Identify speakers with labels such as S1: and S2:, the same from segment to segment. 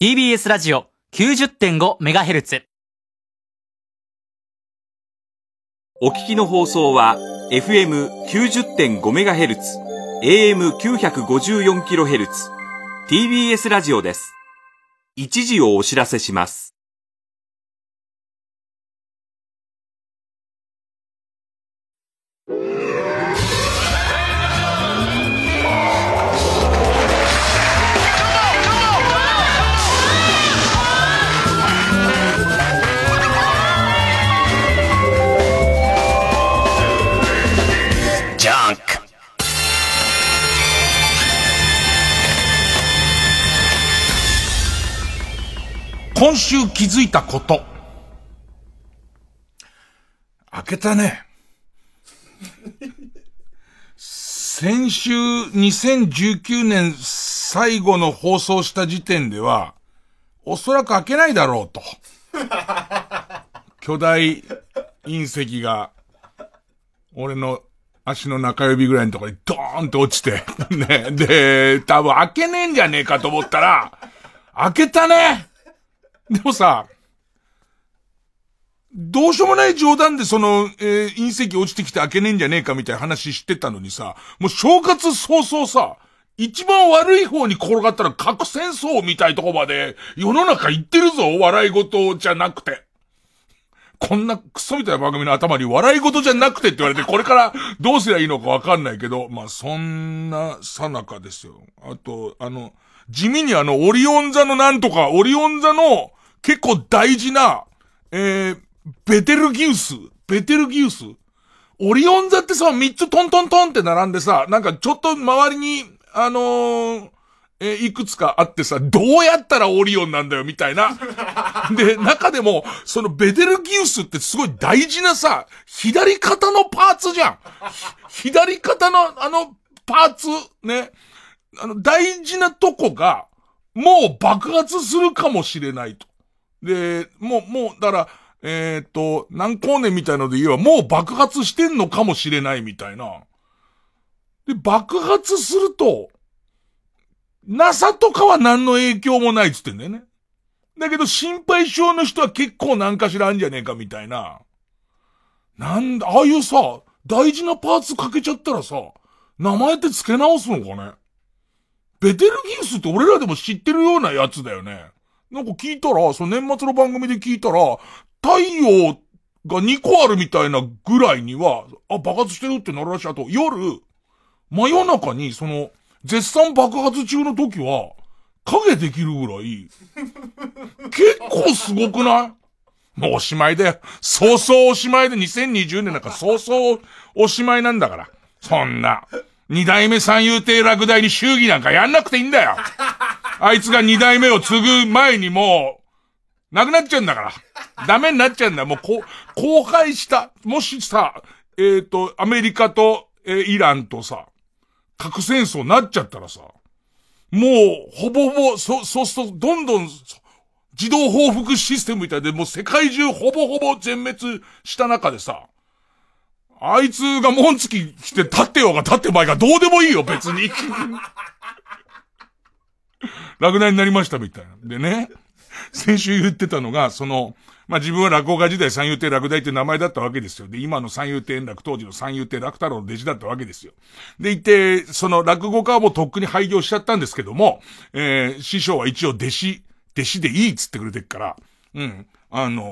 S1: TBS ラジオ 90.5MHz。
S2: お聞きの放送は FM90.5MHz、AM954kHz、TBS ラジオです。一時をお知らせします。
S3: 今週気づいたこと。開けたね。先週2019年最後の放送した時点では、おそらく開けないだろうと。巨大隕石が、俺の足の中指ぐらいのところにドーンと落ちて、ね。で、多分開けねえんじゃねえかと思ったら、開けたねでもさ、どうしようもない冗談でその、えー隕石落ちてきて開けねえんじゃねえかみたいな話してたのにさ、もう正月早々さ、一番悪い方に転がったら核戦争みたいとこまで世の中行ってるぞ、笑い事じゃなくて。こんなクソみたいな番組の頭に笑い事じゃなくてって言われて、これからどうすりゃいいのかわかんないけど、まあそんなさなかですよ。あと、あの、地味にあの、オリオン座のなんとか、オリオン座の結構大事な、えー、ベテルギウス、ベテルギウスオリオン座ってさ、三つトントントンって並んでさ、なんかちょっと周りに、あのーえーいくつかあってさ、どうやったらオリオンなんだよ、みたいな。で、中でも、そのベテルギウスってすごい大事なさ、左肩のパーツじゃん。ひ左肩のあのパーツ、ね。あの、大事なとこが、もう爆発するかもしれないと。で、もう、もう、だから、えっ、と、何光年みたいので言えば、もう爆発してんのかもしれないみたいな。で、爆発すると、NASA とかは何の影響もないっつってんだよね。だけど心配性の人は結構何かしらあんじゃねえかみたいな。なんだ、ああいうさ、大事なパーツかけちゃったらさ、名前って付け直すのかねベテルギウスって俺らでも知ってるようなやつだよね。なんか聞いたら、その年末の番組で聞いたら、太陽が2個あるみたいなぐらいには、あ、爆発してるってなるらしい。あと、夜、真夜中に、その、絶賛爆発中の時は、影できるぐらい、結構すごくない？もうおしまいだよ。早々おしまいで2020年なんか早々おしまいなんだから。そんな。二代目三遊亭落第に祝儀なんかやんなくていいんだよ。あいつが二代目を継ぐ前にもう、なくなっちゃうんだから。ダメになっちゃうんだよ。もう、こう、荒廃した。もしさ、えっ、と、アメリカと、えーイランとさ、核戦争になっちゃったらさ、もう、ほぼほぼ、そ、そうすると、どんどん、自動報復システムみたいで、もう世界中ほぼほぼ全滅した中でさ、あいつが門付き来て立ってようが立ってまいがどうでもいいよ、別に。落第になりましたみたいな。でね、先週言ってたのが、その、まあ、自分は落語家時代三遊亭落第って名前だったわけですよ。で、今の三遊亭円楽、当時の三遊亭楽太郎の弟子だったわけですよ。で、いて、その落語家はもうとっくに廃業しちゃったんですけども、えー、師匠は一応弟子、弟子でいいっつってくれてっから、うん。あの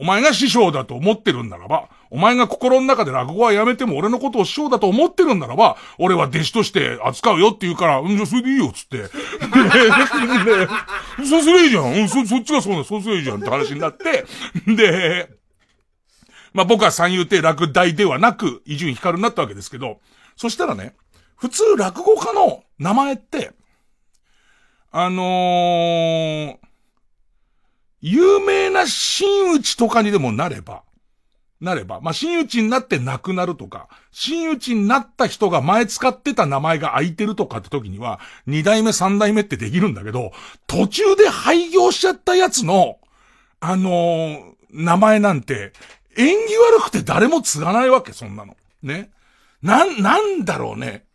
S3: お前が師匠だと思ってるんならば、お前が心の中で落語はやめても俺のことを師匠だと思ってるんならば、俺は弟子として扱うよって言うから、うん、じゃそれでいいよっつって。で、でそうすりゃいいじゃん。うん、そ、そっちがそうだ、そうすりゃいいじゃんって話になって、で、まあ僕は三遊亭落第ではなく、伊集院光になったわけですけど、そしたらね、普通落語家の名前って、あのー、有名な真打ちとかにでもなれば、なれば、まあ、真打ちになって亡くなるとか、真打ちになった人が前使ってた名前が空いてるとかって時には、二代目三代目ってできるんだけど、途中で廃業しちゃったやつの、あのー名前なんて、縁起悪くて誰も継がないわけ、そんなの。ね。な、なんだろうね。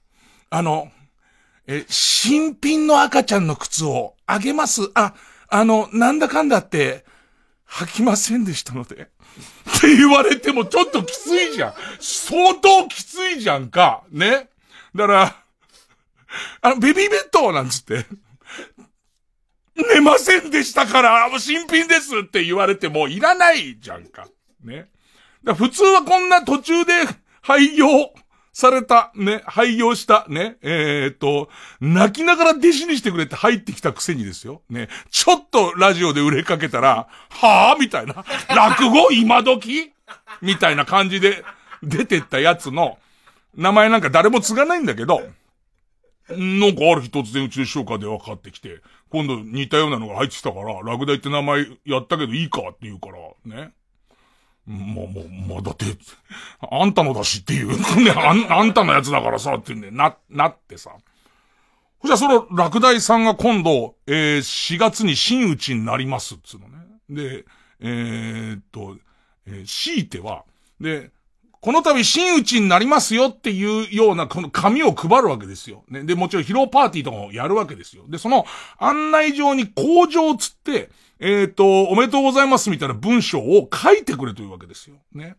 S3: あの、え、新品の赤ちゃんの靴をあげます。あ、あの、なんだかんだって、吐きませんでしたので。って言われてもちょっときついじゃん。相当きついじゃんか。ね。だから、あの、ベビーベッドなんつって。寝ませんでしたから、もう新品ですって言われてもいらないじゃんか。ね。だ普通はこんな途中で廃業された、ね、廃業した、ね、えー、っと、泣きながら弟子にしてくれって入ってきたくせにですよ。ね、ちょっとラジオで売れかけたら、はぁみたいな。落語？今時？みたいな感じで出てったやつの、名前なんか誰も継がないんだけど、なんかある日突然うちの師匠から電話かかってきて、今度似たようなのが入ってきたから、落第って名前やったけどいいかって言うから、ね。もう、もう、まあ、だって、あんたのだしっていう。ね、あん、あんたのやつだからさ、ってね、な、なってさ。そしたらその、落第さんが今度、えー、4月に真打ちになりますつうのね。で、えー、っと、えー、強いては、で、この度真打ちになりますよっていうようなこの紙を配るわけですよ。ね。で、もちろん披露パーティーとかもやるわけですよ。で、その案内状に工場つって、えっ、ー、と、おめでとうございますみたいな文章を書いてくれというわけですよ。ね。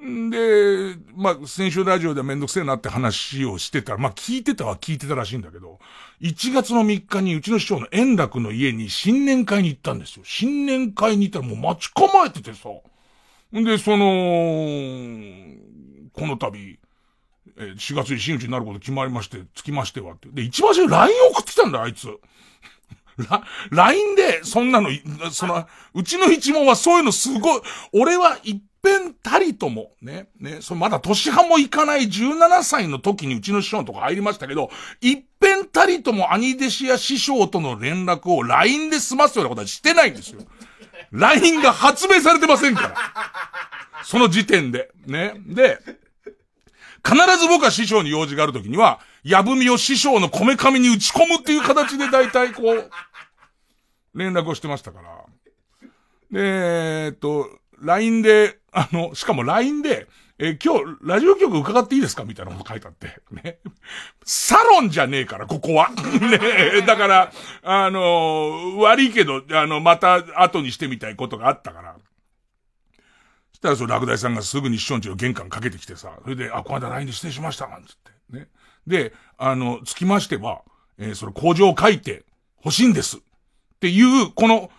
S3: で、まあ、先週ラジオではめんどくせえなって話をしてたら、まあ、聞いてたは聞いてたらしいんだけど、1月の3日にうちの師匠の円楽の家に新年会に行ったんですよ。新年会に行ったらもう待ち構えててさ。んで、その、この度、えー、4月に真打ちになること決まりまして、つきましてはって。で、一番最初に LINE 送ってきたんだ、あいつ。ラ、LINE で、そんなの、その、うちの一門はそういうのすごい、俺は一遍たりとも、ね、ね、そのまだ年半もいかない17歳の時にうちの師匠のとこ入りましたけど、一遍たりとも兄弟子や師匠との連絡を LINE で済ますようなことはしてないんですよ。LINE が発明されてませんから。その時点で。ね。で、必ず僕は師匠に用事があるときには、やぶみを師匠のこめかみに打ち込むっていう形で大体こう、連絡をしてましたから。で、えっと、LINE で、あの、しかも LINE で、え今日、ラジオ局伺っていいですか？みたいなこと書いてあって。ね。サロンじゃねえから、ここは。ねだから、あの悪いけど、あの、また後にしてみたいことがあったから。そしたら、その、落第さんがすぐに師匠んちの玄関かけてきてさ、それで、あ、この間 LINE で失礼しました、なんつって。ね。で、あの、つきましては、えー、その工場を書いて欲しいんです。っていう、この、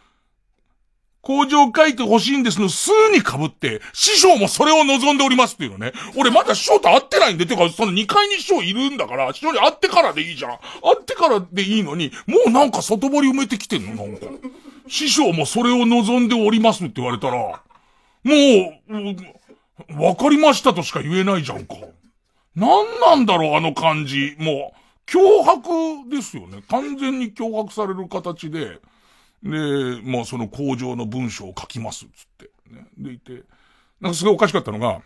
S3: 工場書いて欲しいんですの、数に被って、師匠もそれを望んでおりますっていうのね。俺まだ師匠と会ってないんで、てか、その2階に師匠いるんだから、師匠に会ってからでいいじゃん。会ってからでいいのに、もうなんか外堀埋めてきてんのなんか。師匠もそれを望んでおりますって言われたら、もう、わかりましたとしか言えないじゃんか。なんなんだろう、あの感じ。もう、脅迫ですよね。完全に脅迫される形で、で、まあその工場の文章を書きます、つって。ね、でいて、なんかすごいおかしかったのが、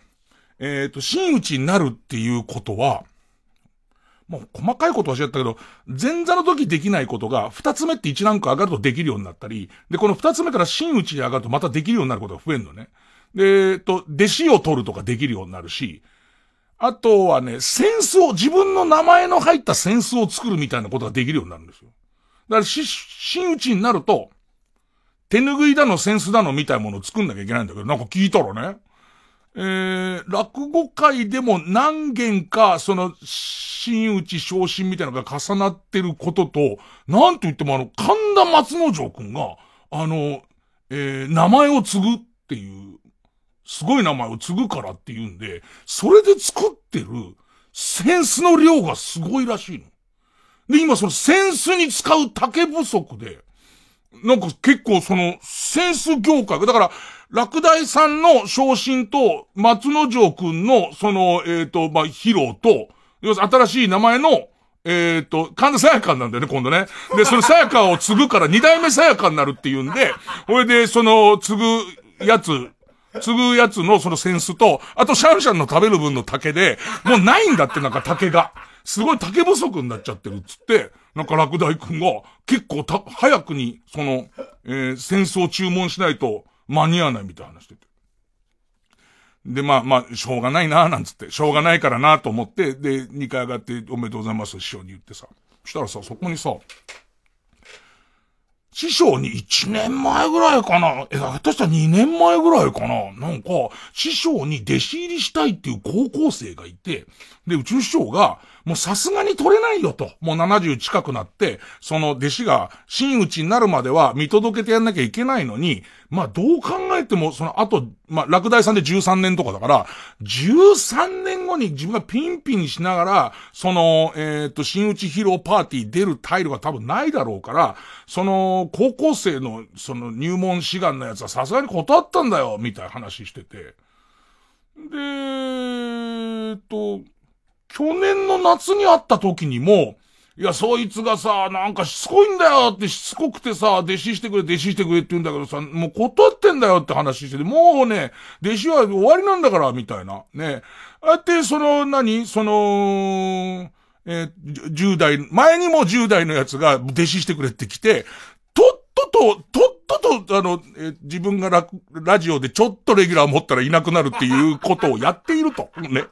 S3: えっ、ー、と、真打ちになるっていうことは、もう細かいことはしちゃったけど、前座の時できないことが、二つ目って一ランク上がるとできるようになったり、で、この二つ目から真打ちに上がるとまたできるようになることが増えるのね。で、えっと、弟子を取るとかできるようになるし、あとはね、センスを、自分の名前の入ったセンスを作るみたいなことができるようになるんですよ。だからし、真打ちになると、手拭いだの、センスだのみたいなものを作んなきゃいけないんだけど、なんか聞いたらね、えー、落語会でも何件か、その、真打ち昇進みたいなのが重なってることと、なんと言ってもあの、神田松之丞くんが、あの、えー、名前を継ぐっていう、すごい名前を継ぐからっていうんで、それで作ってるセンスの量がすごいらしいの。で、今そのセンスに使う竹不足で、なんか結構その、センス業界だから、落第さんの昇進と、松之丞くんの、その、えっ、ー、と、まあ、披露と、要するに新しい名前の、えっ、ー、と、神田さやかなんだよね、今度ね。で、そのさやかを継ぐから二代目さやかになるっていうんで、これで、その、継ぐやつ、継ぐやつのそのセンスと、あとシャンシャンの食べる分の竹で、もうないんだってなんか竹が。すごい竹不足になっちゃってるっつって、なんか落第くんが結構た、早くに、その、えー、戦争注文しないと間に合わないみたいな話してて。で、まあまあ、しょうがないななんつって、しょうがないからなと思って、で、2回上がっておめでとうございます師匠に言ってさ。そしたらさ、そこにさ、師匠に1年前ぐらいかな。え、下手したら2年前ぐらいかな。なんか、師匠に弟子入りしたいっていう高校生がいて、で、うちの師匠が、もうさすがに取れないよと。もう70近くなって、その弟子が真打ちになるまでは見届けてやんなきゃいけないのに、まあどう考えても、その後、まあ落第さんで13年とかだから、13年後に自分がピンピンしながら、その、えっ、と、真打ち披露パーティー出るタイルが多分ないだろうから、その、高校生の、その入門志願のやつはさすがに断ったんだよ、みたいな話してて。で、えっと、去年の夏に会った時にも、いや、そいつがさ、なんかしつこいんだよってしつこくてさ、弟子してくれ、弟子してくれって言うんだけどさ、もう断ってんだよって話してて、もうね、弟子は終わりなんだから、みたいな。ね。あって、その、何？その、えー、10代、前にも10代のやつが弟子してくれって来て、とっとと、とっとと、あの、えー、自分がララジオでちょっとレギュラー持ったらいなくなるっていうことをやっていると。ね。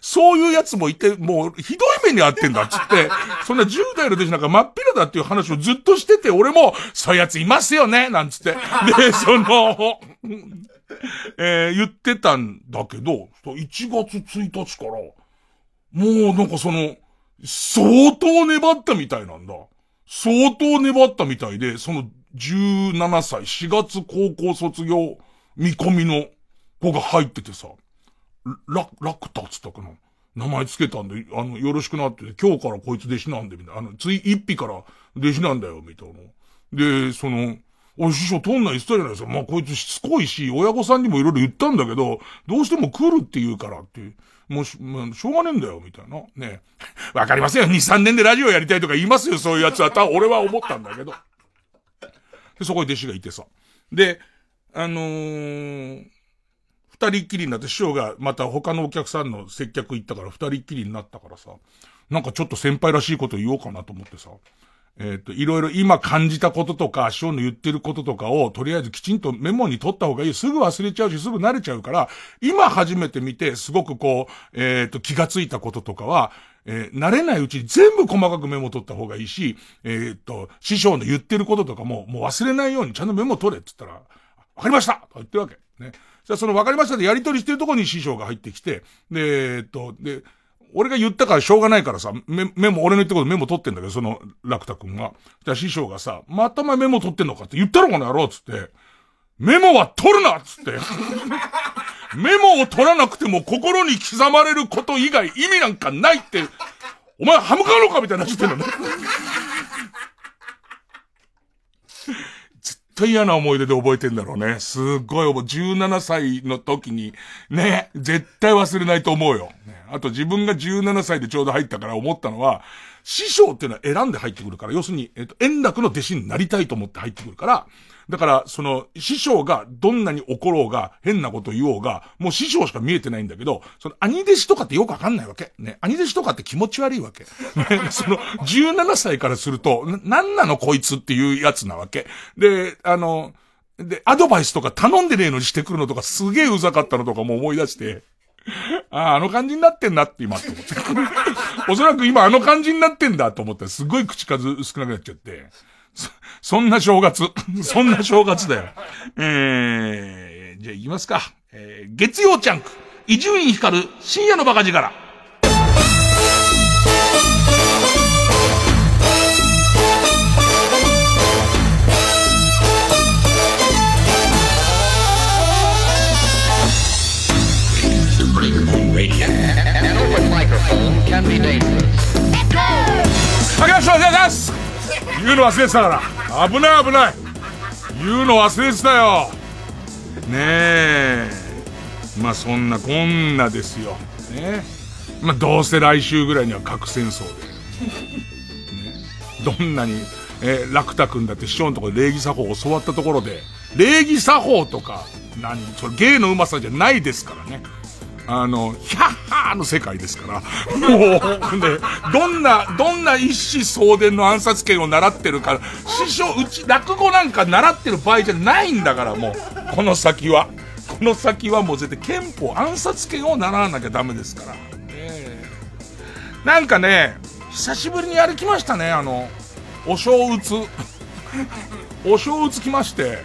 S3: そういうやつもいて、もう、ひどい目に遭ってんだっつって、そんな10代の弟子なんか真っ平だっていう話をずっとしてて、俺も、そういうやついますよねなんつって。で、その、えー、言ってたんだけど、1月1日から、もうなんかその、相当粘ったみたいなんだ。相当粘ったみたいで、その17歳、4月高校卒業見込みの子が入っててさ、ラ、ラクタっつったかな。名前つけたんで、あの、よろしくなって、今日からこいつ弟子なんで、みたいな。あの、つい一匹から弟子なんだよ、みたいな。で、その、お、師匠、とんな言ってたじゃないですか。まあ、こいつしつこいし、親御さんにもいろいろ言ったんだけど、どうしても来るって言うからって、もうし、まあ、しょうがねえんだよ、みたいな。ね わかりませんよ。2、3年でラジオやりたいとか言いますよ、そういうやつは。た俺は思ったんだけど。で、そこに弟子がいてさ。で、あのー、二人っきりになって師匠がまた他のお客さんの接客行ったから二人っきりになったからさ、なんかちょっと先輩らしいこと言おうかなと思ってさ、えっ、と、いろいろ今感じたこととか、師匠の言ってることとかを、とりあえずきちんとメモに取った方がいい。すぐ忘れちゃうし、すぐ慣れちゃうから、今初めて見て、すごくこう、えっ、と、気がついたこととかは、えー、慣れないうちに全部細かくメモ取った方がいいし、えっ、と、師匠の言ってることとかも、もう忘れないようにちゃんとメモ取れって言ったら、わかりましたと言ってるわけ。ね。じゃあその分かりましたでやり取りしてるとこに師匠が入ってきて、で、えっと、で、俺が言ったからしょうがないからさ、メメモ、俺の言ったことメモ取ってんだけど、その、楽太くんが。じゃあ師匠がさ、また前メモ取ってんのかって言ったろこの野郎つって、メモは取るなつって。メモを取らなくても心に刻まれること以外意味なんかないって、お前歯向かうのかみたいなっちゃってんのね。対嫌な思い出で覚えてんだろうね。すっごい覚え、17歳の時に、ね、絶対忘れないと思うよ。あと自分が17歳でちょうど入ったから思ったのは、師匠っていうのは選んで入ってくるから、要するに、えっと、円楽の弟子になりたいと思って入ってくるから、だから、その、師匠がどんなに怒ろうが、変なこと言おうが、もう師匠しか見えてないんだけど、その、兄弟子とかってよくわかんないわけ。ね。兄弟子とかって気持ち悪いわけ。ね。その、17歳からすると、な、なんなのこいつっていうやつなわけ。で、あの、で、アドバイスとか頼んでねえのにしてくるのとかすげえうざかったのとかも思い出して、ああ、あの感じになってんなって今って思って。おそらく今あの感じになってんだと思ってすごい口数少なくなっちゃって。そ、そんな正月。そんな正月だよ。えー、じゃあ行きますか。えー、月曜チャンク。伊集院光る深夜のバカ力。あけましょうございます言うの忘れてたから危ない危ない。言うの忘れてたよ。ねえ。まあそんなこんなですよ。ねまあどうせ来週ぐらいには核戦争で、ね、どんなにえー、楽太くんだって師匠のとこで礼儀作法を教わったところで、礼儀作法とか、何、それ芸のうまさじゃないですからね。あの、ヒャッハーの世界ですから、もう、ね、どんな、どんな一子相伝の暗殺権を習ってるか、師匠、うち、落語なんか習ってる場合じゃないんだから、もう、この先は。この先はもう絶対憲法暗殺権を習わなきゃダメですから。ね、なんかね、久しぶりにやりきましたね、あの、お正月。お正月来まして、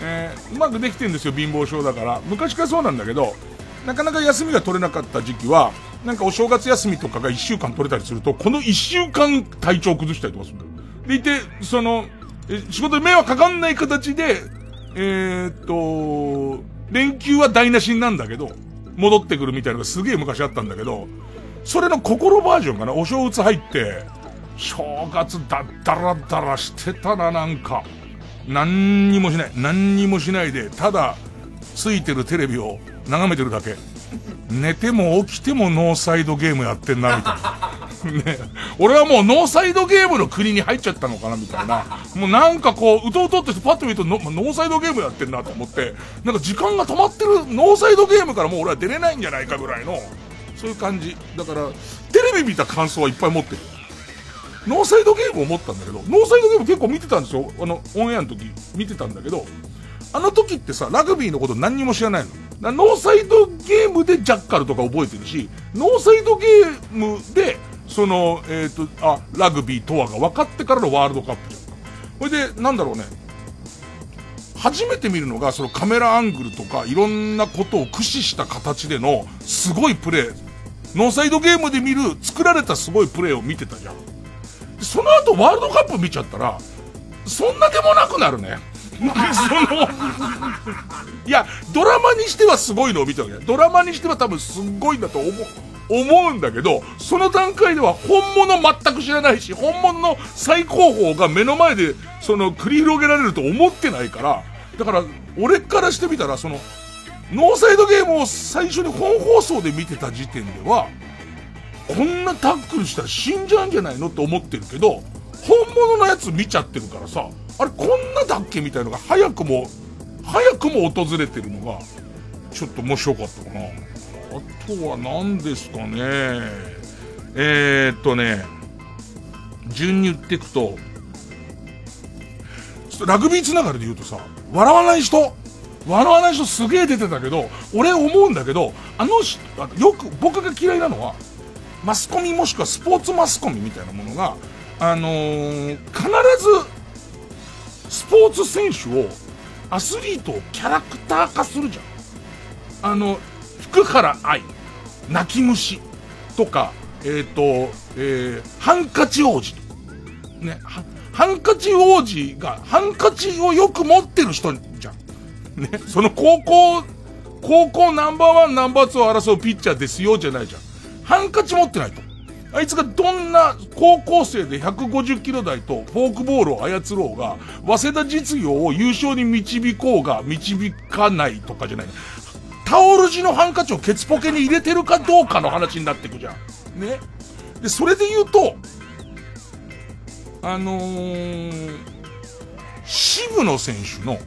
S3: えー、うまくできてるんですよ、貧乏症だから。昔からそうなんだけど、なかなか休みが取れなかった時期は、なんかお正月休みとかが1週間取れたりすると、この1週間体調崩したりとかするんだよ。でいて、その、仕事で迷惑かかんない形で、えー、っと、連休は台無しなんだけど、戻ってくるみたいなのがすげえ昔あったんだけど、それの心バージョンかな、お正月入って、正月だったらだらしてたな、なんか。何にもしない。何にもしないで、ただ、ついてるテレビを眺めてるだけ。寝ても起きてもノーサイドゲームやってんな、みたいな。ね。俺はもうノーサイドゲームの国に入っちゃったのかな、みたいな。もうなんかこう、うとうとってパッと見るとノーサイドゲームやってんなと思って、なんか時間が止まってるノーサイドゲームからもう俺は出れないんじゃないかぐらいの、そういう感じ。だから、テレビ見た感想はいっぱい持ってる。ノーサイドゲームを持ったんだけど、ノーサイドゲーム結構見てたんですよ。あの、オンエアの時見てたんだけど、あの時ってさ、ラグビーのこと何にも知らないの？ノーサイドゲームでジャッカルとか覚えてるし、ノーサイドゲームで、その、えっ、ー、と、あ、ラグビーとはが分かってからのワールドカップじゃん。これで、なんだろうね。初めて見るのが、そのカメラアングルとか、いろんなことを駆使した形での、すごいプレー。ノーサイドゲームで見る、作られたすごいプレーを見てたじゃん。その後ワールドカップ見ちゃったら、そんなでもなくなるね。その、いや、ドラマにしてはすごいのを見たわけドラマにしては多分すっごいんだと思う。思うんだけど、その段階では本物全く知らないし、本物の最高峰が目の前で、その、繰り広げられると思ってないから、だから、俺からしてみたら、その、ノーサイドゲームを最初に本放送で見てた時点では、こんなタックルしたら死んじゃうんじゃないのって思ってるけど、本物のやつ見ちゃってるからさ、あれこんなだっけみたいのが早くも、早くも訪れてるのが、ちょっと面白かったかな。あとは何ですかね。えー、っとね、順に言っていくと、ラグビーつながりで言うとさ、笑わない人笑わない人すげえ出てたけど、俺思うんだけど、あの、よく僕が嫌いなのは、マスコミもしくはスポーツマスコミみたいなものが、あのー、必ず、スポーツ選手を、アスリートをキャラクター化するじゃん。あの、福原愛、泣き虫とか、えっ、ー、と、えー、ハンカチ王子と。ね、ハンカチ王子が、ハンカチをよく持ってる人じゃん。ね、その高校、高校ナンバーワン、ナンバーツーを争うピッチャーですよ、じゃないじゃん。ハンカチ持ってないと。あいつがどんな高校生で150キロ台とフォークボールを操ろうが、早稲田実業を優勝に導こうが、導かないとかじゃない。タオル地のハンカチをケツポケに入れてるかどうかの話になってくじゃん。ね。で、それで言うと、あのー、渋野選手の、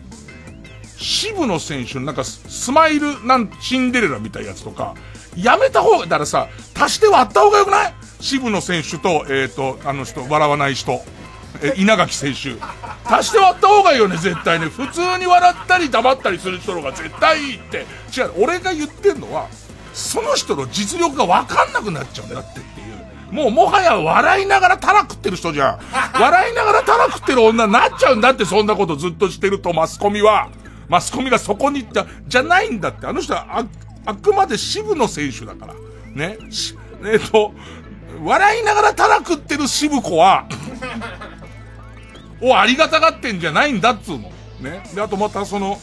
S3: 渋野選手のなんかスマイルなんシンデレラみたいなやつとか、やめた方が、だからさ、足して割った方がよくない？渋野選手と、えっ、ー、と、あの人、笑わない人。え、稲垣選手。足して割った方がいいよね、絶対ね。普通に笑ったり黙ったりする人の方が絶対いいって。違う、俺が言ってんのは、その人の実力が分かんなくなっちゃうんだってっていう。もうもはや笑いながらタラ食ってる人じゃん。笑いながらタラ食ってる女になっちゃうんだって、そんなことずっとしてると、マスコミは。マスコミがそこに行った、じゃないんだって。あの人は、あ、あくまで渋野選手だから。ね。えっ、と、笑いながらたら食ってる渋子は、をありがたがってんじゃないんだっつうの。ね。で、あとまたその、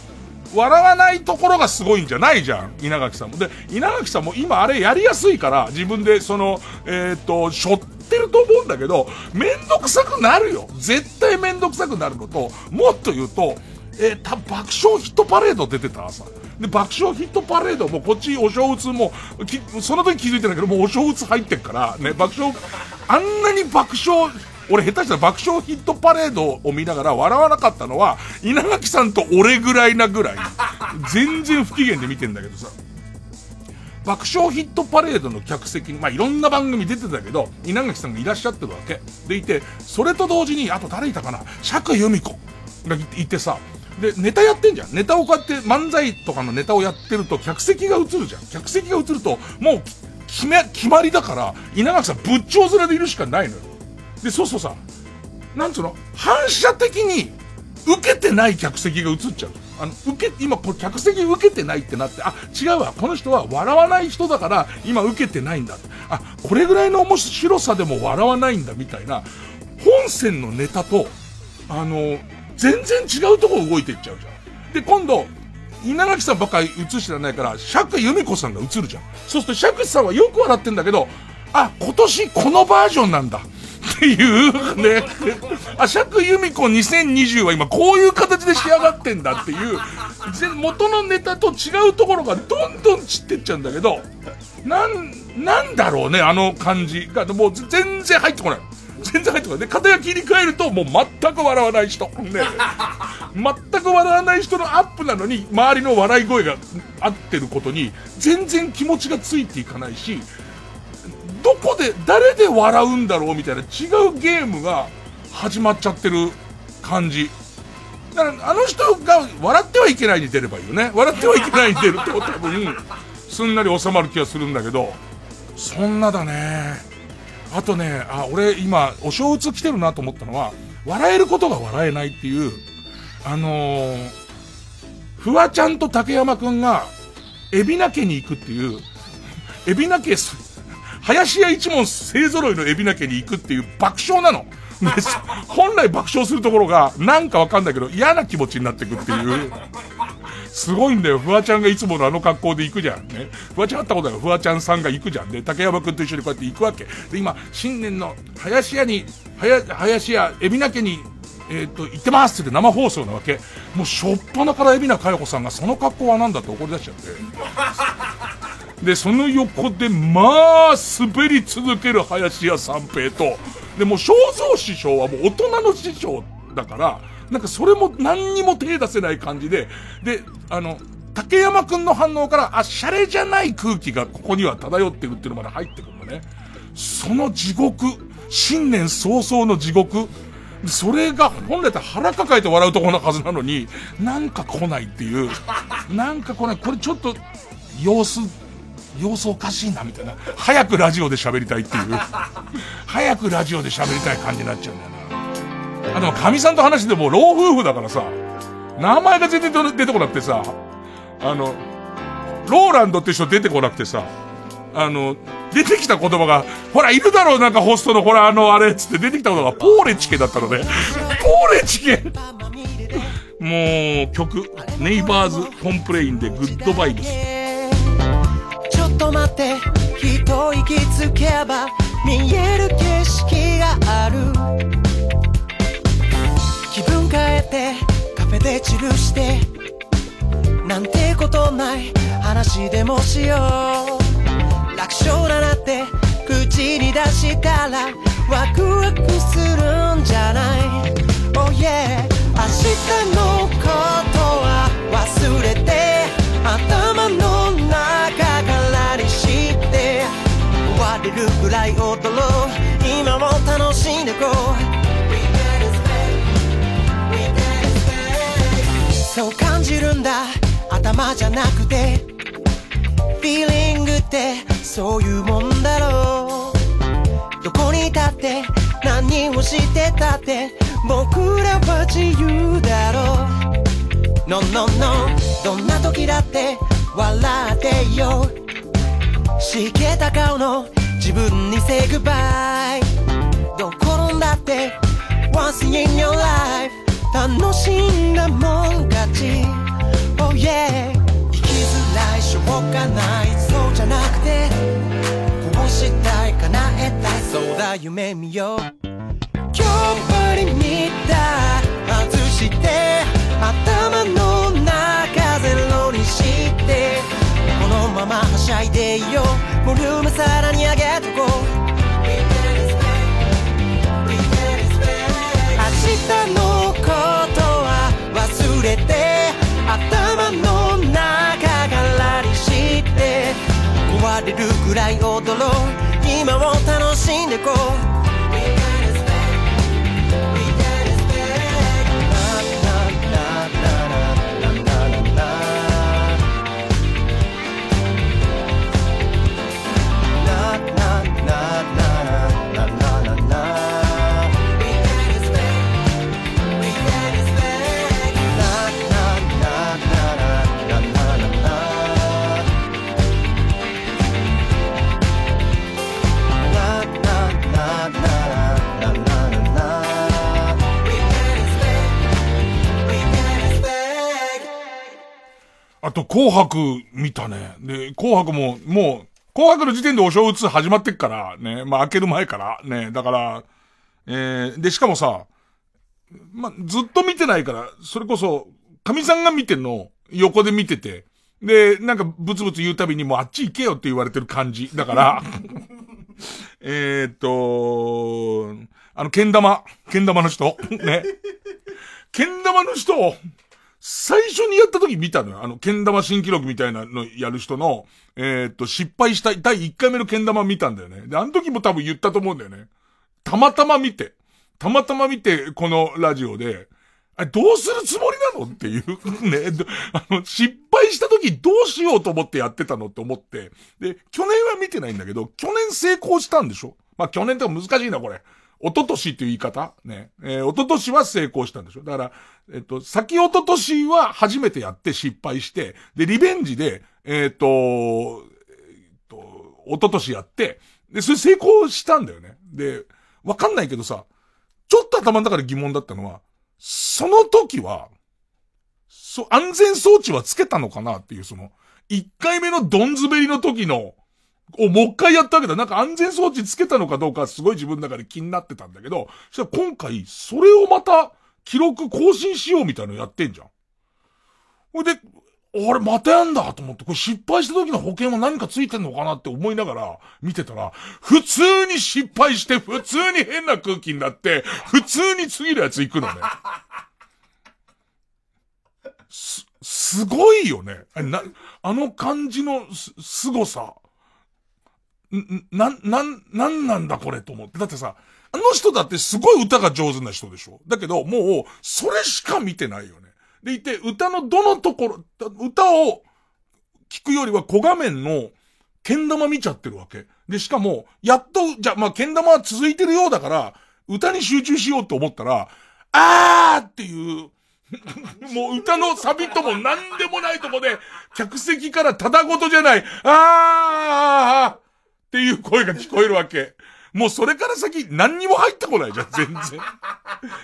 S3: 笑わないところがすごいんじゃないじゃん。稲垣さんも。で、稲垣さんも今あれやりやすいから、自分でその、えっ、と、しょってると思うんだけど、めんどくさくなるよ。絶対めんどくさくなるのと、もっと言うと、えー、た、爆笑ヒットパレード出てた？朝。で、爆笑ヒットパレードもこっちお正月も、その時気づいてないけど、もうお正月入ってっから、ね、爆笑、あんなに爆笑、俺下手したら爆笑ヒットパレードを見ながら笑わなかったのは、稲垣さんと俺ぐらいなぐらい、全然不機嫌で見てんだけどさ。爆笑ヒットパレードの客席に、まあ、いろんな番組出てたけど、稲垣さんがいらっしゃってるわけ。でいて、それと同時に、あと誰いたかな？釈由美子がいてさ、で、ネタやってんじゃん。ネタをこうやって漫才とかのネタをやってると客席が映るじゃん。客席が映ると、もう、決め、決まりだから、稲垣さん仏頂面でいるしかないのよ。で、そうそうさ、なんつうの？反射的に、受けてない客席が映っちゃう。あの、受け、今、こ客席受けてないってなって、あ、違うわ、この人は笑わない人だから、今受けてないんだ。あ、これぐらいの面白さでも笑わないんだ、みたいな、本線のネタと、あの、全然違うとこ動いていっちゃうじゃん。で、今度、稲垣さんばっかり映してらないから、釈由美子さんが映るじゃん。そうすると釈さんはよく笑ってんだけど、あ、今年このバージョンなんだ。っていうね。あ、釈由美子2020は今こういう形で仕上がってんだっていう、元のネタと違うところがどんどん散ってっちゃうんだけど、なん、なんだろうね、あの感じが、もう全然入ってこない。全然入ってこない。で、片や切り替えると、もう全く笑わない人。ね。全く笑わない人のアップなのに、周りの笑い声が合ってることに、全然気持ちがついていかないし、どこで、誰で笑うんだろうみたいな違うゲームが始まっちゃってる感じ。だから、あの人が笑ってはいけないに出ればいいよね。笑ってはいけないに出ると多分、すんなり収まる気がするんだけど、そんなだね。あとね、あ、俺今、お正月来てるなと思ったのは、笑えることが笑えないっていう、あのー、フワちゃんと竹山くんが、海老名家に行くっていう、海老名家林家一門勢揃いの海老名家に行くっていう爆笑なの。本来爆笑するところが、なんかわかんないけど、嫌な気持ちになってくっていう。すごいんだよ。フワちゃんがいつものあの格好で行くじゃん。ね。フワちゃん会ったことないフワちゃんさんが行くじゃん。で、竹山くんと一緒にこうやって行くわけ。で、今、新年の林家に、林家、海老名家に、えっ、ー、と、行ってますって生放送なわけ。もう、しょっぱなから海老名佳代子さんがその格好は何だって怒り出しちゃって。で、その横で、まあ、滑り続ける林家三平と、で、もう、正蔵師匠はもう大人の師匠だから、なんかそれも何にも手出せない感じで、で、あの、竹山くんの反応から、あ、シャレじゃない空気がここには漂ってるっていうのまで入ってくるのね。その地獄、新年早々の地獄、それが本来ったら腹抱えて笑うところのはずなのに、なんか来ないっていう、なんか来ない。これちょっと、様子様子おかしいな、みたいな。早くラジオで喋りたいっていう。早くラジオで喋りたい感じになっちゃうんだよな。あ、でも、神さんと話しても老夫婦だからさ、名前が全然出てこなくてさ、あの、ローランドって人出てこなくてさ、あの、出てきた言葉が、ほら、いるだろう、なんかホストの、ほら、あの、あれ、つって出てきた言葉が、ポーレチケだったのね。ポーレチケもう、曲、 Neighbors Complain で、グッドバイブス。
S4: と待って一息つけば見える景色がある気分変えてカフェでチルしてなんてことない話でもしよう。楽勝だなって口に出したらワクワクするんじゃない。Oh yeah 明日のことは忘れて頭の中からにして終われるくらい踊ろう今も楽しんでこう。そう感じるんだ。頭じゃなくて Feeling ってそういうもんだろう。どこにいたって何をしてたって僕らは自由だろう。No no no どんな時だって笑ってよ。しけた顔の自分に say goodbye どこ転んだって Once in your life 楽しんだもん勝ち。Oh yeah 生きづらいしょうがない。そうじゃなくてこうしたい叶えたい。そうだ夢見よう。今日はり見た外して頭の中ゼロにしてこのままはしゃいでいよう。ボリュームさらに上げとこう。明日の触れて頭の中がらりして壊れるくらい踊ろう今を楽しんでこう。
S3: あと、紅白見たね。で、紅白も、もう、紅白の時点でお正月始まってっから、ね。まあ、開ける前から、ね。だから、えー、で、しかもさ、まあ、ずっと見てないから、それこそ、神さんが見てんの横で見てて、で、なんかブツブツ言うたびにもうあっち行けよって言われてる感じ。だから、えっと、あの、けん玉、けん玉の人、ね。けん玉の人、最初にやった時見たのよ。あの、けん玉新記録みたいなのやる人の、えーっと、失敗した第1回目のけん玉見たんだよね。で、あの時も多分言ったと思うんだよね。たまたま見て、たまたま見て、このラジオで、あ、どうするつもりなの？っていう、ね、あの、失敗した時どうしようと思ってやってたのって思って、で、去年は見てないんだけど、去年成功したんでしょ？まあ、去年って難しいな、これ。一昨年っていう言い方？ね。えー、一昨年は成功したんでしょ？だから、えっと、先一昨年は初めてやって失敗して、で、リベンジで、えっと、えっと、一昨年やって、で、それ成功したんだよね。で、わかんないけどさ、ちょっと頭の中で疑問だったのは、その時は、そう、安全装置はつけたのかなっていう、その、一回目のドンズベリの時の、をもう一回やったわけだ。なんか安全装置つけたのかどうかすごい自分の中で気になってたんだけど、そしたら今回、それをまた、記録更新しようみたいなのやってんじゃん。ほいで、あれ、またやんだと思って、これ失敗した時の保険は何かついてんのかなって思いながら見てたら、普通に失敗して、普通に変な空気になって、普通に次のやつ行くのね。す、すごいよね。あな、あの感じのす、凄さ。な、な、なんなんだこれと思って。だってさ、あの人だってすごい歌が上手な人でしょだけど、もう、それしか見てないよね。でいて、歌のどのところ、歌を聞くよりは小画面の、けん玉見ちゃってるわけ。で、しかも、やっと、じゃ、まあ、けん玉は続いてるようだから、歌に集中しようと思ったら、あーっていう、もう歌のサビとも何でもないとこで、客席からただごとじゃない、あーっていう声が聞こえるわけ。もうそれから先何にも入ってこないじゃん、全然。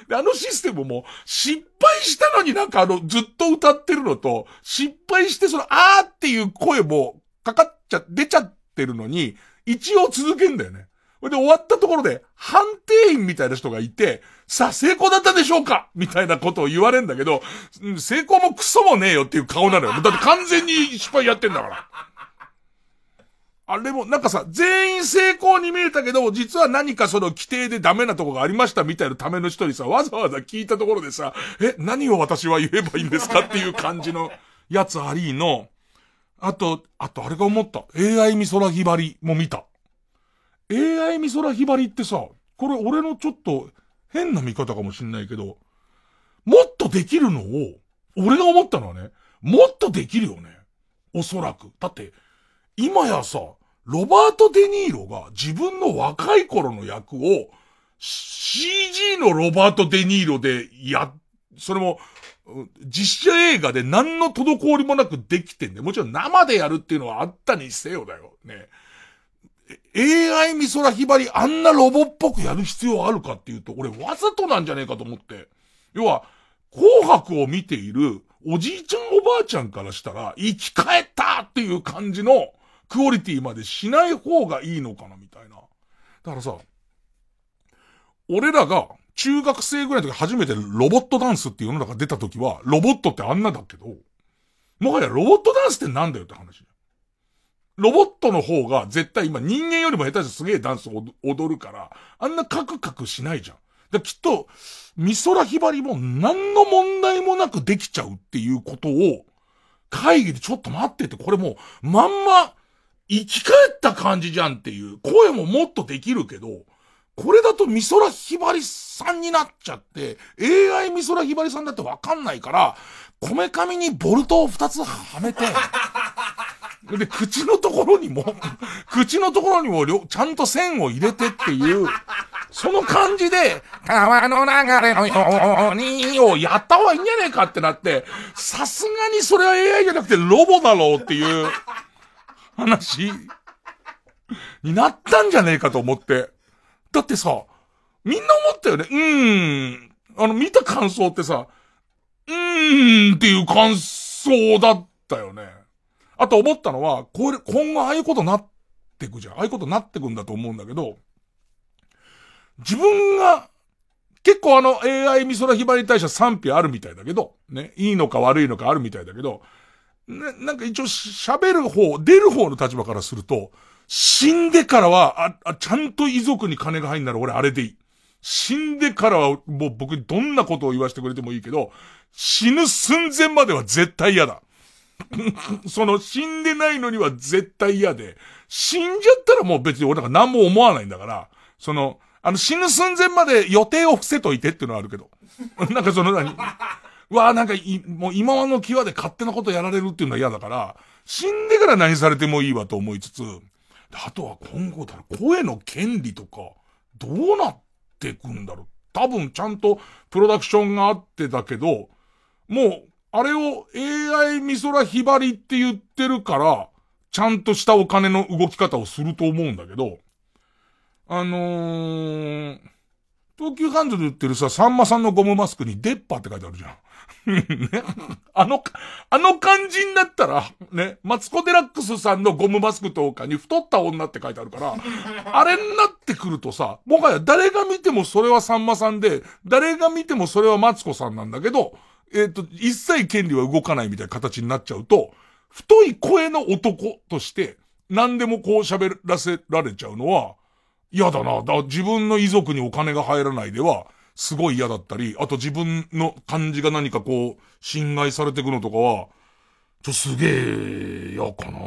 S3: で、あのシステムも失敗したのになんかあのずっと歌ってるのと、失敗してそのあーっていう声もかかっちゃ、出ちゃってるのに、一応続けんだよね。で、終わったところで、判定員みたいな人がいて、さあ、成功だったでしょうか？みたいなことを言われるんだけど、うん成功もクソもねえよっていう顔なのよ。だって完全に失敗やってんだから。あれも、なんかさ、全員成功に見えたけど、実は何かその規定でダメなとこがありましたみたいなための人にさ、わざわざ聞いたところでさ、え、何を私は言えばいいんですかっていう感じのやつありの、あと、あとあれが思った。AI 美空ひばりも見た。AI 美空ひばりってさ、これ俺のちょっと変な見方かもしんないけど、もっとできるのを、俺が思ったのはね、もっとできるよね。おそらく。だって、今やさ、ロバート・デ・ニーロが自分の若い頃の役を CG のロバート・デ・ニーロでや、それも、実写映画で何の滞りもなくできてんで、もちろん生でやるっていうのはあったにせよだよ。ね。AI 美空ひばりあんなロボっぽくやる必要あるかっていうと、俺わざとなんじゃねえかと思って。要は、紅白を見ているおじいちゃんおばあちゃんからしたら、生き返ったっていう感じのクオリティまでしない方がいいのかなみたいな。だからさ、俺らが中学生ぐらいの時初めてロボットダンスっていう世の中出た時は、ロボットってあんなだけど、もはやロボットダンスってなんだよって話。ロボットの方が絶対今人間よりも下手してすげえダンスを踊るから、あんなカクカクしないじゃん。だきっと、美空ひばりも何の問題もなくできちゃうっていうことを、会議でちょっと待ってて、これもう、まんま、生き返った感じじゃんっていう、声ももっとできるけど、これだと美空ひばりさんになっちゃって、AI 美空ひばりさんだってわかんないから、こめかみにボルトを二つはめて、で、口のところにも、口のところにもちゃんと線を入れてっていう、その感じで、川の流れのように、をやった方がいいんじゃねえかってなって、さすがにそれは AI じゃなくてロボだろうっていう話になったんじゃねえかと思って。だってさ、みんな思ったよね。うーん。あの、見た感想ってさ、うーんっていう感想だったよね。あと思ったのは、これ、今後ああいうことなってくじゃん。ああいうことなってくんだと思うんだけど、自分が、結構あの AI 美空ひばりに対しては賛否あるみたいだけど、ね、いいのか悪いのかあるみたいだけど、ね、なんか一応喋る方、出る方の立場からすると、死んでからは、あ、あ、ちゃんと遺族に金が入んなら俺あれでいい。死んでからはもう僕にどんなことを言わせてくれてもいいけど、死ぬ寸前までは絶対嫌だ。その死んでないのには絶対嫌で、死んじゃったらもう別に俺なんか何も思わないんだから、その、あの死ぬ寸前まで予定を伏せといてっていうのはあるけど。なんかその何？うわなんかい、もう今の際で勝手なことやられるっていうのは嫌だから、死んでから何されてもいいわと思いつつ、あとは今後だろ、声の権利とか、どうなっていくんだろう。多分ちゃんとプロダクションがあってだけど、もう、あれを AI 美空ひばりって言ってるから、ちゃんとしたお金の動き方をすると思うんだけど、あのー、東急ハンズで売ってるさ、さんまさんのゴムマスクにデッパって書いてあるじゃん。ね、あの、あの感じになったら、ね、マツコデラックスさんのゴムマスクとかに太った女って書いてあるから、あれになってくるとさ、もはや誰が見てもそれはさんまさんで、誰が見てもそれはマツコさんなんだけど、えっ、ー、と、一切権利は動かないみたいな形になっちゃうと、太い声の男として、何でもこう喋らせられちゃうのは、嫌だな。だ自分の遺族にお金が入らないでは、すごい嫌だったり、あと自分の感じが何かこう、侵害されていくのとかは、ちょ、すげえ嫌かな。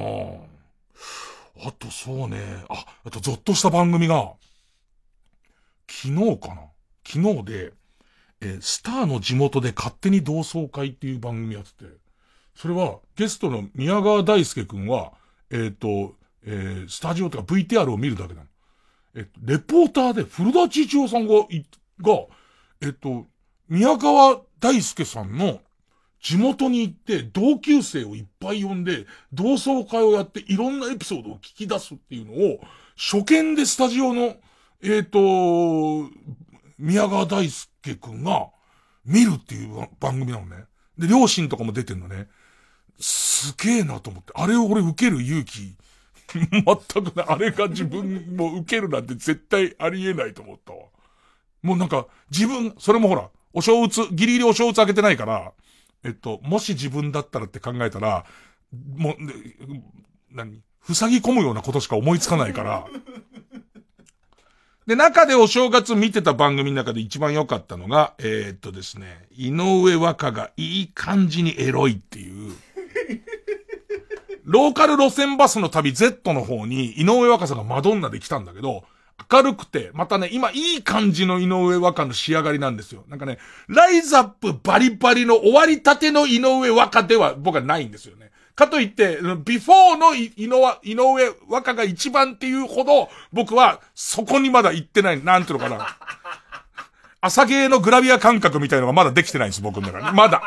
S3: あとそうね、あ、あとゾッとした番組が、昨日かな昨日で、えスターの地元で勝手に同窓会っていう番組やってて、それはゲストの宮川大輔くんは、えっ、ー、と、えー、スタジオとか VTR を見るだけなの。えっと、レポーターで古田千一夫さんが、が、えっと、宮川大輔さんの地元に行って同級生をいっぱい呼んで同窓会をやっていろんなエピソードを聞き出すっていうのを初見でスタジオの、えっ、と、宮川大輔くんが見るっていう番組なのね。で、両親とかも出てんのね。すげえなと思って。あれを俺受ける勇気 全くね、あれが自分も受けるなんて絶対ありえないと思ったわ。もうなんか、自分、それもほら、お正月、ギリギリお正月開けてないから、えっと、もし自分だったらって考えたら、もう、何塞ぎ込むようなことしか思いつかないから。で、中でお正月見てた番組の中で一番良かったのが、えー、っとですね、井上和歌がいい感じにエロいっていう。ローカル路線バスの旅 Z の方に井上若さんがマドンナで来たんだけど、明るくて、またね、今いい感じの井上若の仕上がりなんですよ。なんかね、ライザップバリバリの終わりたての井上若では僕はないんですよね。かといって、ビフォーの井上、井上若が一番っていうほど、僕はそこにまだ行ってない、なんていうのかな。朝芸のグラビア感覚みたいのがまだできてないんです、僕の中に。まだ。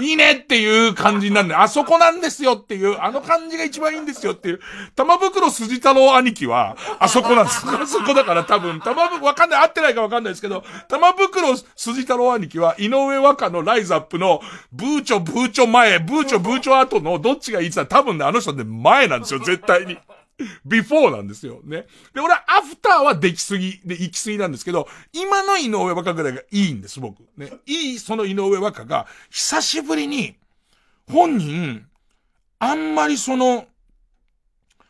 S3: いいねっていう感じになるんで、あそこなんですよっていう、あの感じが一番いいんですよっていう、玉袋筋太郎兄貴は、あそこなんです。あそこだから多分、玉袋、わかんない、合ってないかわかんないですけど、玉袋筋太郎兄貴は、井上和香のライザップの、ブーチョブーチョ前、ブーチョブーチョ後のどっちがいいって言ったら多分ね、あの人ね、前なんですよ、絶対に。ビフォーなんですよ。ね。で、俺はアフターはできすぎ、で、行きすぎなんですけど、今の井上和香ぐらいがいいんです、僕。ね。いい、その井上和香が、久しぶりに、本人、あんまりその、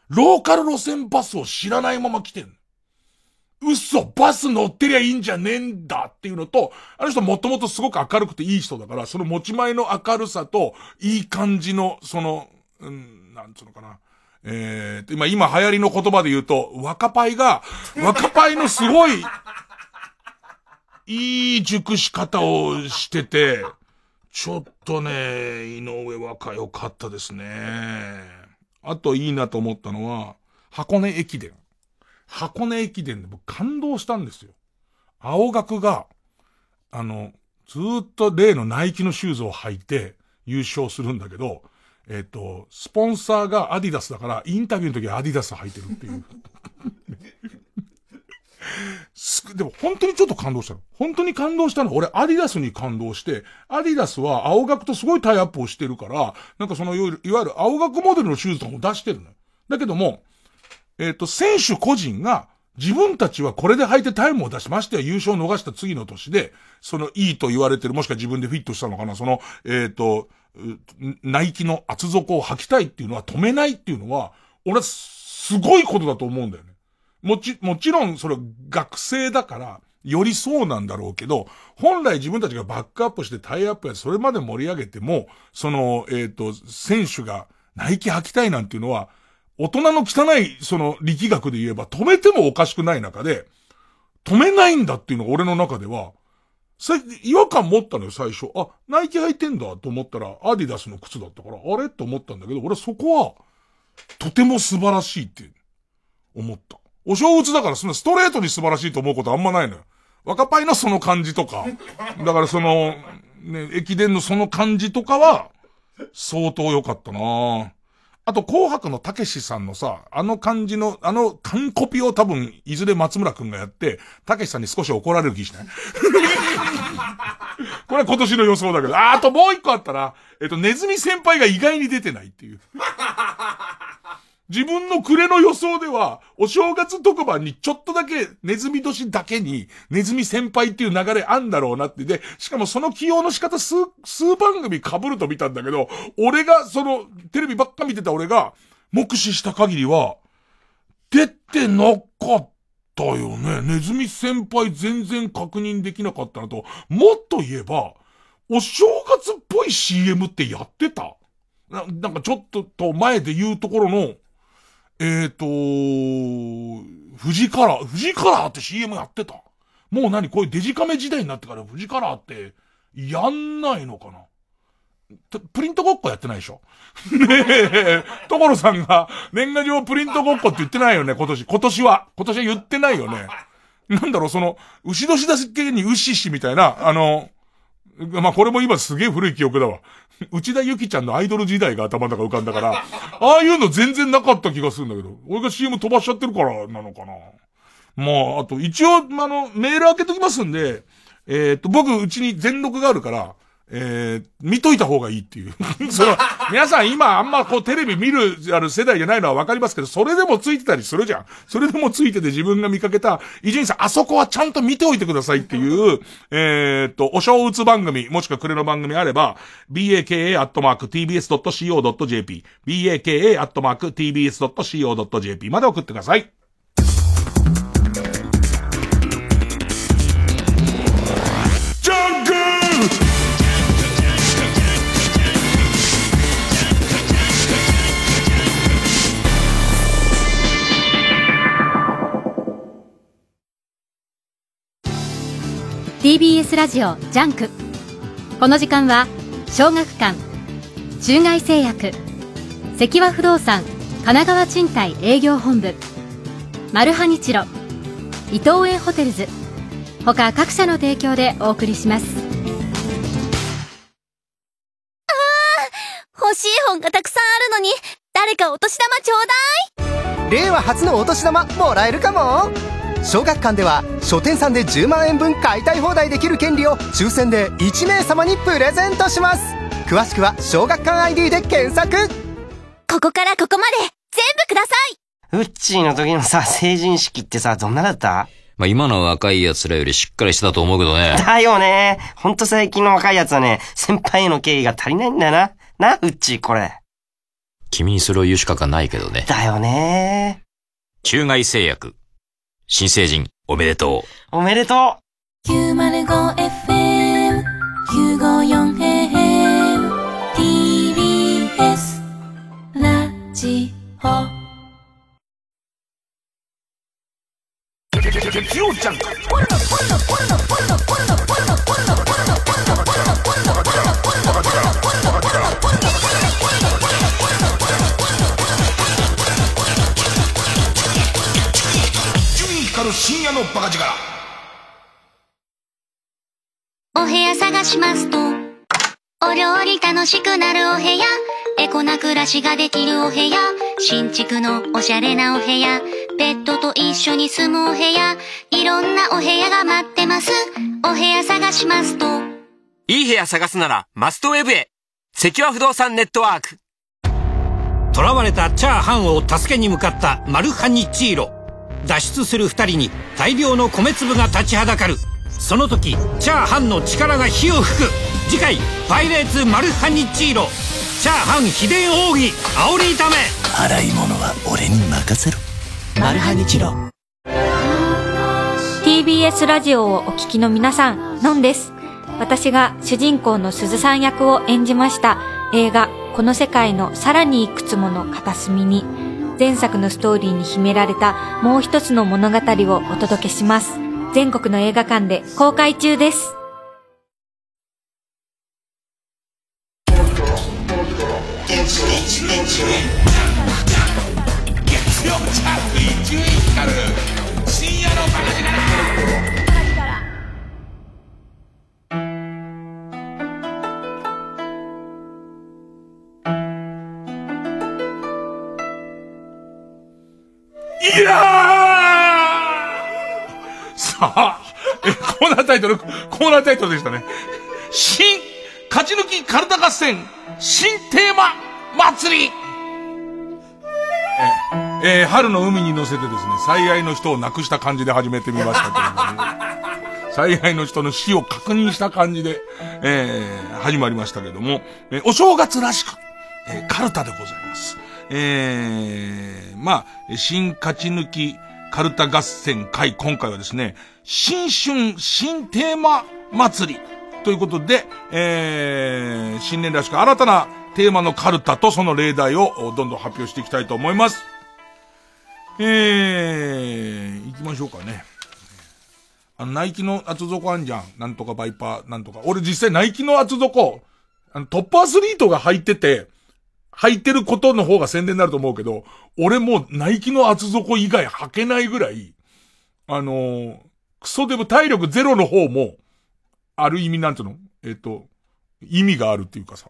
S3: ローカル路線バスを知らないまま来てん嘘バス乗ってりゃいいんじゃねえんだっていうのと、あの人もともとすごく明るくていい人だから、その持ち前の明るさと、いい感じの、その、うん、なんつうのかな。えー、今、今流行りの言葉で言うと、若パイが、若パイのすごい、いい熟し方をしてて、ちょっとね、井上若良かったですね。あといいなと思ったのは、箱根駅伝。箱根駅伝で僕感動したんですよ。青学が、あの、ずっと例のナイキのシューズを履いて優勝するんだけど、えっ、と、スポンサーがアディダスだから、インタビューの時はアディダス履いてるっていう。すでも本当にちょっと感動したの。本当に感動したの俺アディダスに感動して、アディダスは青学とすごいタイアップをしてるから、なんかそのいわゆる青学モデルのシューズとかも出してるの。だけども、えっ、と、選手個人が自分たちはこれで履いてタイムを出しましては優勝を逃した次の年で、そのいいと言われてる、もしくは自分でフィットしたのかな、その、えっ、と、ナイキの厚底を履きたいっていうのは止めないっていうのは、俺はすごいことだと思うんだよね。もち、もちろんそれ学生だから、よりそうなんだろうけど、本来自分たちがバックアップしてタイアップやそれまで盛り上げても、その、えっ、と、選手がナイキ履きたいなんていうのは、大人の汚い、その力学で言えば止めてもおかしくない中で、止めないんだっていうのが俺の中では、それ、違和感持ったのよ、最初。あ、ナイキ履いてんだと思ったら、アディダスの靴だったから、あれ？と思ったんだけど、俺そこは、とても素晴らしいって思った。お正月だからそんなストレートに素晴らしいと思うことあんまないのよ。若パイのその感じとか、だからその、ね、駅伝のその感じとかは、相当良かったなぁあと、紅白のたけしさんのさ、あの感じの、あの完コピを多分、いずれ松村くんがやって、たけしさんに少し怒られる気しない？これは今年の予想だけど。あ、あともう一個あったら、えっと、ネズミ先輩が意外に出てないっていう。自分の暮れの予想では、お正月特番にちょっとだけ、ネズミ年だけに、ネズミ先輩っていう流れあんだろうなって。で、しかもその起用の仕方数、数番組被ると見たんだけど、俺が、その、テレビばっか見てた俺が、目視した限りは、出てなかったよね。ネズミ先輩全然確認できなかったのと、もっと言えば、お正月っぽい CM ってやってたななんかちょっとと前で言うところの、えっ、ー、と、富士カラー、富士カラーって CM やってた？もう何？こういうデジカメ時代になってから富士カラーって、やんないのかな？とプリントごっこやってないでしょ？ねえ、所さんが年賀状プリントごっこって言ってないよね、今年。今年は。今年は言ってないよね。なんだろう、その、牛年だけに牛しみたいな、あの、まあ、これも今すげえ古い記憶だわ。内田ゆきちゃんのアイドル時代が頭の中浮かんだから、ああいうの全然なかった気がするんだけど、俺が CM 飛ばしちゃってるからなのかな。まあ、あと一応、あの、メール開けときますんで、えっ、と、僕、うちに全録があるから、えー、見といた方がいいっていう。その、皆さん今あんまこうテレビ見る、ある世代じゃないのはわかりますけど、それでもついてたりするじゃん。それでもついてて自分が見かけた、伊集院さん、あそこはちゃんと見ておいてくださいっていう、えー、っと、お正月番組、もしくは暮れの番組あれば、baka.tbs.co.jp、baka.tbs.co.jp まで送ってください。
S5: TBS ラジオジャンク。この時間は小学館中外製薬関和不動産神奈川賃貸営業本部マルハニチロ伊藤園ホテルズ。他各社の提供でお送りします。
S6: 欲しい本がたくさんあるのに誰かお年玉ちょうだい。
S7: 令和初のお年玉もらえるかも小学館では書店さんで10万円分買いたい放題できる権利を抽選で1名様にプレゼントします詳しくは小学館 ID で検索
S6: ここからここまで全部ください
S8: ウッチーの時のさ、成人式ってさ、どんなだった？
S9: まあ、今の若い奴らよりしっかりしてたと思うけどね。
S8: だよね。ほんと最近の若い奴はね、先輩への敬意が足りないんだよな。な、ウッチーこれ。
S9: 君にそれを言う資格はないけどね。
S8: だよね。
S9: 中外製薬。新成人、おめでと
S8: う。おめでと
S6: う。905FM、954AM、TBS、ラジオ。
S3: 月曜ジャンク夜のバカ力
S10: お部屋探しますとお料理楽しくなるお部屋エコな暮らしができるお部屋新築のおしゃれなお部屋ベッドと一緒に住むお部屋、いろんなお部屋が待ってます。お部屋探しますと。
S11: いい部屋探すなら、マストウェブへ。関和不動産ネットワーク。
S12: 囚われたチャーハンを助けに向かったマルハニチーロ。脱出する二人に大量の米粒が立ちはだかる。その時、チャーハンの力が火を吹く。次回、パイレーツマルハニチーロ。チャーハン秘伝奥義、煽り炒め。
S13: 洗い物は俺に任せろ。マルハニチロ。
S14: TBS ラジオをお聞きの皆さん、のんです。私が主人公の鈴さん役を演じました映画この世界のさらにいくつもの片隅に前作のストーリーに秘められたもう一つの物語をお届けします。全国の映画館で公開中です。
S3: ーさあ、え、コーナータイトル、コーナータイトルでしたね。新、勝ち抜きカルタ合戦、新テーマ、祭りえー春の海に乗せてですね、最愛の人を亡くした感じで始めてみましたけども、最愛の人の死を確認した感じで、えー始まりましたけども、えーお正月らしく、えーカルタでございます。えーまあ、新勝ち抜きカルタ合戦会、今回はですね、新春新テーマ祭りということで、えー新年らしく新たなテーマのカルタとその例題をどんどん発表していきたいと思います。えー、行きましょうかね。あの、ナイキの厚底あんじゃん。なんとかバイパー、なんとか。俺実際ナイキの厚底、あの、トップアスリートが履いてて、履いてることの方が宣伝になると思うけど、俺もナイキの厚底以外履けないぐらい、あのークソデブ体力ゼロの方も、ある意味なんていうの？えっ、と、意味があるっていうかさ。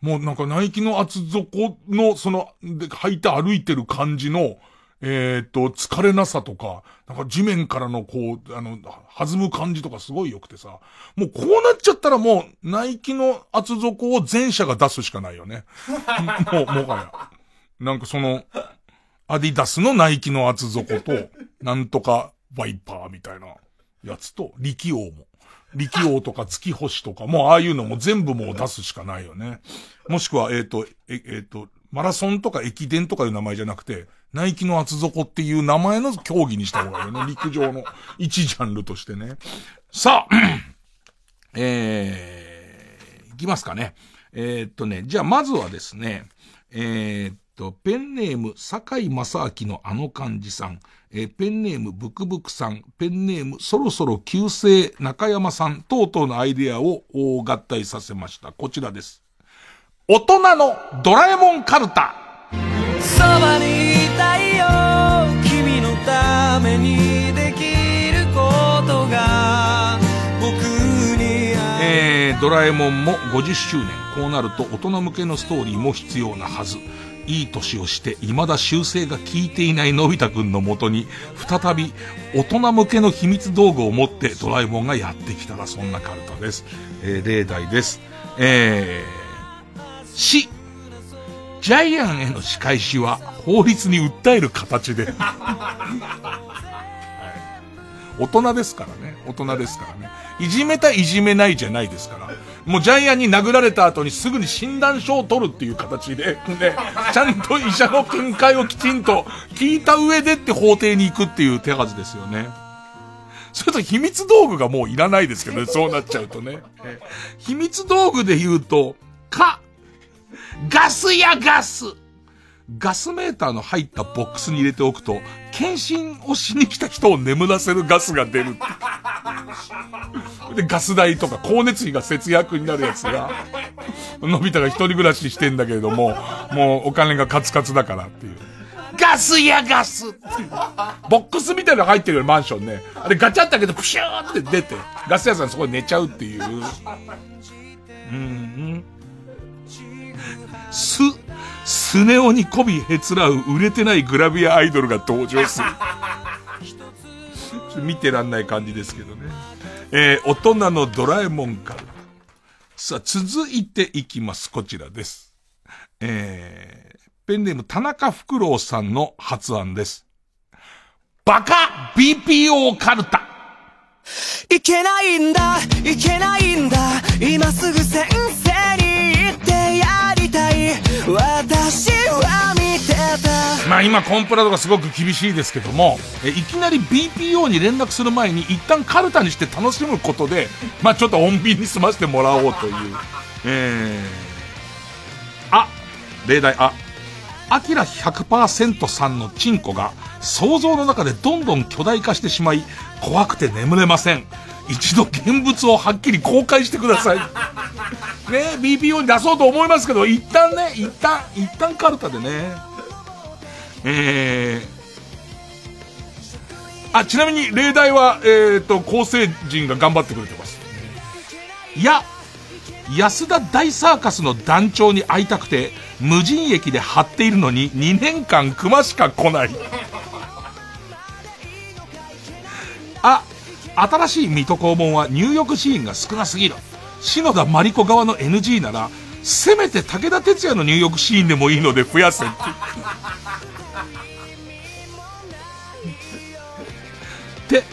S3: もうなんかナイキの厚底の、その、で履いて歩いてる感じの、えっ、と、疲れなさとか、なんか地面からのこう、あの、弾む感じとかすごい良くてさ。もうこうなっちゃったらもう、ナイキの厚底を全社が出すしかないよね。もう、もはや。なんかその、アディダスのナイキの厚底と、なんとかワイパーみたいなやつと、力王も。力王とか月星とか、もうああいうのも全部もう出すしかないよね。もしくは、えっ、と、え、えっ、と、マラソンとか駅伝とかいう名前じゃなくて、ナイキの厚底っていう名前の競技にした方がいいよね。陸上の一ジャンルとしてね。さあ、えー、いきますかね。えーっとね、じゃあまずはですね、えーっと、ペンネーム、坂井正明のあの漢字さん、えーペンネーム、ブクブクさん、ペンネーム、そろそろ旧姓中山さん等々のアイデアをお合体させました。こちらです。大人のドラえもんカルタ。
S4: そばにいたいよ君のためにできることが僕に
S3: えー、ドラえもんも50周年。こうなると大人向けのストーリーも必要なはず。いい年をして未だ修正が効いていないのび太くんのもとに、再び大人向けの秘密道具を持ってドラえもんがやってきたらそんなカルタです。えー、例題です。えー、死。ジャイアンへの仕返しは法律に訴える形で。大人ですからね。大人ですからね。いじめたいじめないじゃないですから。もうジャイアンに殴られた後にすぐに診断書を取るっていう形で、で、ちゃんと医者の見解をきちんと聞いた上でって法廷に行くっていう手はずですよね。それと秘密道具がもういらないですけどね、そうなっちゃうとね。秘密道具で言うと、か、ガスやガスガスメーターの入ったボックスに入れておくと、検診をしに来た人を眠らせるガスが出る。で、ガス代とか光熱費が節約になるやつが、のび太が一人暮らししてんだけれども、もうお金がカツカツだからっていう。ガスやガスっていうボックスみたいなの入ってるよマンションね。あれガチャって開けてプシューって出て、ガス屋さんそこで寝ちゃうっていう。うん、すスネ夫に媚びへつらう売れてないグラビアアイドルが登場する。見てらんない感じですけどね。えー、大人のドラえもんから。さあ、続いていきます。こちらです。えー、ペンネーム田中福郎さんの発案です。バカ BPO カルタ。
S4: いけないんだ、いけないんだ、今すぐ先生に言ってや。私は見てた。
S3: まあ今コンプラとかすごく厳しいですけども、えいきなり BPO に連絡する前に一旦カルタにして楽しむことで、まあちょっと穏便に済ませてもらおうという。えー、あ、例題、あ、アキラ100%さんのチンコが想像の中でどんどん巨大化してしまい、怖くて眠れません。一度現物をはっきり公開してください。ね、BPO に出そうと思いますけど、一旦ね、一旦、一旦カルタでね。えー、あ、ちなみに例題は、えっ、ー、と、構成陣が頑張ってくれてます。いや、安田大サーカスの団長に会いたくて、無人駅で張っているのに2年間熊しか来ない。あ、新しい水戸黄門は入浴シーンが少なすぎる。篠田真理子側の NG なら、せめて武田鉄矢の入浴シーンでもいいので増やせって。で、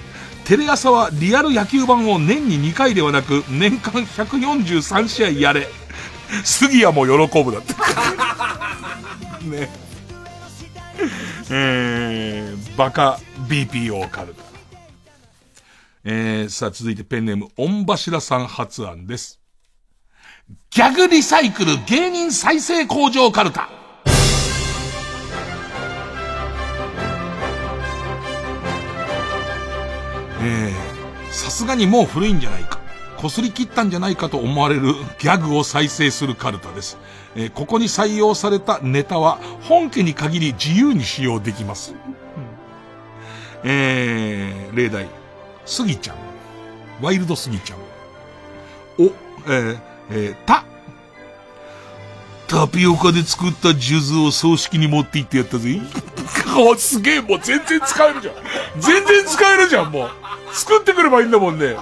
S3: テレ朝はリアル野球版を年に2回ではなく、年間143試合やれ。杉谷も喜ぶだって。ね。えー、バカ BPO カルタ。えー、さあ続いてペンネーム、御柱さん発案です。ギャグリサイクル芸人再生工場カルタ。えー、さすがにもう古いんじゃないか。擦り切ったんじゃないかと思われる ギャグを再生するカルタです。えー、ここに採用されたネタは本家に限り自由に使用できます。えー、例題。スギちゃん。ワイルドスギちゃん。お、えー、えー、た。タピオカで作った数珠を葬式に持って行ってやったぜ。顔すげえ、もう全然使えるじゃん。全然使えるじゃん、もう。作ってくればいいんだもんね。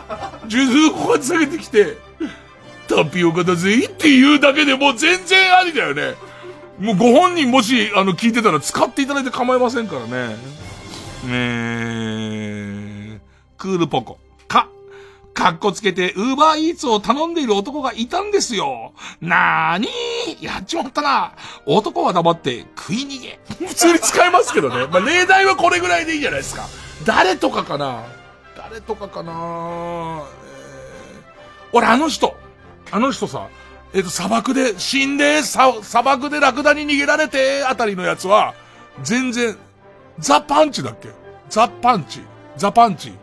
S3: 数珠をこうやって下げてきて、タピオカだぜって言うだけでもう全然ありだよね。もうご本人もし、あの、聞いてたら使っていただいて構いませんからね。えクールポコ。か、かっこつけて、ウーバーイーツを頼んでいる男がいたんですよ。なーにーやっちまったな。男は黙って食い逃げ。普通に使えますけどね。まあ、例題はこれぐらいでいいじゃないですか。誰とかかな誰とかかな、えー、俺あの人。あの人さ、えっ、と、砂漠で死んで、さ、砂漠でラクダに逃げられて、あたりのやつは、全然、ザ・パンチだっけ？ザ・パンチ。ザ・パンチ。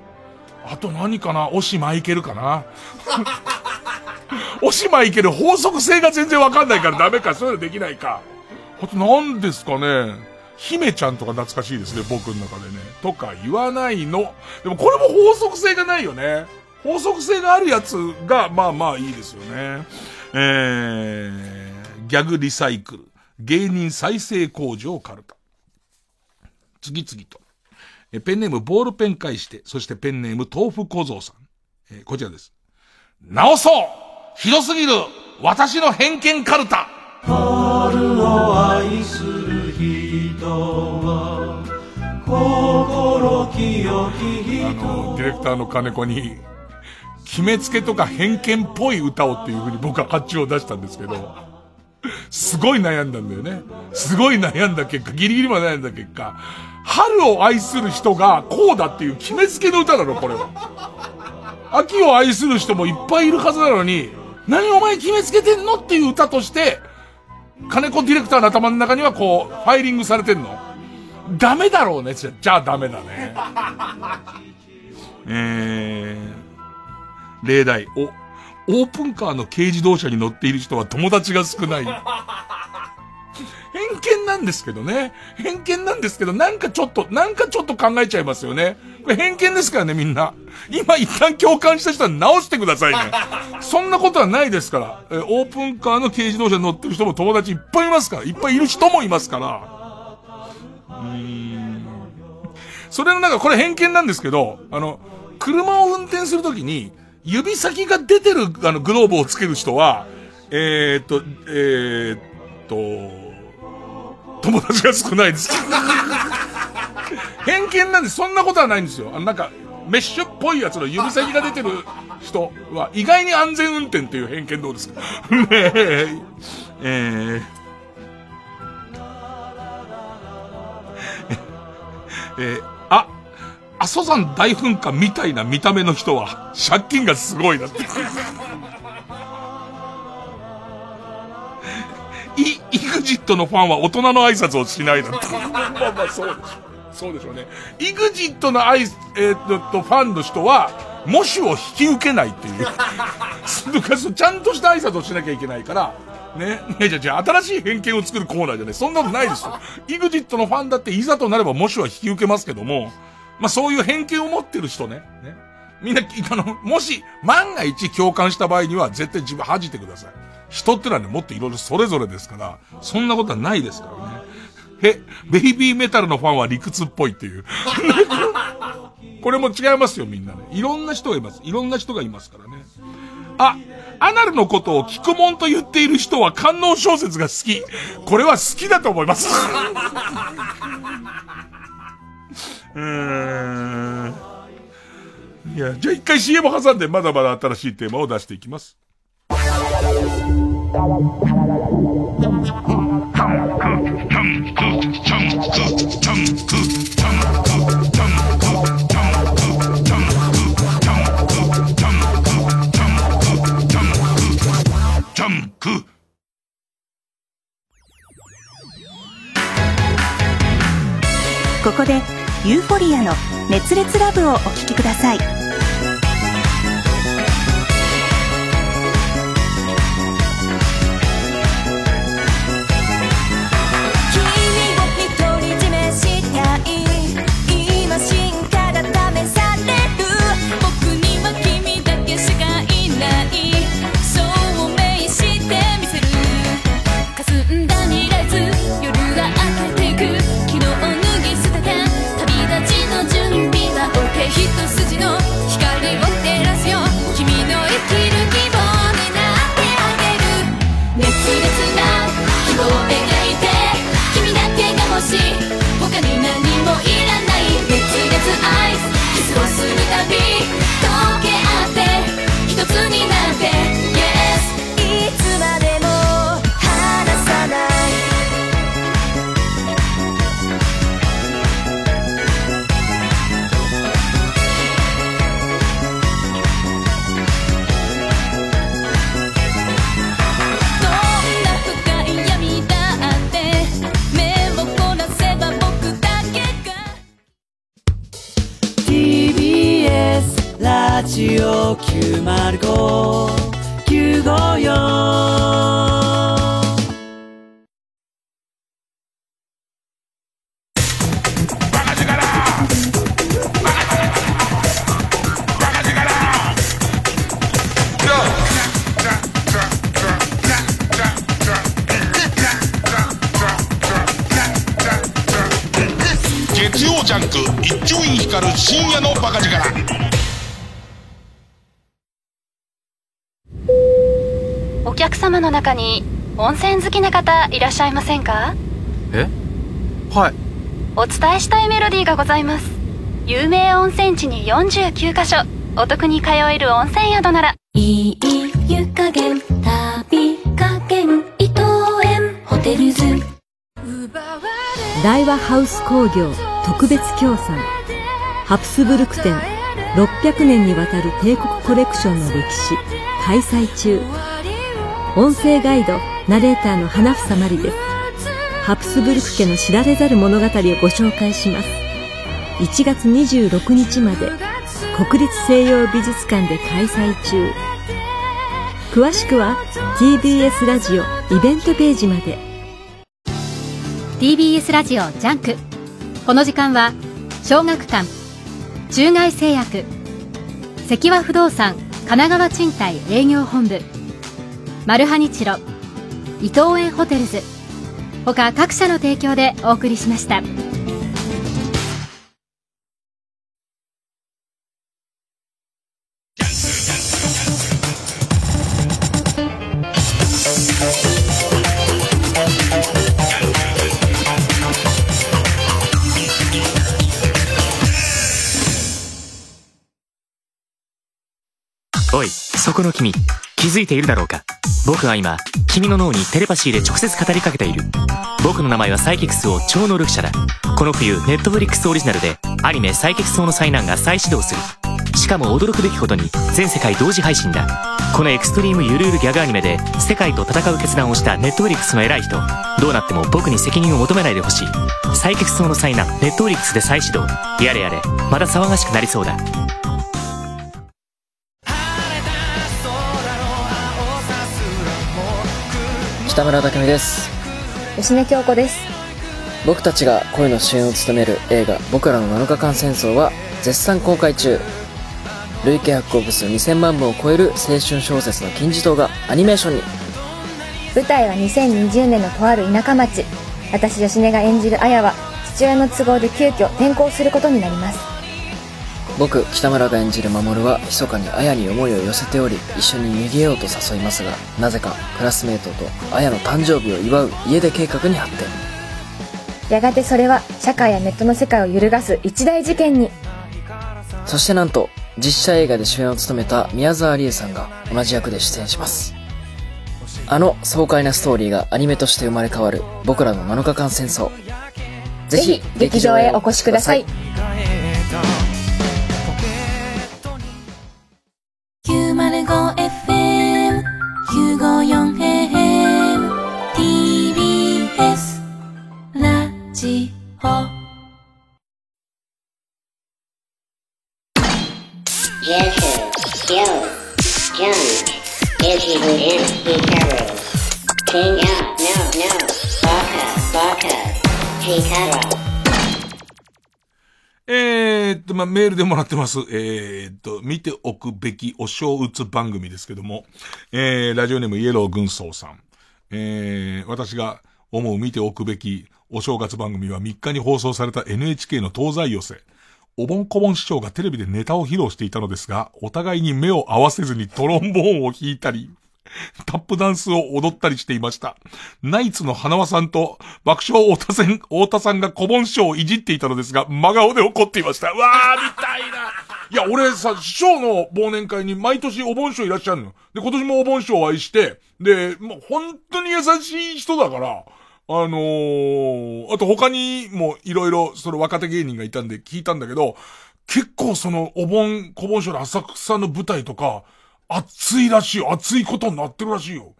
S3: あと何かな？押しマイケルかな？押しマイケル法則性が全然わかんないからダメか。そういうのできないか。あと何ですかね？姫ちゃんとか懐かしいですね、僕の中でね。とか言わないの。でもこれも法則性がないよね。法則性があるやつが、まあまあいいですよね。えー、ギャグリサイクル。芸人再生工場カルタ。次々と。えペンネームボールペン返して、そしてペンネーム豆腐小僧さん。えー、こちらです。直そうひどすぎる私の偏見カルタ春を愛する人は心清き人あの、ディレクターの金子に、決めつけとか偏見っぽい歌をっていう風に僕は発注を出したんですけど、すごい悩んだんだよね。すごい悩んだ結果、ギリギリまで悩んだ結果、春を愛する人がこうだっていう決めつけの歌なの、これは。秋を愛する人もいっぱいいるはずなのに、何お前決めつけてんのっていう歌として、金子ディレクターの頭の中にはこう、ファイリングされてんの。ダメだろうね。じゃあダメだね。えー、例題。お、オープンカーの軽自動車に乗っている人は友達が少ない。偏見なんですけどね。偏見なんですけど、なんかちょっと、なんかちょっと考えちゃいますよね。これ偏見ですからね、みんな。今一旦共感した人は直してくださいね。そんなことはないですから。えオープンカーの軽自動車に乗ってる人も友達いっぱいいますから。いっぱいいる人もいますから。うーん。それのなんかこれ偏見なんですけど、あの、車を運転するときに、指先が出てる、あの、グローブをつける人は、えー、っと、えー、っと、友達が少ないです。偏見なんでそんなことはないんですよ。あの、なんか、メッシュっぽいやつの指先が出てる人は意外に安全運転っていう偏見どうですか？ねえ、えー、えー、阿蘇山大噴火みたいな見た目の人は借金がすごいなって。イ、イグジットのファンは大人の挨拶をしないだって。まあまあそうでしょう。そうでしょうね。イグジットのアイス、えー、っと、ファンの人は、模試を引き受けないっていう。ちゃんとした挨拶をしなきゃいけないから、ね。ね、じゃじゃ新しい偏見を作るコーナーじゃない。そんなことないですよ。イグジットのファンだっていざとなれば模試は引き受けますけども、まあそういう偏見を持ってる人ね。ね。みんな、あの、もし、万が一共感した場合には絶対自分恥じてください。人ってのはね、もっといろいろそれぞれですから、そんなことはないですからね。へ、ベイビーメタルのファンは理屈っぽいっていう。これも違いますよ、みんなね。いろんな人がいます。いろんな人がいますからね。あ、アナルのことを聞くもんと言っている人は観音小説が好き。これは好きだと思います。うーん。いや、じゃあ一回 CM 挟んでまだまだ新しいテーマを出していきます。
S15: ここでユーフォリアの熱烈ラブをお聴きください。
S5: 中に温泉好きな方いらっしゃいませんか？
S16: え？はい。
S5: お伝えしたいメロディーがございます。有名温泉地に49カ所。お得に通える温泉宿なら。いい湯加減旅加減伊藤園。ホテルズ。
S17: 大和ハウス工業特別協賛。ハプスブルク展600年にわたる帝国コレクションの歴史。開催中音声ガイドナレーターの花房まりです。ハプスブルク家の知られざる物語をご紹介します。1月26日まで国立西洋美術館で開催中。詳しくは TBS ラジオイベントページまで。
S5: TBS ラジオジャンク。この時間は小学館中外製薬関和不動産神奈川賃貸営業本部。マルハニチロ。伊藤園ホテルズ。他各社の提供でお送りしました。
S18: おい、そこの君、気づいているだろうか僕は今、君の脳にテレパシーで直接語りかけている。僕の名前はサイキクス王超能力者だ。この冬、ネットフリックスオリジナルで、アニメサイキクス王の災難が再始動する。しかも驚くべきことに、全世界同時配信だ。このエクストリームゆるゆるギャグアニメで、世界と戦う決断をしたネットフリックスの偉い人。どうなっても僕に責任を求めないでほしい。サイキクス王の災難、ネットフリックスで再始動。やれやれ、また騒がしくなりそうだ。
S19: 北村匠海です。
S20: 吉根京子です。
S19: 僕たちが声の主演を務める映画「僕らの7日間戦争」は絶賛公開中。累計発行部数2000万部を超える青春小説の金字塔がアニメーションに。
S20: 舞台は2020年のとある田舎町。私吉根が演じる綾は父親の都合で急遽転校することになります
S19: 僕北村が演じる守は密かに綾に思いを寄せており一緒に逃げようと誘いますがなぜかクラスメートと綾の誕生日を祝う家出計画に発展。
S20: やがてそれは社会やネットの世界を揺るがす一大事件に
S19: そしてなんと実写映画で主演を務めた宮沢りえさんが同じ役で出演します。あの爽快なストーリーがアニメとして生まれ変わる僕らの7日間戦争。
S20: ぜひ劇場へお越しください。
S3: えーっと、まあ、メールでもらってます。えーっと、見ておくべきお正打つ番組ですけども、えー、ラジオネームイエロー軍曹さん。えー、私が思う見ておくべきお正月番組は3日に放送された NHK の東西寄せ。おぼんこぼん師匠がテレビでネタを披露していたのですが、お互いに目を合わせずにトロンボーンを弾いたり、タップダンスを踊ったりしていました。ナイツの花輪さんと爆笑太田さん、太田さんが小盆師匠をいじっていたのですが、真顔で怒っていました。うわー、見たいな。いや、俺さ、師匠の忘年会に毎年お盆師匠いらっしゃるの。で、今年もお盆師匠を愛して、で、もう本当に優しい人だから、あのー、あと他にもいろいろ、その若手芸人がいたんで聞いたんだけど、結構そのお盆、小盆師匠の浅草の舞台とか、熱いらしい。熱いことになってるらしいよ。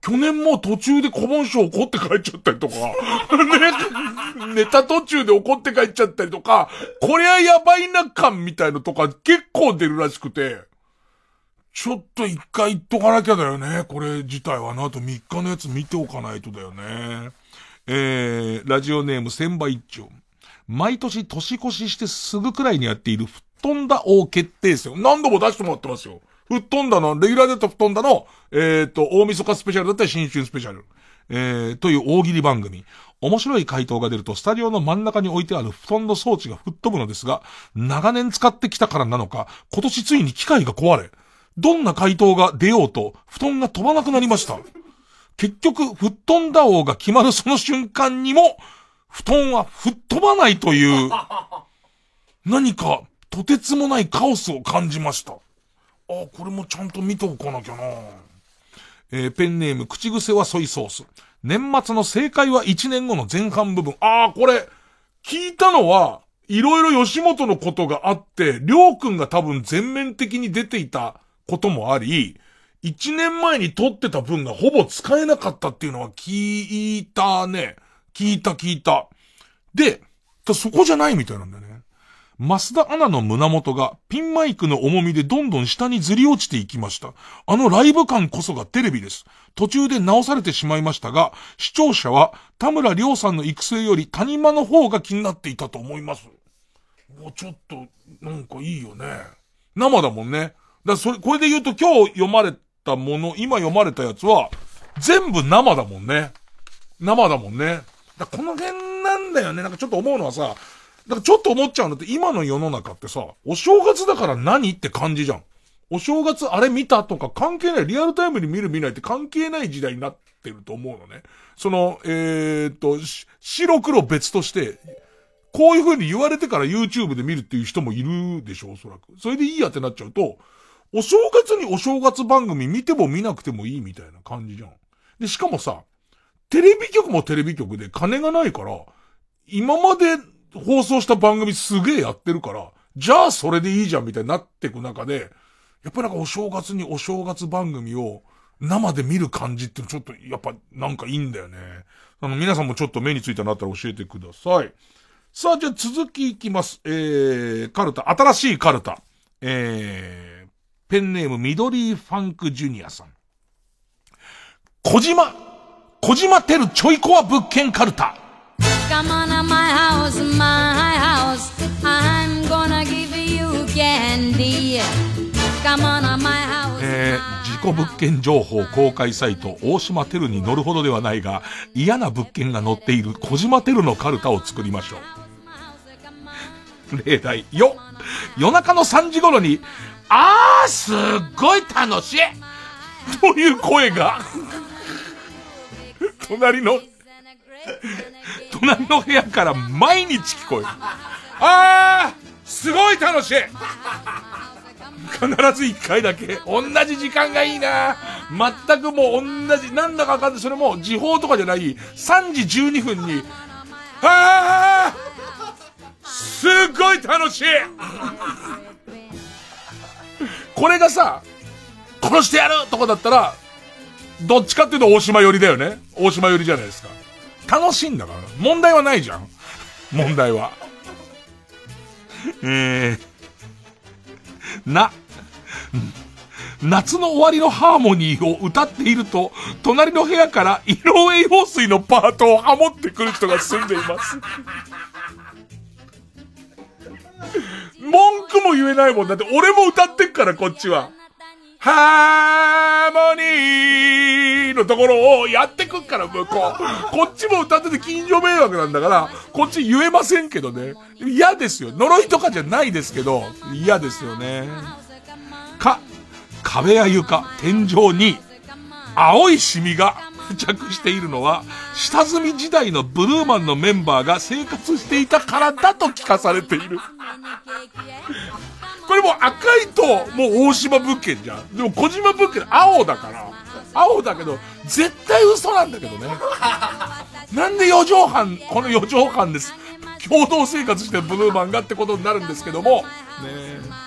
S3: 去年も途中で小盆賞怒って帰っちゃったりとか、ね、ネタ途中で怒って帰っちゃったりとか、こりゃやばいな感みたいのとか結構出るらしくて、ちょっと一回言っとかなきゃだよね。これ自体はな。あと3日のやつ見ておかないとだよね。えー、ラジオネーム千葉一丁。毎年年越ししてすぐくらいにやっている吹っ飛んだ王決定戦何度も出してもらってますよ。吹っ飛んだの、レギュラーだった吹っ飛んだの、えっ、ー、と、大晦日スペシャルだったら新春スペシャル。えー、という大喜利番組。面白い回答が出ると、スタジオの真ん中に置いてある布団の装置が吹っ飛ぶのですが、長年使ってきたからなのか、今年ついに機械が壊れ、どんな回答が出ようと、布団が飛ばなくなりました。結局、吹っ飛んだ王が決まるその瞬間にも、布団は吹っ飛ばないという、何か、とてつもないカオスを感じました。あ、これもちゃんと見ておかなきゃな。えー、ペンネーム、口癖はソイソース。年末の正解は1年後の前半部分。ああ、これ、聞いたのは、いろいろ吉本のことがあって、りょうくんが多分全面的に出ていたこともあり、1年前に撮ってた分がほぼ使えなかったっていうのは聞いたね。聞いた聞いた。で、そこじゃないみたいなんだよね。増田アナの胸元がピンマイクの重みでどんどん下にずり落ちていきました。あのライブ感こそがテレビです。途中で直されてしまいましたが、視聴者は田村亮さんの育成より谷間の方が気になっていたと思います。もうちょっと、なんかいいよね。生だもんね。だからそれ、これで言うと今日読まれたもの、今読まれたやつは、全部生だもんね。生だもんね。だこの辺なんだよね。なんかちょっと思うのはさ、からちょっと思っちゃうんだって、今の世の中ってさ、お正月だから何って感じじゃん。お正月あれ見たとか関係ない、リアルタイムに見る見ないって関係ない時代になってると思うのね。その、えー、っと、白黒別として、こういう風に言われてから YouTube で見るっていう人もいるでしょ、おそらく。それでいいやってなっちゃうと、お正月にお正月番組見ても見なくてもいいみたいな感じじゃん。で、しかもさ、テレビ局もテレビ局で金がないから、今まで放送した番組すげえやってるから、じゃあそれでいいじゃんみたいになってく中で、やっぱりなんかお正月にお正月番組を生で見る感じってちょっとやっぱなんかいいんだよね。あの皆さんもちょっと目についたなったら教えてください。さあじゃあ続きいきます。えー、カルタ、新しいカルタ。えー、ペンネーム緑ファンクジュニアさん。小島、小島テルちょいコア物件カルタ。
S21: Come on to my house, my house. I'm gonna give you candy. Come on to my house.
S3: えー、事故物件情報公開サイト大島テルに乗るほどではないが、嫌な物件が載っている小島テルのカルタを作りましょう。例題、よ、夜中の3時頃に、あー、すっごい楽しいという声が、隣の、隣の部屋から毎日聞こえる。あー、すごい楽しい必ず一回だけ。同じ時間がいいな全くもう同じ、なんだかわかんない。それも時報とかじゃない、3時12分に、あーすっごい楽しいこれがさ、殺してやるとかだったら、どっちかっていうと大島寄りだよね。大島寄りじゃないですか。楽しいんだから。問題はないじゃん。問題は。えー、な、夏の終わりのハーモニーを歌っていると、隣の部屋から井上陽水のパートをハモってくる人が住んでいます。文句も言えないもんだって、俺も歌ってっから、こっちは。ハーモニーのところをやってくっから、向こう。こっちも歌ってて近所迷惑なんだから、こっち言えませんけどね。嫌ですよ。呪いとかじゃないですけど、嫌ですよね。か、壁や床、天井に、青いシミが 付着しているのは、下積み時代のブルーマンのメンバーが生活していたからだと聞かされている。これもう赤いと、もう大島物件じゃん。でも小島物件青だから。青だけど、絶対嘘なんだけどね。なんで四畳半、この四畳半です。共同生活してブルーマンがってことになるんですけども、ね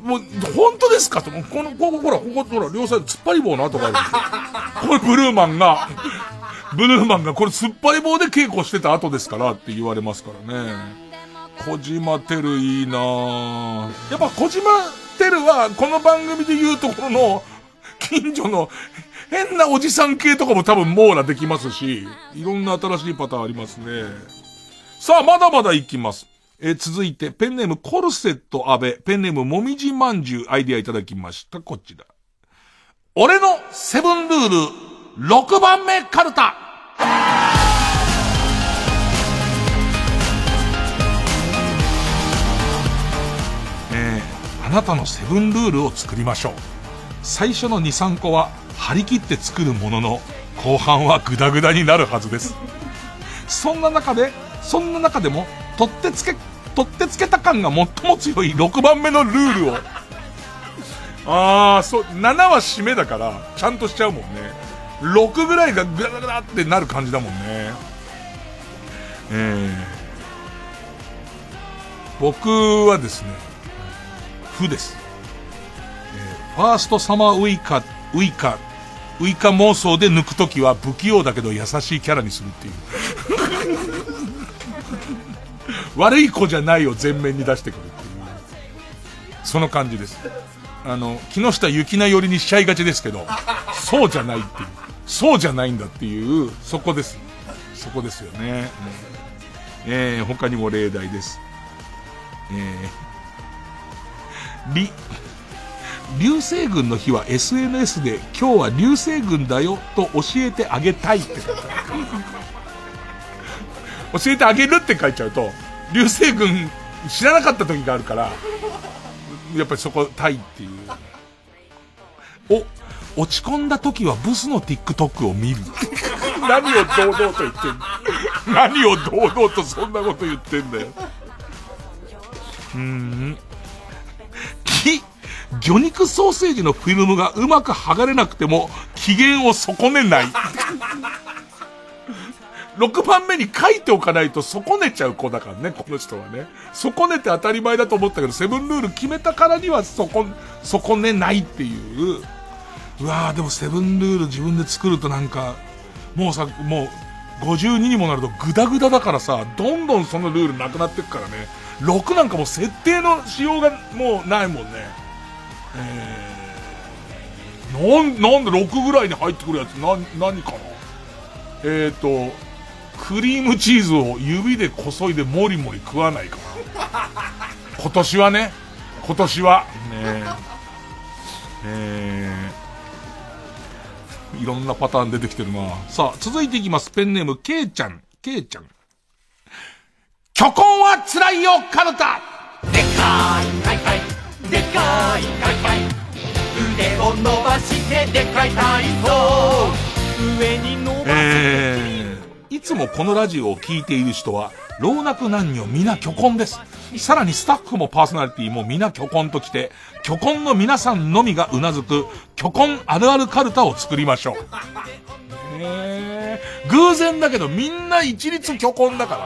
S3: もう、本当ですかと、この、ここ、ほら、ここ、ほら、両サイド突っ張り棒の跡がある。これブルーマンが、ブルーマンがこれ突っ張り棒で稽古してた後ですからって言われますからね。小島テルいいなぁやっぱ小島テルはこの番組で言うところの近所の変なおじさん系とかも多分網羅できますし、いろんな新しいパターンありますね。さあ、まだまだいきます。え続いて、ペンネームコルセット安倍、ペンネームもみじまんじゅうアイディアいただきました。こちら。俺のセブンルール、6番目カルタ。なたのセブンルールを作りましょう。最初の2、3個は張り切って作るものの、後半はグダグダになるはずです。そんな中で、そんな中でも、取ってつけ、取ってつけた感が最も強い6番目のルールを。あー、そう、7は締めだから、ちゃんとしちゃうもんね。6ぐらいがグダグダグダってなる感じだもんね。えー、僕はですね、負です。えーファーストサマーウイカ、ウイカ、ウイカ妄想で抜くときは不器用だけど優しいキャラにするっていう。悪い子じゃないを前面に出してくるっていう。その感じです。あの、木下ゆきな寄りにしちゃいがちですけど、そうじゃないっていう。そうじゃないんだっていう、そこです。そこですよね。うん、えー、他にも例題です。えー、り、流星群の日は SNS で今日は流星群だよと教えてあげたいって。教えてあげるって書いちゃうと、流星群知らなかった時があるから、やっぱりそこ、たいっていう。お、落ち込んだ時はブスの TikTok を見る。何を堂々と言ってんの何を堂々とそんなこと言ってんだよ。うーん。き、魚肉ソーセージのフィルムがうまく剥がれなくても機嫌を損ねない。6番目に書いておかないと損ねちゃう子だからね、この人はね。損ねて当たり前だと思ったけど、セブンルール決めたからには損、損ねないっていう。うわーでもセブンルール自分で作るとなんか、もうさ、もう、52にもなるとグダグダだからさ、どんどんそのルールなくなってくからね。6なんかもう設定の仕様がもうないもんね。えー、なん、なんで6ぐらいに入ってくるやつ、な、何かな？えーと、クリームチーズを指でこそいでもりもり食わないかな。今年はね、今年は、ねえー、いろんなパターン出てきてるなさあ、続いていきます。ペンネーム、ケイちゃん。ケイちゃん。虚婚は辛いよ、カルタでかい、かいかい、でかい、かいかい。腕を伸ばしてでかい体操。上に伸ばして。えーいつもこのラジオを聴いている人は、老若男女皆巨婚です。さらにスタッフもパーソナリティも皆巨婚ときて、巨婚の皆さんのみがうなずく、巨婚あるあるカルタを作りましょう。偶然だけどみんな一律巨婚だか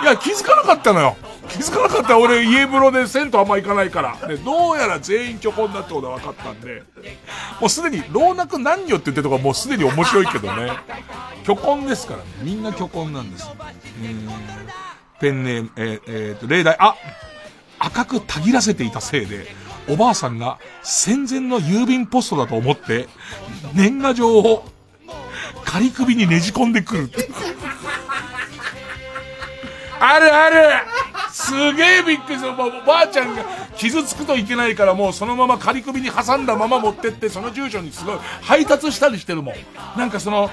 S3: らね。いや、気づかなかったのよ。気づかなかった俺家風呂で銭湯あんま行かないから。で、どうやら全員巨婚だってことが分かったんで、もうすでに老若男女って言ってるとこもうすでに面白いけどね。巨婚ですからね。みんな巨婚なんです。ペンネーム、えー、えー、と、例題、あ赤くたぎらせていたせいで、おばあさんが戦前の郵便ポストだと思って、年賀状を仮首にねじ込んでくる。あるあるすげえびっくりする。おばあちゃんが傷つくといけないからもうそのまま仮首に挟んだまま持ってってその住所にすごい配達したりしてるもん。なんかその、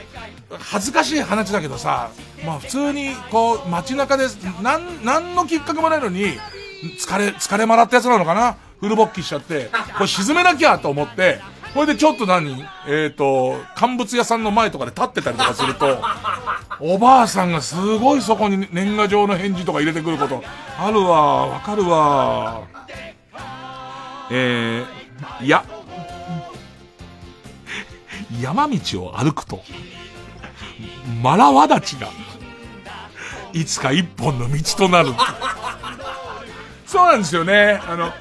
S3: 恥ずかしい話だけどさ、まあ普通にこう街中で、なん、なんのきっかけもないのに、疲れ、疲れまらったやつなのかな？フル勃起しちゃって、これ沈めなきゃと思って、これでちょっと何？えっ、ー、と、乾物屋さんの前とかで立ってたりとかすると、おばあさんがすごいそこに年賀状の返事とか入れてくること、あるわ、わかるわ。えー、いや、山道を歩くと、マラワダチが、いつか一本の道となる。そうなんですよね。あの、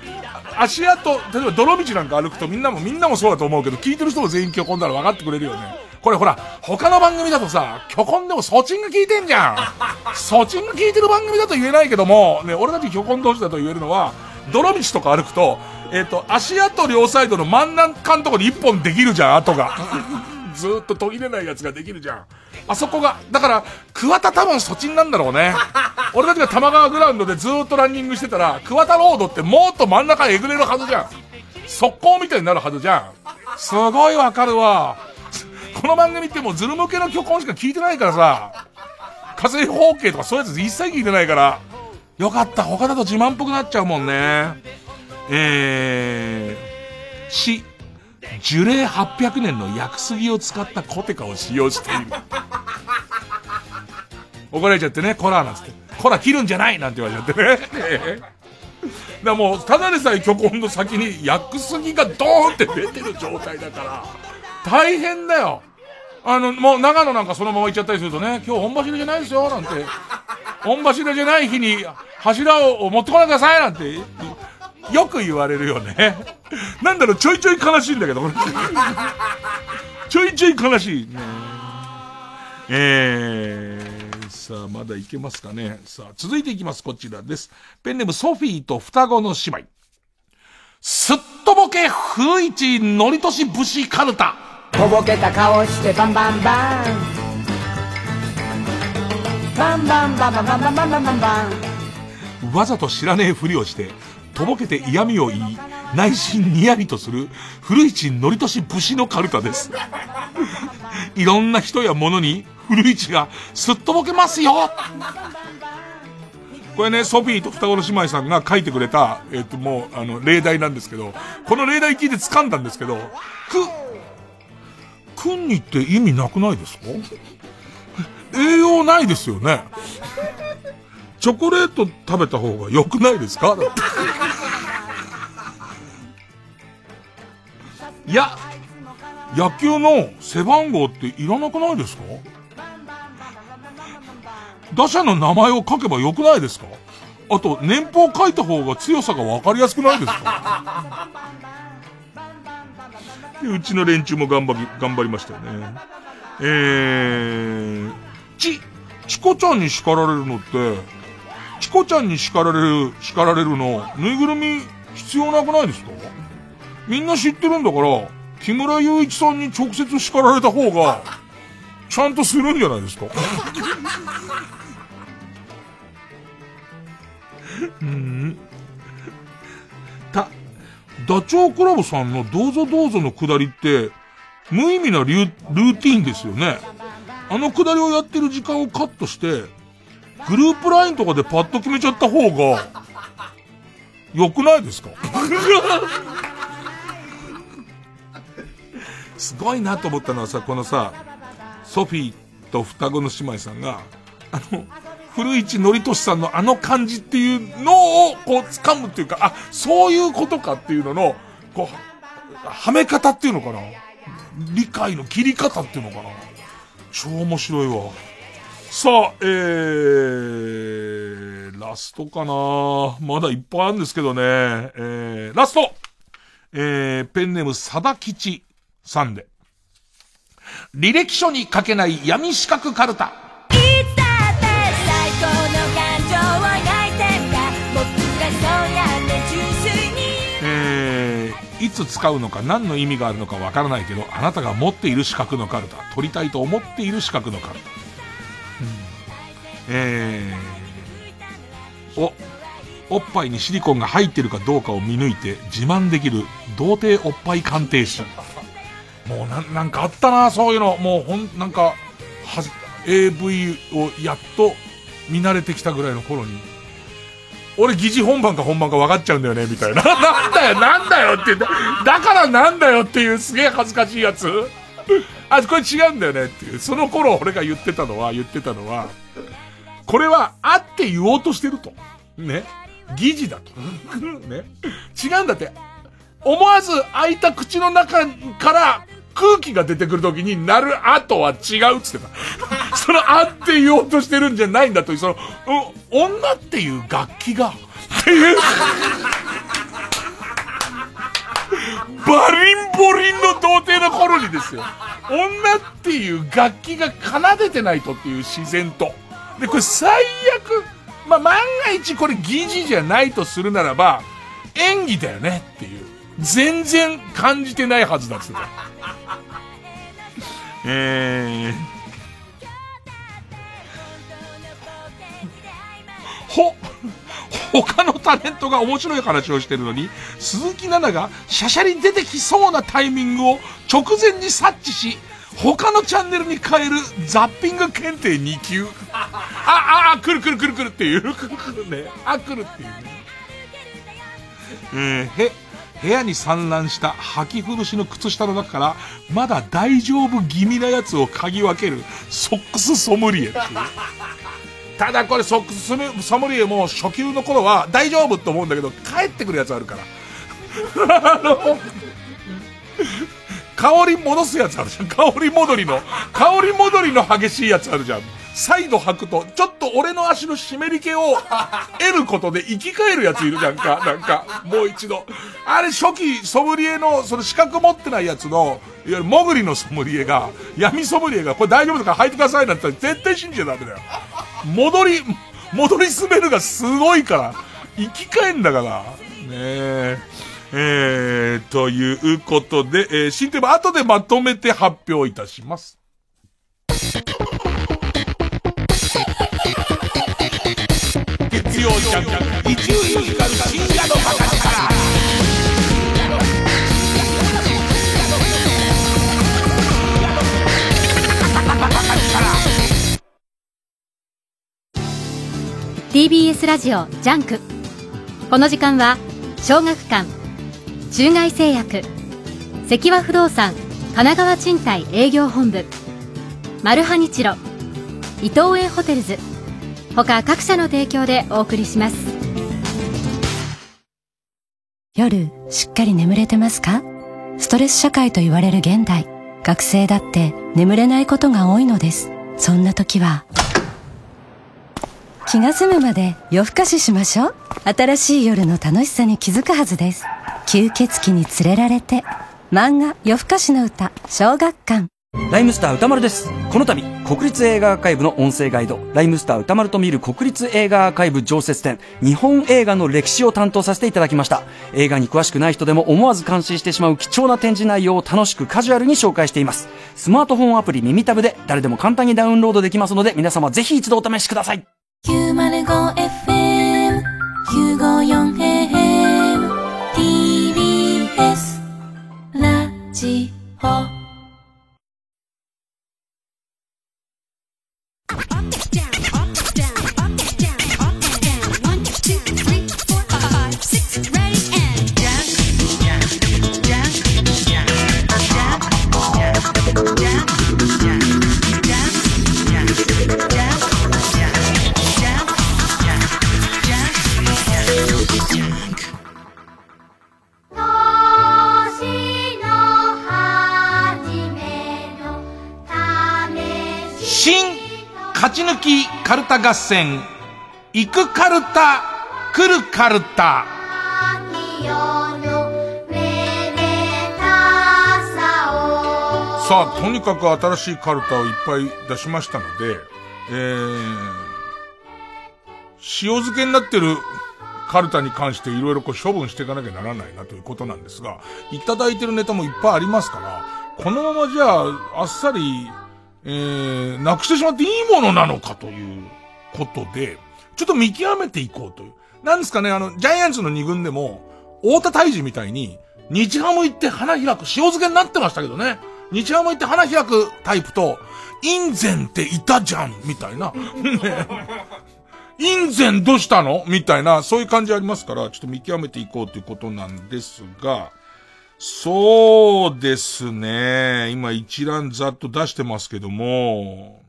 S3: 足跡、例えば泥道なんか歩くとみんなもみんなもそうだと思うけど、聞いてる人も全員虚婚なら分かってくれるよね。これほら、他の番組だとさ、虚婚でもソチンが聞いてんじゃん。ソチンが聞いてる番組だと言えないけども、ね、俺たち虚婚同士だと言えるのは、泥道とか歩くと、えっ、ー、と、足跡両サイドの真ん中のところに一本できるじゃん、跡が。ずっと途切れないやつができるじゃん。あそこが、だから、桑田多分そっちんなんだろうね。俺たちが玉川グラウンドでずっとランニングしてたら、桑田ロードってもっと真ん中えぐれるはずじゃん。速攻みたいになるはずじゃん。すごいわかるわ。この番組ってもうズル向けの曲音しか聞いてないからさ、火星方形とかそういうやつ一切聞いてないから、よかった。他だと自慢っぽくなっちゃうもんね。えー、し、樹齢800年の薬杉を使ったコテカを使用している。怒られちゃってね、コラーなんつって。コラ切るんじゃないなんて言われちゃってね。だもう、ただでさえ巨根の先に薬杉がドーンって出てる状態だから、大変だよ。あの、もう長野なんかそのまま行っちゃったりするとね、今日本柱じゃないですよ、なんて。本柱じゃない日に柱を持ってこないでください、なんて。よく言われるよね。なんだろう、ちょいちょい悲しいんだけど、ちょいちょい悲しい。ねえー、さあ、まだいけますかね。さあ、続いていきます。こちらです。ペンネームソフィーと双子の姉妹。すっとぼけ風一のりとし節カルタ。
S22: とぼけた顔してバンバンバンバンバンバンバンバンバンバンバンバン
S3: わざと知らねえふりをして、とぼけて嫌味を言い、内心ニヤリとする、古市のりとし節のカルタです。いろんな人や物に、古市がすっとぼけますよこれね、ソフィーと双子の姉妹さんが書いてくれた、えっ、と、もう、あの、例題なんですけど、この例題聞いて掴んだんですけど、く、くんにって意味なくないですか？栄養ないですよね。チョコレート食べた方が良くないですか？いや、野球の背番号っていらなくないですか？打者の名前を書けばよくないですか？あと、年俸書いた方が強さがわかりやすくないですか？でうちの連中も頑張り、頑張りましたよね。えー、ち、チコちゃんに叱られるのって、チコちゃんに叱られる、叱られるの、ぬいぐるみ必要なくないですか？みんな知ってるんだから、木村雄一さんに直接叱られた方が、ちゃんとするんじゃないですか？うん。た、ダチョウ倶楽部さんのどうぞどうぞのくだりって、無意味なルーティンですよね。あのくだりをやってる時間をカットして、グループラインとかでパッと決めちゃった方が、良くないですか？すごいなと思ったのはさ、このさ、ソフィーと双子の姉妹さんが、あの、古市のりとしさんのあの感じっていうのを、こう、掴むっていうか、あ、そういうことかっていうのの、こう、はめ方っていうのかな？理解の切り方っていうのかな？超面白いわ。さあ、えー、ラストかなまだいっぱいあるんですけどね。えー、ラストえー、ペンネーム、さだきちさんで。履歴書に書けない闇四角カルタ。
S22: 最高の感情を描いてんだ僕がそうやって純粋に
S3: えー、いつ使うのか何の意味があるのかわからないけど、あなたが持っている資格のカルタ。取りたいと思っている資格のカルタ。えー、お、おっぱいにシリコンが入ってるかどうかを見抜いて自慢できる童貞おっぱい鑑定士。もうな、なんかあったな、そういうの。もうほん、なんか、は、AV をやっと見慣れてきたぐらいの頃に。俺疑似本番か本番か分かっちゃうんだよね、みたいな。なんだよ、なんだよってだ、だからなんだよっていうすげえ恥ずかしいやつ。あ、これ違うんだよねっていう。その頃俺が言ってたのは、言ってたのは、これは、あって言おうとしてると。ね。疑似だと。ね。違うんだって。思わず開いた口の中から空気が出てくるときになるあとは違うっつってた。そのあって言おうとしてるんじゃないんだという、その、う女っていう楽器が、っていう。バリンボリンの童貞の頃にですよ。女っていう楽器が奏でてないとっていう自然と。で、これ最悪、まあ、万が一これ疑似じゃないとするならば、演技だよねっていう。全然感じてないはずだっつってた。えー、ほ、他のタレントが面白い話をしてるのに、鈴木奈々がシャシャリ出てきそうなタイミングを直前に察知し、他のチャンネルに変えるザッピング検定2級。あ、あ、あ、来る来る来る来るっていう。ね。あ、来るっていうね。えー、へ、部屋に散乱した履き古しの靴下の中から、まだ大丈夫気味なやつを嗅ぎ分ける、ソックスソムリエっていう。ただこれソックスソムリエも初級の頃は大丈夫って思うんだけど、帰ってくるやつあるから。あの、香り戻すやつあるじゃん。香り戻りの、香り戻りの激しいやつあるじゃん。再度履くと、ちょっと俺の足の湿り気を得ることで生き返るやついるじゃんか、なんか、もう一度。あれ初期ソムリエの、その資格持ってないやつの、いわゆるモグリのソムリエが、闇ソムリエが、これ大丈夫だから履いてくださいなんて言ったら絶対信じちゃダメだよ。戻り、戻り滑るがすごいから、生き返んだから。ねえ。えー、ということで、えー、新テーマ後でまとめて発表いたします。月曜ジャンク、伊集院光深夜のバカ力。
S5: TBS ラジオジャンクこの時間は小学館中外製薬。積和不動産神奈川賃貸営業本部。マルハニチロ伊藤園ホテルズ。他各社の提供でお送りします。
S23: 夜しっかり眠れてますか？ストレス社会と言われる現代。学生だって眠れないことが多いのです。そんな時は気が済むまで夜更かししましょう。新しい夜の楽しさに気づくはずです。吸血鬼に連れられて漫画夜更かしの歌小学館。
S24: ライムスター歌丸です。この度国立映画アーカイブの音声ガイドライムスター歌丸と見る国立映画アーカイブ常設展日本映画の歴史を担当させていただきました。映画に詳しくない人でも思わず感心してしまう貴重な展示内容を楽しくカジュアルに紹介しています。スマートフォンアプリ耳タブで誰でも簡単にダウンロードできますので皆様ぜひ一度お試しください。
S25: 905FM954AM
S3: カルタ合戦、行くカルタ、来るカルタ。さあ、とにかく新しいカルタをいっぱい出しましたので、えー、塩漬けになってるカルタに関していろいろこう処分していかなきゃならないなということなんですが、いただいてるネタもいっぱいありますから、このままじゃあ、あっさりえー、なくしてしまっていいものなのかということで、ちょっと見極めていこうという。なんですかね、あの、ジャイアンツの二軍でも、太田大治みたいに、日ハム行って花開く、塩漬けになってましたけどね。日ハム行って花開くタイプと、インゼンっていたじゃん、みたいな。インゼンどうしたのみたいな、そういう感じありますから、ちょっと見極めていこうということなんですが、そうですね。今一覧ざっと出してますけども、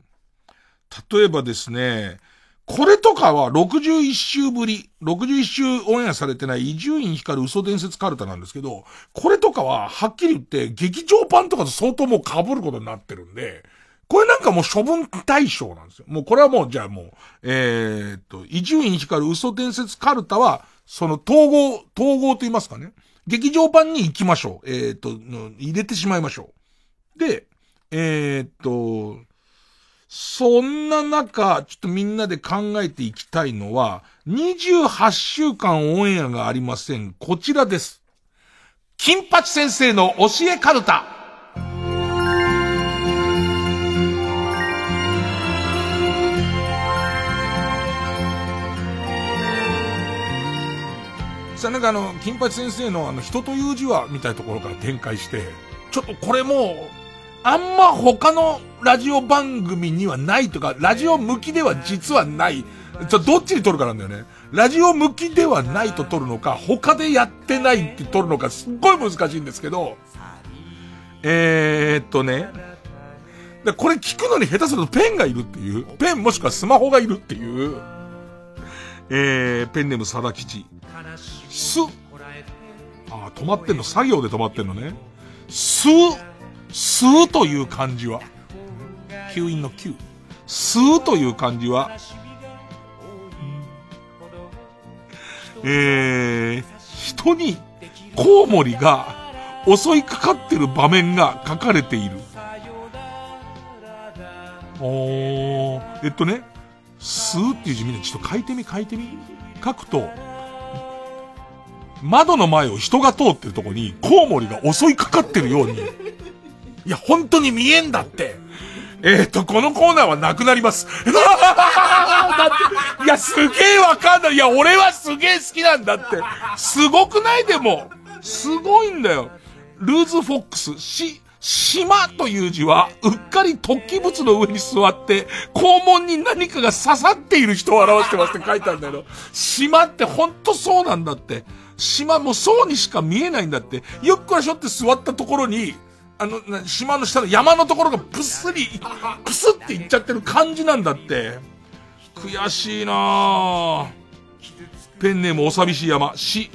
S3: 例えばですね、これとかは61週ぶり、61週オンエアされてない伊集院光嘘伝説カルタなんですけど、これとかははっきり言って劇場版とかと相当もう被ることになってるんで、これなんかもう処分対象なんですよ。もうこれはもうじゃあもう、えー、っと、伊集院光嘘伝説カルタは、その統合、統合と言いますかね。劇場版に行きましょう。えっ、ー、と、入れてしまいましょう。で、えっ、ー、と、そんな中、ちょっとみんなで考えていきたいのは、28週間オンエアがありません。こちらです。金八先生の教えカルタ。さ、なんかあの、金八先生のあの、人という字は、みたいなところから展開して、ちょっとこれもう、あんま他のラジオ番組にはないとか、ラジオ向きでは実はない。ちょ、どっちに撮るかなんだよね。ラジオ向きではないと撮るのか、他でやってないって撮るのか、すっごい難しいんですけど、えー、っとね、で、これ聞くのに下手するとペンがいるっていう、ペンもしくはスマホがいるっていう、えー、ペンネームサダ吉。す、あ、止まってんの、作業で止まってんのね。す、すという漢字は、吸引の吸。吸うという漢字は、えー、人にコウモリが襲いかかってる場面が書かれている。おー、えっとね、吸うっていう字みんなちょっと書いてみ書いてみ。書くと、窓の前を人が通ってるとこにコウモリが襲いかかってるように、いや、本当に見えんだって。えっ、ー、と、このコーナーはなくなります。だって、いや、すげえわかんない。いや、俺はすげえ好きなんだって。すごくないでも。すごいんだよ。ルーズフォックス、し、島という字は、うっかり突起物の上に座って、肛門に何かが刺さっている人を表してますって書いてあるんだけど、島ってほんとそうなんだって。島もそうにしか見えないんだって。よっこらしょって座ったところに、あの、島の下の山のところがプスリ、プスっていっちゃってる感じなんだって。悔しいなペンネームお寂しい山、し、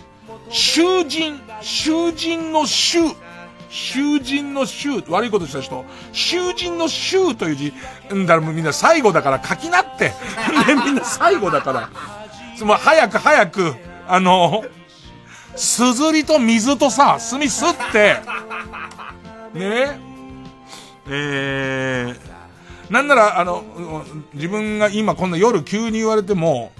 S3: 囚人、囚人の囚、囚人の囚、悪いことした人、囚人の囚という字、んだらもうみんな最後だから書きなって。ね、みんな最後だから。もう早く早く、あの、すずりと水とさ、墨すって、ねえー、なんなら、あの、自分が今こんな夜急に言われても、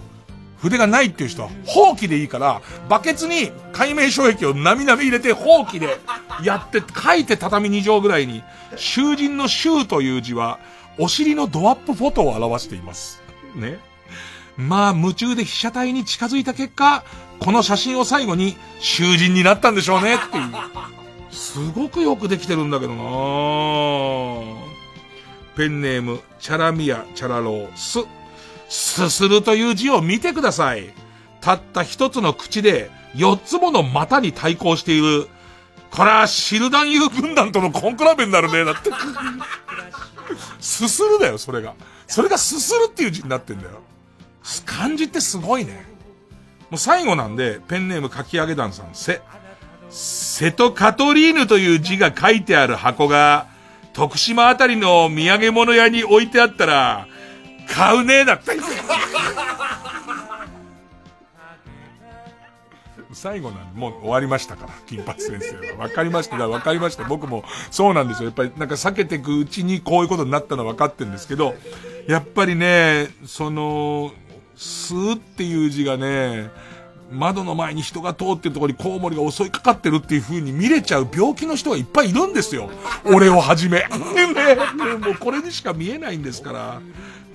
S3: 筆がないっていう人は、放棄でいいから、バケツに海面障壁をなみなみ入れて、放棄でやって、書いて畳2畳ぐらいに、囚人の囚という字は、お尻のドアップフォトを表しています。ね。まあ、夢中で被写体に近づいた結果、この写真を最後に囚人になったんでしょうねっていう。すごくよくできてるんだけどなペンネーム、チャラミヤ、チャラロー、ス。すするという字を見てください。たった一つの口で四つもの股に対抗している。これはシルダンユー軍団とのコンクラベになるね。だって。すするだよ、それが。それがすするっていう字になってんだよ。漢字ってすごいね。もう最後なんで、ペンネームかき上げ団さん、せ、瀬戸カトリーヌという字が書いてある箱が、徳島あたりの土産物屋に置いてあったら、買うねえだって。最後なんで、もう終わりましたから、金八先生は。わかりました。わかりました。僕もそうなんですよ。やっぱりなんか避けていくうちにこういうことになったのは分かってんですけど、やっぱりね、その、すっていう字がね、窓の前に人が通ってるところにコウモリが襲いかかってるっていう風に見れちゃう病気の人がいっぱいいるんですよ。俺をはじめ。ね、もうこれにしか見えないんですから。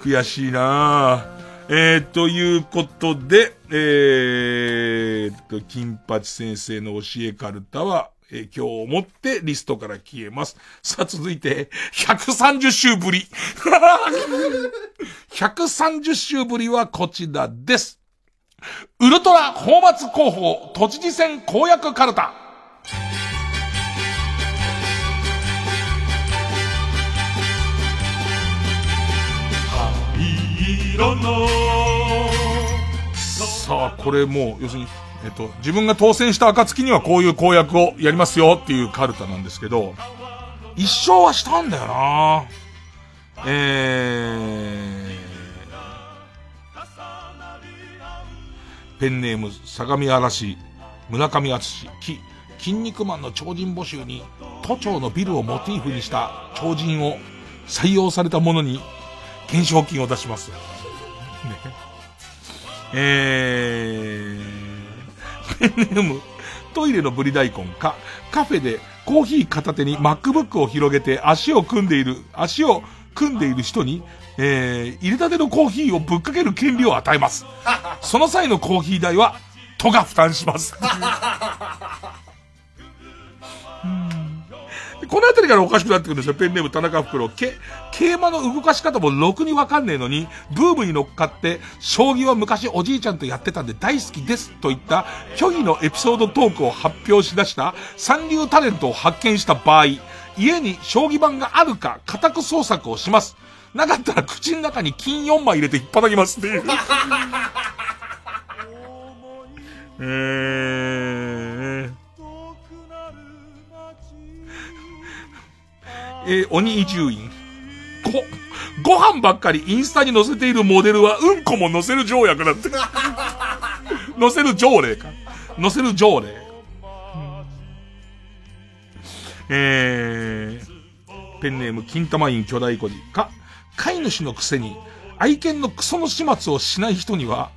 S3: 悔しいなえー、ということで、えー、と、金八先生の教えカルタは、えー、今日をもってリストから消えます。さあ、続いて、130週ぶり。130週ぶりはこちらです。ウルトラ放末広報都知事選公約カルタ。色のさあ、これもう、要するに、えっと、自分が当選した暁にはこういう公約をやりますよっていうカルタなんですけど、一生はしたんだよなえー、ペンネーム、相模嵐、村上敦き、筋肉マンの超人募集に、都庁のビルをモチーフにした超人を採用されたものに、懸賞金を出します。ね。えー、ペンネーム、トイレのぶり大根か、カフェでコーヒー片手に MacBook を広げて足を組んでいる、足を組んでいる人に、えー、入れたてのコーヒーをぶっかける権利を与えます。その際のコーヒー代は、都が負担します。この辺りからおかしくなってくるんですよ。ペンネーム田中袋。け、桂馬の動かし方もろくにわかんねえのに、ブームに乗っかって、将棋は昔おじいちゃんとやってたんで大好きですといった虚偽のエピソードトークを発表しだした三流タレントを発見した場合、家に将棋盤があるか家宅捜索をします。なかったら口の中に金4枚入れて引っ叩きますっていう。えーえー、鬼移住院。こ、ご飯ばっかりインスタに載せているモデルはうんこも載せる条約だって。載せる条例か。載せる条例。えー、ペンネーム金玉院巨大孤児か、飼い主のくせに愛犬のクソの始末をしない人には、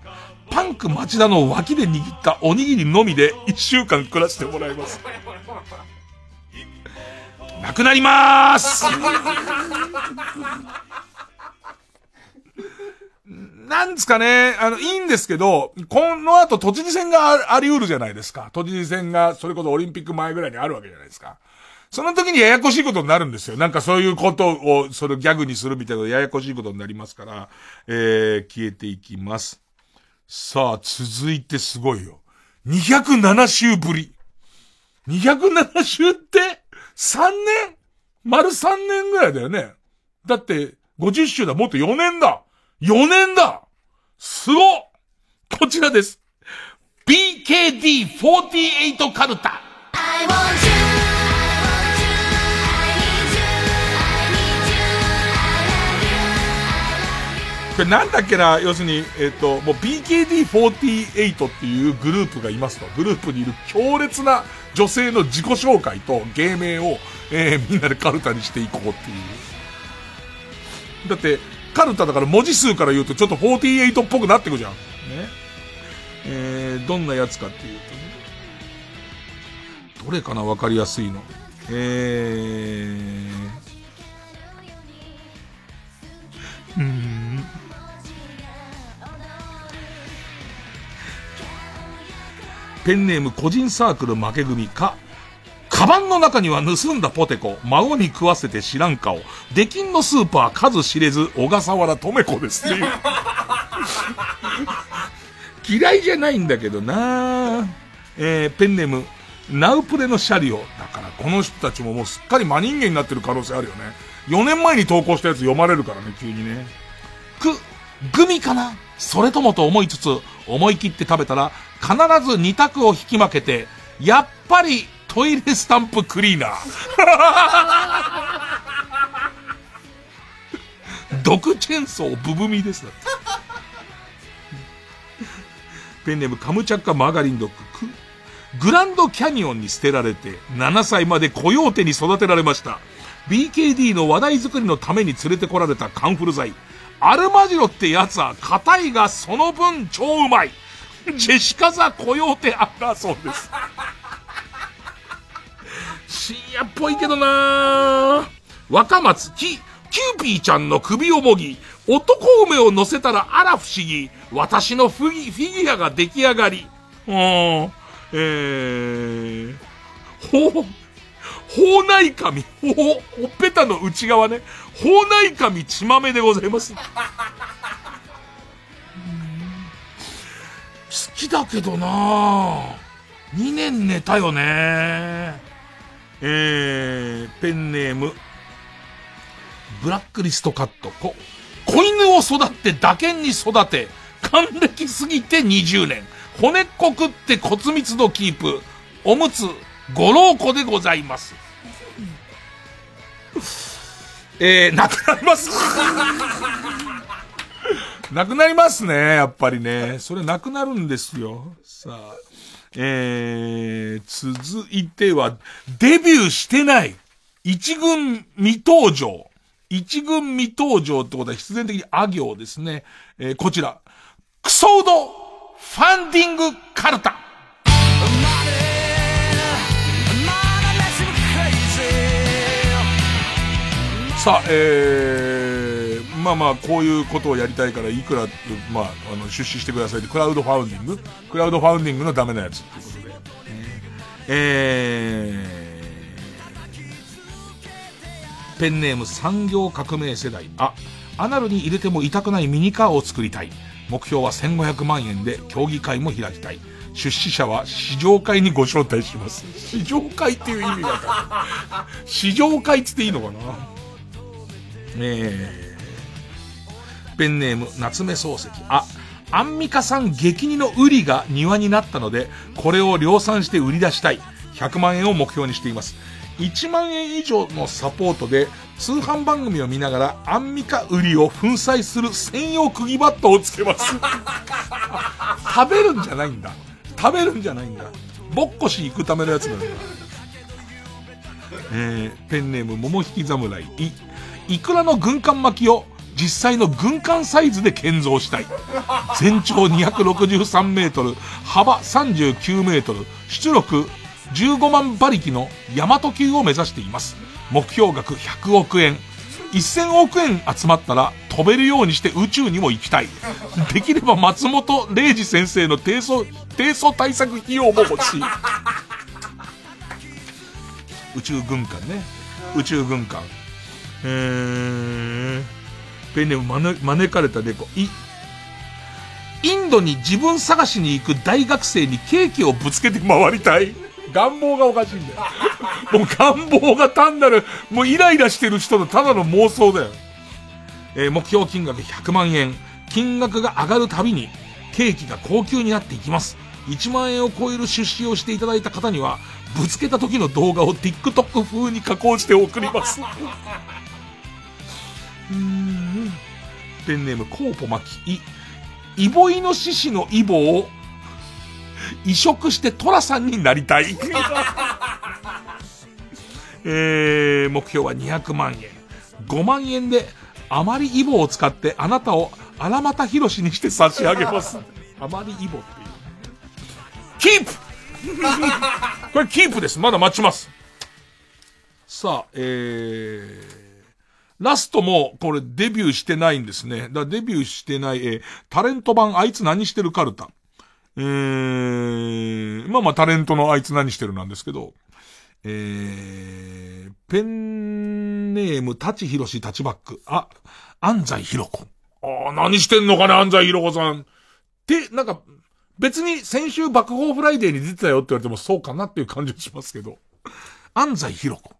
S3: パンク町田の脇で握ったおにぎりのみで一週間暮らしてもらいます。なくなりまーすなんですかね、あの、いいんですけど、この後都知事選があり得るじゃないですか。都知事選が、それこそオリンピック前ぐらいにあるわけじゃないですか。その時にややこしいことになるんですよ。なんかそういうことを、それギャグにするみたいなややこしいことになりますから、えー、消えていきます。さあ、続いてすごいよ。207週ぶり。207週って、3年？丸3年ぐらいだよね。だって、50周だ。もっと4年だ。4年だすごこちらです。BKD48 カルタ。これなんだっけな、要するに、えっ、ー、と、もう BKD48 っていうグループがいますと。グループにいる強烈な女性の自己紹介と芸名を、えー、みんなでカルタにしていこうっていう。だって、カルタだから文字数から言うとちょっと48っぽくなってくじゃん。ね。えー、どんなやつかっていうとね。どれかな？わかりやすいの。えー、うん。ペンネーム個人サークル負け組か、カバンの中には盗んだポテコ、孫に食わせて知らん顔、出禁のスーパー数知れず、小笠原とめ子ですっていう。嫌いじゃないんだけどなえー、ペンネーム、ナウプレのシャリオ。だからこの人たちももうすっかり真人間になってる可能性あるよね。4年前に投稿したやつ読まれるからね、急にね。く、グミかな？それともと思いつつ、思い切って食べたら、必ず2択を引き分けて、やっぱりトイレスタンプクリーナー。毒チェーンソーブブミです。ペンネームカムチャッカマーガリンドッグ。グランドキャニオンに捨てられて、7歳までコヨーテに育てられました。BKD の話題作りのために連れてこられたカンフル剤。アルマジロってやつは硬いがその分超うまい。ジェシカザコヨーテアンダーソンです。深夜っぽいけどな若松、キ、キューピーちゃんの首をもぎ、男梅を乗せたらあら不思議。私のフィフィギュアが出来上がり。うん、えー、ほう、ほうない髪、ほほ、ほっぺたの内側ね。ほうない髪血豆でございます。きだけどな2年寝たよねえー、ペンネーム、ブラックリストカット。こ、子犬を育って打剣に育て、還暦すぎて20年。骨っこくって骨密度キープ。おむつ、ご老子でございます。えー、なくなりますなくなりますね、やっぱりね。それなくなるんですよ。さあ。えー、続いては、デビューしてない。一軍未登場。一軍未登場ってことは必然的にあ行ですね。えー、こちら。クソードファンディングカルタ。さあ、えー、まあまあ、こういうことをやりたいから、いくら、まあ、あの、出資してくださいって、クラウドファウンディング？クラウドファウンディングのダメなやつっていうことで。えー、ペンネーム産業革命世代。あ、アナルに入れても痛くないミニカーを作りたい。目標は1500万円で競技会も開きたい。出資者は試乗会にご招待します。試乗会っていう意味がわかる。試乗会って言っていいのかな？えー、ペンネーム、夏目漱石。あ、アンミカさん激似のウリが庭になったので、これを量産して売り出したい。100万円を目標にしています。1万円以上のサポートで、通販番組を見ながらアンミカ売りを粉砕する専用釘バットをつけます。食べるんじゃないんだ。食べるんじゃないんだ。ぼっこし行くためのやつなんだ。えー、ペンネーム桃引き侍。い、いくらの軍艦巻きを実際の軍艦サイズで建造したい。全長263メートル、幅39メートル、出力15万馬力の大和級を目指しています。目標額100億円。1000億円集まったら飛べるようにして宇宙にも行きたい。できれば松本零士先生の低層、低層対策費用も欲しい。宇宙軍艦ね。宇宙軍艦。えー、ペンネーム招招かれた猫。い、インドに自分探しに行く大学生にケーキをぶつけて回りたい。願望がおかしいんだよ。もう願望が単なる、もうイライラしてる人のただの妄想だよ。えー、目標金額100万円。金額が上がるたびに、ケーキが高級になっていきます。1万円を超える出資をしていただいた方には、ぶつけた時の動画を TikTok 風に加工して送ります。うーんペンネームコーポマキ。い、イボイノシシのイボを移植してトラさんになりたい。えー、目標は200万円。5万円で、あまりイボを使ってあなたを荒俣博士にして差し上げます。あまりイボっていう。キープ これキープです。まだ待ちます。さあ、えー、ラストも、これデビューしてないんですね。だからデビューしてない、えー、タレント版あいつ何してるカルタ。えー、まあまあタレントのあいつ何してるなんですけど、えー、ペンネーム、舘ひろしタチバック。あ、安西ひろ子。ああ、何してんのかね、安西ひろ子さん。って、なんか、別に先週爆報フライデーに出てたよって言われてもそうかなっていう感じがしますけど。安西ひろ子。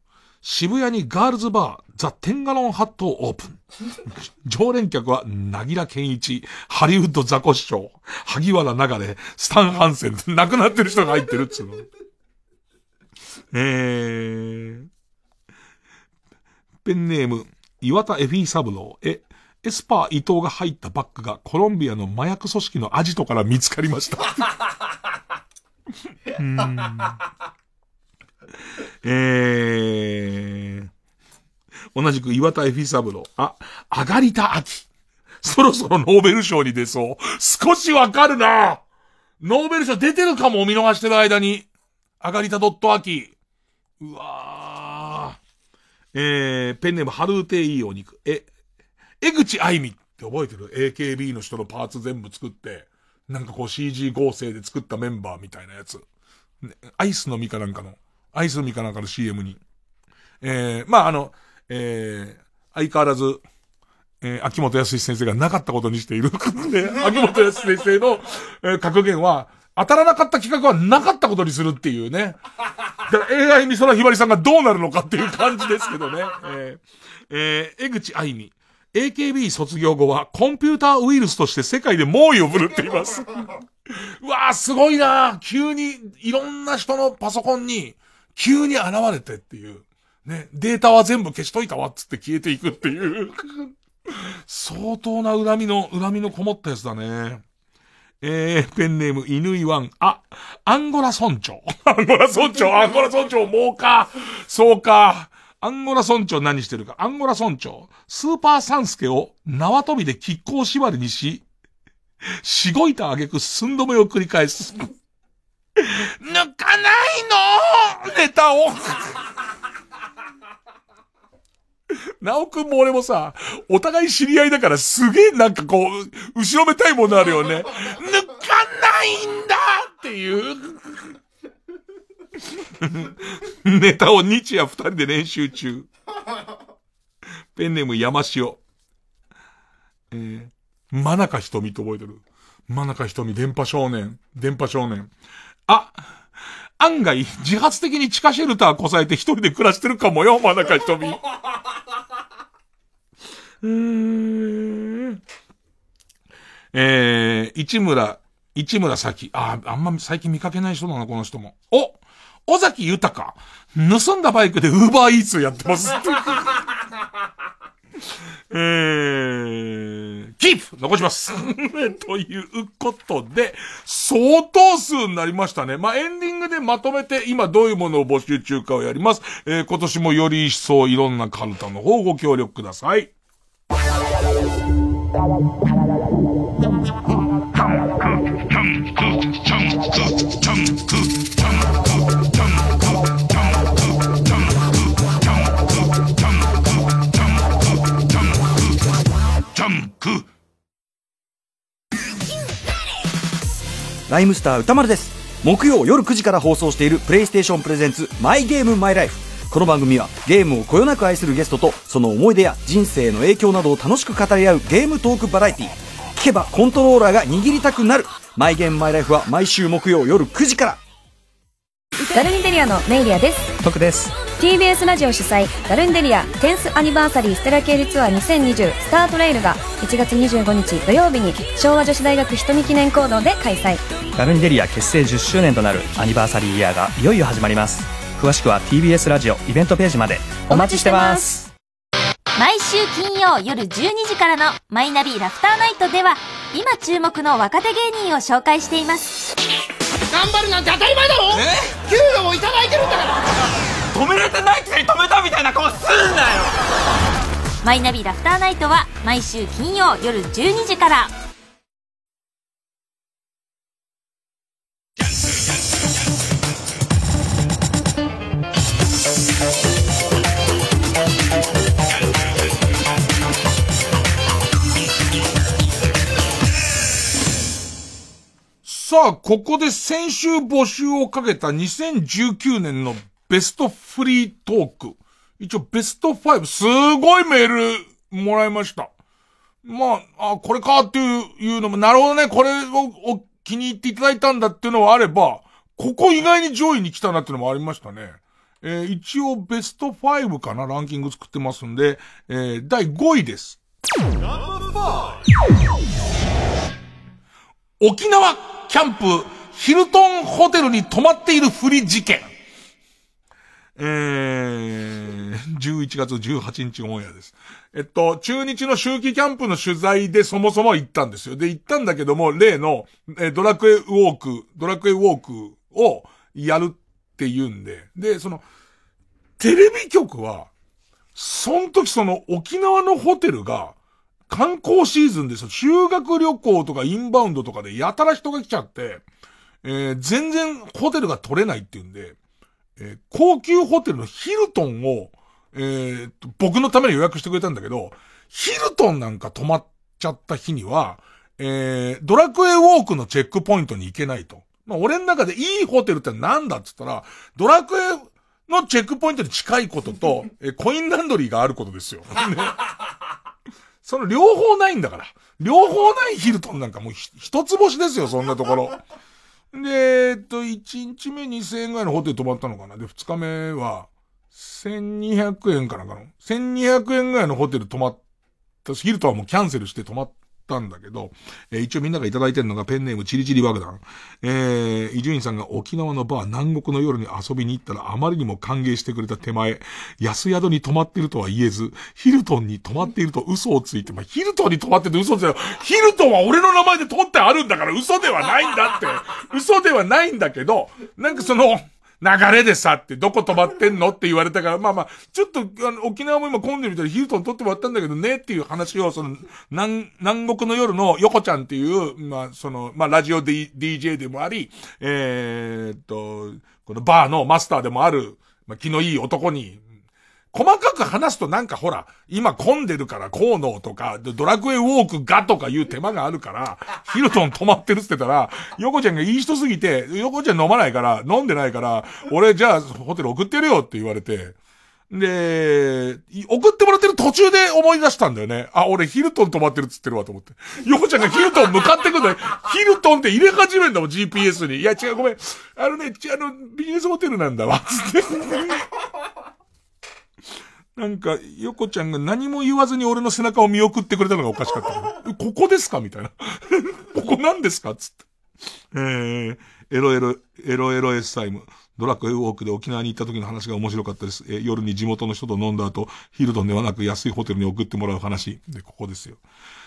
S3: 渋谷にガールズバー、ザ・テンガロンハットをオープン。常連客は、なぎら健一、ハリウッドザコシショウ、萩原流行、スタン・ハンセン、亡くなってる人が入ってるっつうの。えー、ペンネーム、岩田エフィーサブロー、え、エスパー伊藤が入ったバッグがコロンビアの麻薬組織のアジトから見つかりました。えー、同じく岩田エフィサブロ。あ、上がりた秋。そろそろノーベル賞に出そう。少しわかるなノーベル賞出てるかも見逃してる間に。上がりたドット秋。うわー。えー、ペンネームハルーテイいいお肉。え、江口愛美って覚えてる ?AKB の人のパーツ全部作って、なんかこう CG 合成で作ったメンバーみたいなやつ。アイスの実かなんかの、アイスの実かなんかの CM に。えー、まああの、えー、相変わらず、えー、秋元康先生がなかったことにしている。で、秋元康先生の、えー格言は、当たらなかった企画はなかったことにするっていうね。だから AI 美空ひばりさんがどうなるのかっていう感じですけどね。えー、えー、江口愛美。AKB 卒業後はコンピューターウイルスとして世界で猛威を振るっています。うわーすごいな急にいろんな人のパソコンに急に現れてっていう。ね、データは全部消しといたわっつって消えていくっていう。相当な恨みの、恨みのこもったやつだね。えー、ペンネーム、犬井ワン。あ、アンゴラ村長。アンゴラ村長、アンゴラ村長、もうか。そうか。アンゴラ村長何してるか。アンゴラ村長。スーパーサンスケを縄跳びで亀甲縛りにし、しごいた挙句寸止めを繰り返す。抜かないの？ネタを。なおくんも俺もさ、お互い知り合いだからすげえなんかこう、後ろめたいものあるよね。抜かないんだっていう。ネタを日夜二人で練習中。ペンネーム山塩。えー、真中瞳と覚えてる？真中瞳、電波少年。電波少年。あ、案外、自発的に地下シェルターこさえて一人で暮らしてるかもよ、真中瞳。うーん。えー、市村、市村咲。あ、あんま最近見かけない人だな、この人も。お尾崎豊。盗んだバイクでウーバーイーツやってます。えー、キープ残します ということで、相当数になりましたね。まあ、エンディングでまとめて今どういうものを募集中かをやります。えー、今年もより一層いろんなカルタの方ご協力ください。
S24: ライムスター歌丸です。木曜夜9時から放送しているプレイステーションプレゼンツマイゲームマイライフこの番組はゲームをこよなく愛するゲストとその思い出や人生の影響などを楽しく語り合うゲームトークバラエティ聞けばコントローラーが握りたくなる。マイゲームマイライフは毎週木曜夜9時から
S20: ダルニデリアのメイリアです。
S16: 徳です。
S20: TBS ラジオ主催ダルンデリア10スアニバーサリーステラ系列ツアー2020スタートレイルが1月25日土曜日に昭和女子大学瞳記念講堂で開催。
S16: ダルンデリア結成10周年となるアニバーサリーイヤーがいよいよ始まります。詳しくは TBS ラジオイベントページまでお待ちしてます。
S6: 毎週金曜夜12時からのマイナビラフターナイトでは今注目の若手芸人を紹介しています
S26: 頑張るなんて当たり前だろ！え給料もいただいてるんだから！
S11: 止められてないくせに止めたみたいな顔すんなよ！
S6: マイナビラフターナイトは毎週金曜夜12時から
S3: さあ、ここで先週募集をかけた2019年のベストフリートーク。一応ベスト5、すごいメールもらいました。まあ、あ、これかっていういうのも、なるほどね、これをを気に入っていただいたんだっていうのはあれば、ここ意外に上位に来たなっていうのもありましたね。えー一応ベスト5かな、ランキング作ってますんで、えー第5位です。沖縄キャンプヒルトンホテルに泊まっているふり事件。えー、11月18日オンエアです。えっと、中日の秋季キャンプの取材でそもそも行ったんですよ。で、行ったんだけども、例の、えドラクエウォーク、ドラクエウォークをやるって言うんで、で、その、テレビ局は、その時その沖縄のホテルが、観光シーズンですよ。修学旅行とかインバウンドとかでやたら人が来ちゃって、えー全然ホテルが取れないっていうんで、えー高級ホテルのヒルトンを、えー僕のために予約してくれたんだけど、ヒルトンなんか泊まっちゃった日には、えードラクエウォークのチェックポイントに行けないと。まあ、俺の中でいいホテルってなんだって言ったら、ドラクエのチェックポイントに近いことと、えーコインランドリーがあることですよ。ね その両方ないんだから。両方ないヒルトンなんかもう一つ星ですよ、そんなところ。で、えっと、1日目2000円ぐらいのホテル泊まったのかな。で、2日目は、1200円かなんかの。1200円ぐらいのホテル泊まったし、ヒルトンはもうキャンセルして泊まったんだけど、えー一応みんながいただいてるのがペンネームチリチリ爆弾。えー、伊集院さんが沖縄のバー南国の夜に遊びに行ったらあまりにも歓迎してくれた手前、安宿に泊まってるとは言えず、ヒルトンに泊まっていると嘘をついて、まあ、ヒルトンに泊まってて嘘ついて、ヒルトンは俺の名前で取ってあるんだから嘘ではないんだって。嘘ではないんだけど、なんかその、流れでさって、どこ止まってんのって言われたから、まあまあ、ちょっと、あの、沖縄も今混んでみたらヒルトン撮ってもらったんだけどねっていう話を、その、南、南国の夜の横ちゃんっていう、まあ、その、まあ、ラジオ D、DJ でもあり、えーっと、このバーのマスターでもある、まあ、気のいい男に、細かく話すとなんかほら、今混んでるからこうのとか、ドラクエウォークがとかいう手間があるから、ヒルトン止まってるって言ったら、ヨコちゃんがいい人すぎて、ヨコちゃん飲まないから、飲んでないから、俺じゃあホテル送ってるよって言われて、で、送ってもらってる途中で思い出したんだよね。あ、俺ヒルトン止まってるっつってるわと思って。ヨコちゃんがヒルトン向かってくんだよ。ヒルトンって入れ始めんだもん、GPS に。いや違う、ごめん。あのね、あの、ビジネスホテルなんだわ、つって。なんか、ヨコちゃんが何も言わずに俺の背中を見送ってくれたのがおかしかった。ここですか？みたいな。ここなんですか？つって。えー、エロエロ、エロエロエスタイム。ドラクエウォークで沖縄に行った時の話が面白かったです。えー夜に地元の人と飲んだ後、ヒルトンではなく安いホテルに送ってもらう話。で、ここですよ。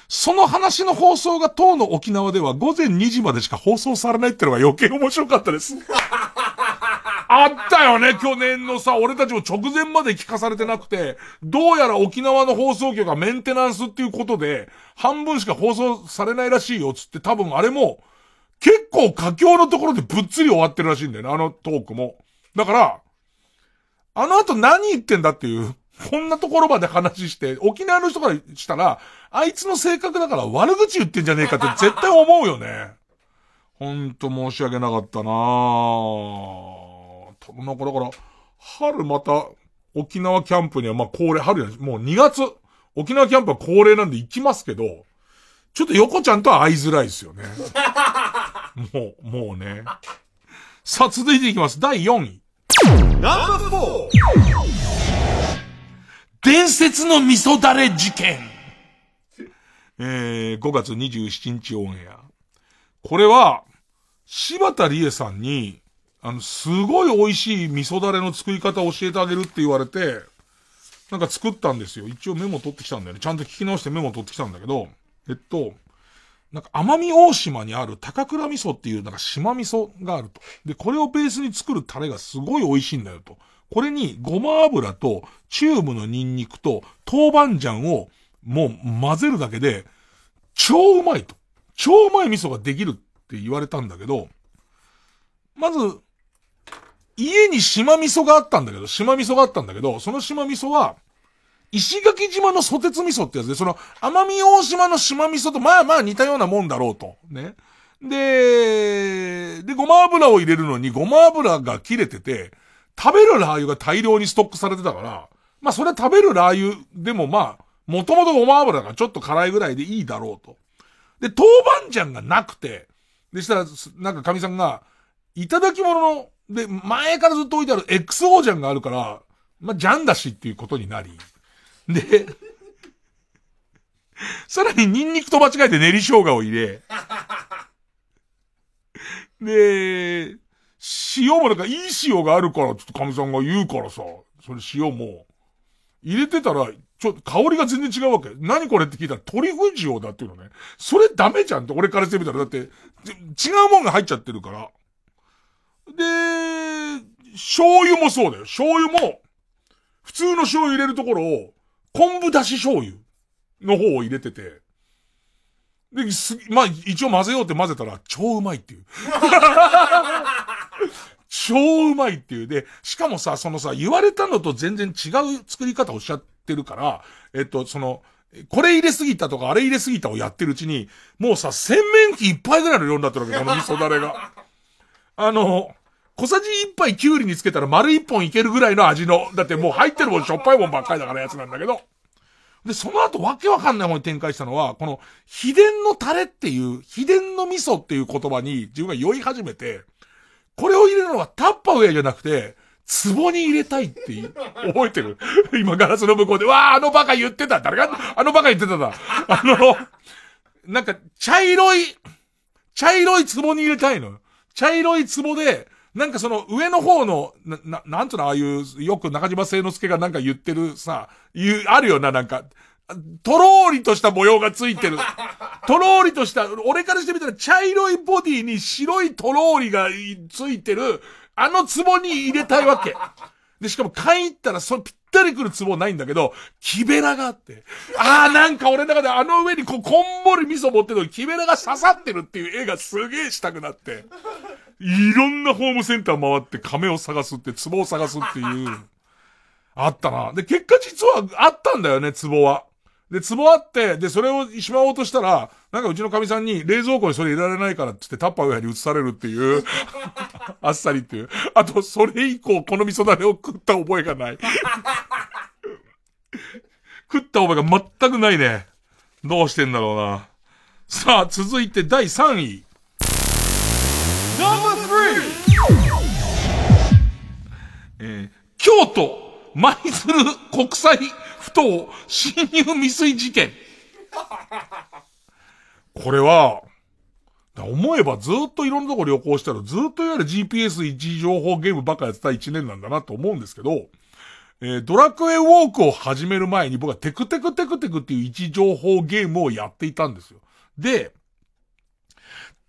S3: その話の放送が当の沖縄では午前2時までしか放送されないってのが余計面白かったです。あったよね、去年のさ、俺たちも直前まで聞かされてなくて、どうやら沖縄の放送局がメンテナンスっていうことで、半分しか放送されないらしいよ、つって多分あれも、結構佳境のところでぶっつり終わってるらしいんだよね、あのトークも。だから、あの後何言ってんだっていう、こんなところまで話して、沖縄の人からしたら、あいつの性格だから悪口言ってんじゃねえかって絶対思うよね。ほんと申し訳なかったなぁ。多分なんかだから、春また、沖縄キャンプにはまあ恒例、春やもう2月、沖縄キャンプは恒例なんで行きますけど、ちょっと横ちゃんとは会いづらいですよね。もう、もうね。さあ、続いていきます。第4位。
S26: ナンバー4
S3: 伝説の味噌だれ事件。えー、5月27日オンエア。これは、柴田理恵さんに、あの、すごい美味しい味噌だれの作り方を教えてあげるって言われて、なんか作ったんですよ。一応メモ取ってきたんだよね。ちゃんと聞き直してメモ取ってきたんだけど、えっと、なんか奄美大島にある高倉味噌っていうなんか島味噌があると。で、これをベースに作るタレがすごい美味しいんだよと。これにごま油とチューブのニンニクと豆板醤をもう混ぜるだけで超うまいと。超うまい味噌ができるって言われたんだけど、まず、家に島味噌があったんだけど、島味噌があったんだけど、その島味噌は、石垣島のソテツ味噌ってやつで、その、奄美大島の島味噌とまあまあ似たようなもんだろうと。ね。で、で、ごま油を入れるのにごま油が切れてて、食べるラー油が大量にストックされてたから、まあそれは食べるラー油でもまあ、もともとごま油がちょっと辛いぐらいでいいだろうと。で、豆板醤がなくて、でしたら、なんか神さんが、いただき物の、で、前からずっと置いてある XO 醤があるから、まあ、ジャンだしっていうことになり。で、さらにニンニクと間違えて練り生姜を入れ、で、塩もなんかいい塩があるからちょっと神さんが言うからさ、それ塩も、入れてたら、ちょっと香りが全然違うわけ。何これって聞いたらトリュフ塩だっていうのね。それダメじゃんって俺からしてみたら、だって、違うもんが入っちゃってるから。で、醤油もそうだよ。醤油も、普通の醤油入れるところを、昆布だし醤油の方を入れてて、で、す、まあ、一応混ぜようって混ぜたら、超うまいっていう。超うまいっていう。で、しかもさ、そのさ、言われたのと全然違う作り方をしゃってるから、えっと、その、これ入れすぎたとか、あれ入れすぎたをやってるうちに、もうさ、洗面器一杯ぐらいの量になってるわけ、この味噌だれが。あの、小さじ一杯キュウリにつけたら丸一本いけるぐらいの味の、だってもう入ってるもんしょっぱいもんばっかりだからやつなんだけど。で、その後わけわかんないものに展開したのは、この、秘伝のタレっていう、秘伝の味噌っていう言葉に自分が酔い始めて、これを入れるのはタッパーウェアじゃなくて、壺に入れたいっていう、覚えてる？今ガラスの向こうで、わー、あのバカ言ってた誰が、あのバカ言ってただ？あの、なんか、茶色い、茶色い壺に入れたいの。茶色い壺で、なんかその上の方の、な、ななんつうの、ああいう、よく中島聖之助がなんか言ってるさ、言う、あるよな、なんか、とろーりとした模様がついてる。とろーりとした、俺からしてみたら茶色いボディに白いとろーりがついてる、あの壺に入れたいわけ。で、しかも買いに行ったら、そのぴったりくる壺ないんだけど、木べらがあって。あーなんか俺の中であの上にこう、こんもり味噌持ってるのに木べらが刺さってるっていう絵がすげえしたくなって。いろんなホームセンター回って亀を探すって、壺を探すっていう。あったな。で、結果実はあったんだよね、壺は。で、壺あって、で、それをしまおうとしたら、なんかうちの神さんに冷蔵庫にそれ入れられないからってってタッパーウェアに移されるっていう、あっさりっていう。あと、それ以降、この味噌だれを食った覚えがない。食った覚えが全くないね。どうしてんだろうな。さあ、続いて第3位。えー京都、舞鶴国際不当侵入未遂事件。これは、思えばずっといろんなとこ旅行したらずっといわゆる GPS 位置情報ゲームばっかやってた1年なんだなと思うんですけど、えー、ドラクエウォークを始める前に僕はテクテクテクテクっていう位置情報ゲームをやっていたんですよ。で、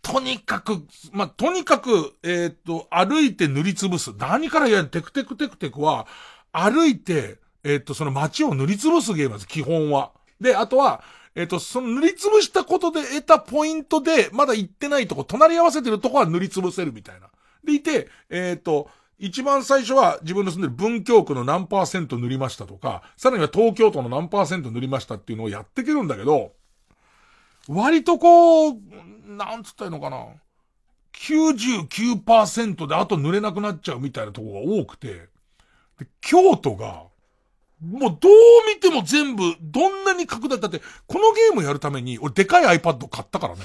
S3: とにかく、まあ、とにかく、えっ、と、歩いて塗りつぶす。何から言うテクテクテクテクは、歩いて、えっ、と、その街を塗りつぶすゲームです、基本は。で、あとは、えっ、と、その塗りつぶしたことで得たポイントで、まだ行ってないとこ、隣り合わせてるとこは塗りつぶせるみたいな。でいて、えっ、と、一番最初は自分の住んでる文京区の何パーセント塗りましたとか、さらには東京都の何パーセント塗りましたっていうのをやっていけるんだけど、割とこう、なんつったらいいのかな？99%であと塗れなくなっちゃうみたいなとこが多くて、で京都が、もうどう見ても全部、どんなに拡大、だって、このゲームやるために、俺でかい iPad 買ったからね。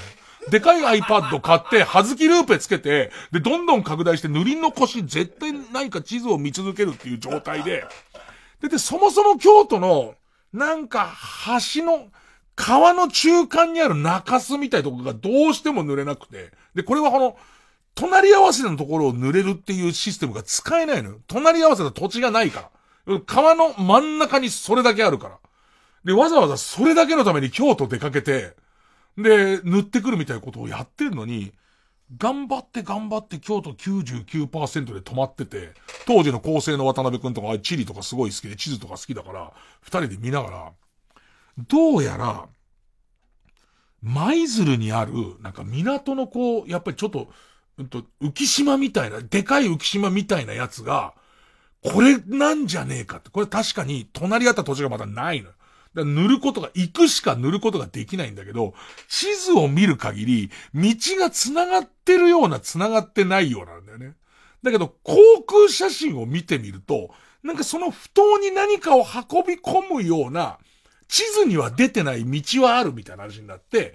S3: でかい iPad 買って、はずきルーペつけて、で、どんどん拡大して、塗り残し、絶対何か地図を見続けるっていう状態で、で、で、そもそも京都の、なんか、橋の、川の中間にある中州みたいなところがどうしても塗れなくて。で、これはこの、隣り合わせのところを塗れるっていうシステムが使えないのよ。隣り合わせた土地がないから。川の真ん中にそれだけあるから。で、わざわざそれだけのために京都出かけて、で、塗ってくるみたいなことをやってるのに、頑張って頑張って京都99%で止まってて、当時の構成の渡辺くんとか、地理とかすごい好きで、地図とか好きだから、二人で見ながら、どうやら、舞鶴にある、なんか港のこう、やっぱりちょっと、うんと、浮島みたいな、でかい浮島みたいなやつが、これなんじゃねえかって。これ確かに隣り合った土地がまだないの。だ塗ることが、行くしか塗ることができないんだけど、地図を見る限り、道が繋がってるような繋がってないようなんだよね。だけど、航空写真を見てみると、なんかその不当に何かを運び込むような、地図には出てない道はあるみたいな話になって、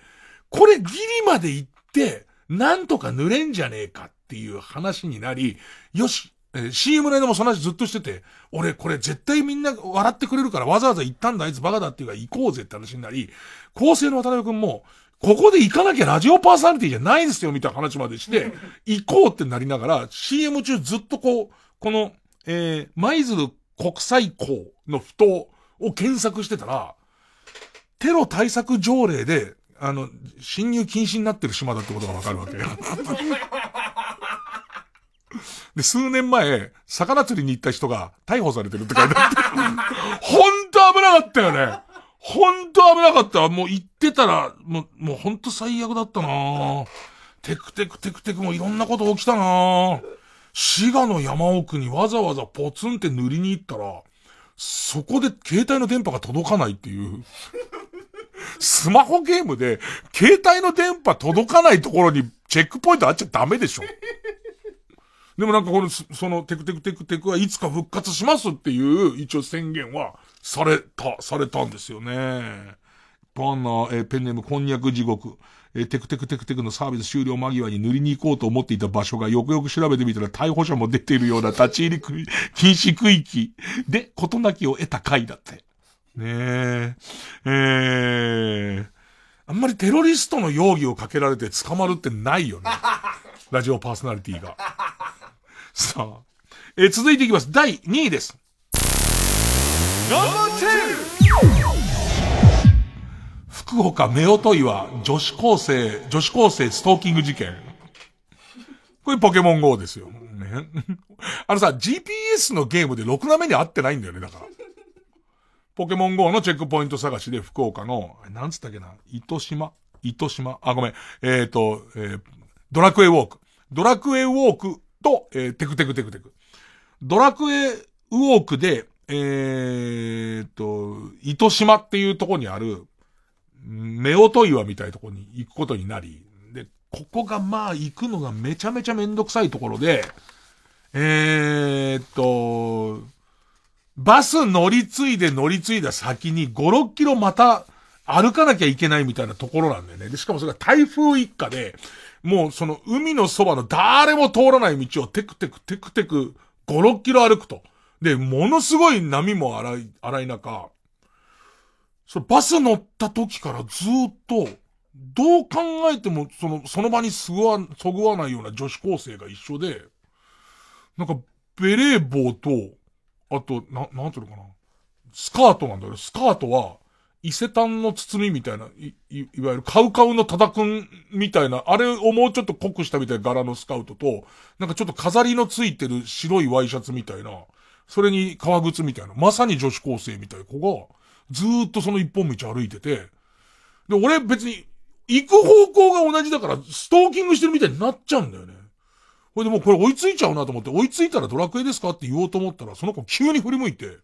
S3: これギリまで行って、なんとか濡れんじゃねえかっていう話になり、よし、えー、CM の間もその話ずっとしてて、俺これ絶対みんな笑ってくれるからわざわざ行ったんだあいつバカだっていうか行こうぜって話になり、構成の渡辺くんも、ここで行かなきゃラジオパーソナリティじゃないですよみたいな話までして、行こうってなりながら、CM 中ずっとこう、この、えー、舞鶴国際港の不当を検索してたら、テロ対策条例で、あの、侵入禁止になってる島だってことがわかるわけ。で、数年前、魚釣りに行った人が逮捕されてるって書いてあって。ほんと危なかったよね。ほんと危なかった。もう行ってたら、もう、もうほんと最悪だったなテクテクテクテクもいろんなこと起きたな滋賀の山奥にわざわざポツンって塗りに行ったら、そこで携帯の電波が届かないっていう。スマホゲームで、携帯の電波届かないところにチェックポイントあっちゃダメでしょ。でもなんかこの、そのテクテクテクテクはいつか復活しますっていう一応宣言はされた、されたんですよね。パンナ、え、ペンネームこんにゃく地獄。えー、テクテクテクテクのサービス終了間際に塗りに行こうと思っていた場所がよくよく調べてみたら逮捕者も出ているような立ち入り禁止区域で事なきを得た回だって。ねえ。えー、あんまりテロリストの容疑をかけられて捕まるってないよね。ラジオパーソナリティが。さあ。えー、続いていきます。第2位です。福岡夫婦岩女子高生、女子高生ストーキング事件。これポケモン GO ですよ。ね。あのさ、GPS のゲームでろくな目に合ってないんだよね、だから。ポケモン GO のチェックポイント探しで福岡の、なんつったっけな、糸島？糸島？あ、ごめん。えっ、ー、と、えー、ドラクエウォーク。ドラクエウォークと、えー、テクテクテクテク。ドラクエウォークで、えー、と、糸島っていうとこにある、夫婦岩みたいなとこに行くことになり、で、ここがまあ行くのがめちゃめちゃめんどくさいところで、えー、と、バス乗り継いで乗り継いだ先に5、6キロまた歩かなきゃいけないみたいなところなんだよね。で、しかもそれが台風一過で、もうその海のそばの誰も通らない道をテクテクテクテク5、6キロ歩くと。で、ものすごい波も荒い、荒い中、そのバス乗った時からずっと、どう考えても、その、その場にすぐわ、そぐわないような女子高生が一緒で、なんか、ベレー帽と、あと、な、なんていうのかな。スカートなんだけど、スカートは、伊勢丹の包みみたいな、い、い、いわゆるカウカウのタダくんみたいな、あれをもうちょっと濃くしたみたいな柄のスカウトと、なんかちょっと飾りのついてる白いワイシャツみたいな、それに革靴みたいな、まさに女子高生みたいな子が、ずーっとその一本道歩いてて、で、俺別に、行く方向が同じだから、ストーキングしてるみたいになっちゃうんだよね。これでもうこれ追いついちゃうなと思って、追いついたらドラクエですかって言おうと思ったら、その子急に振り向いて、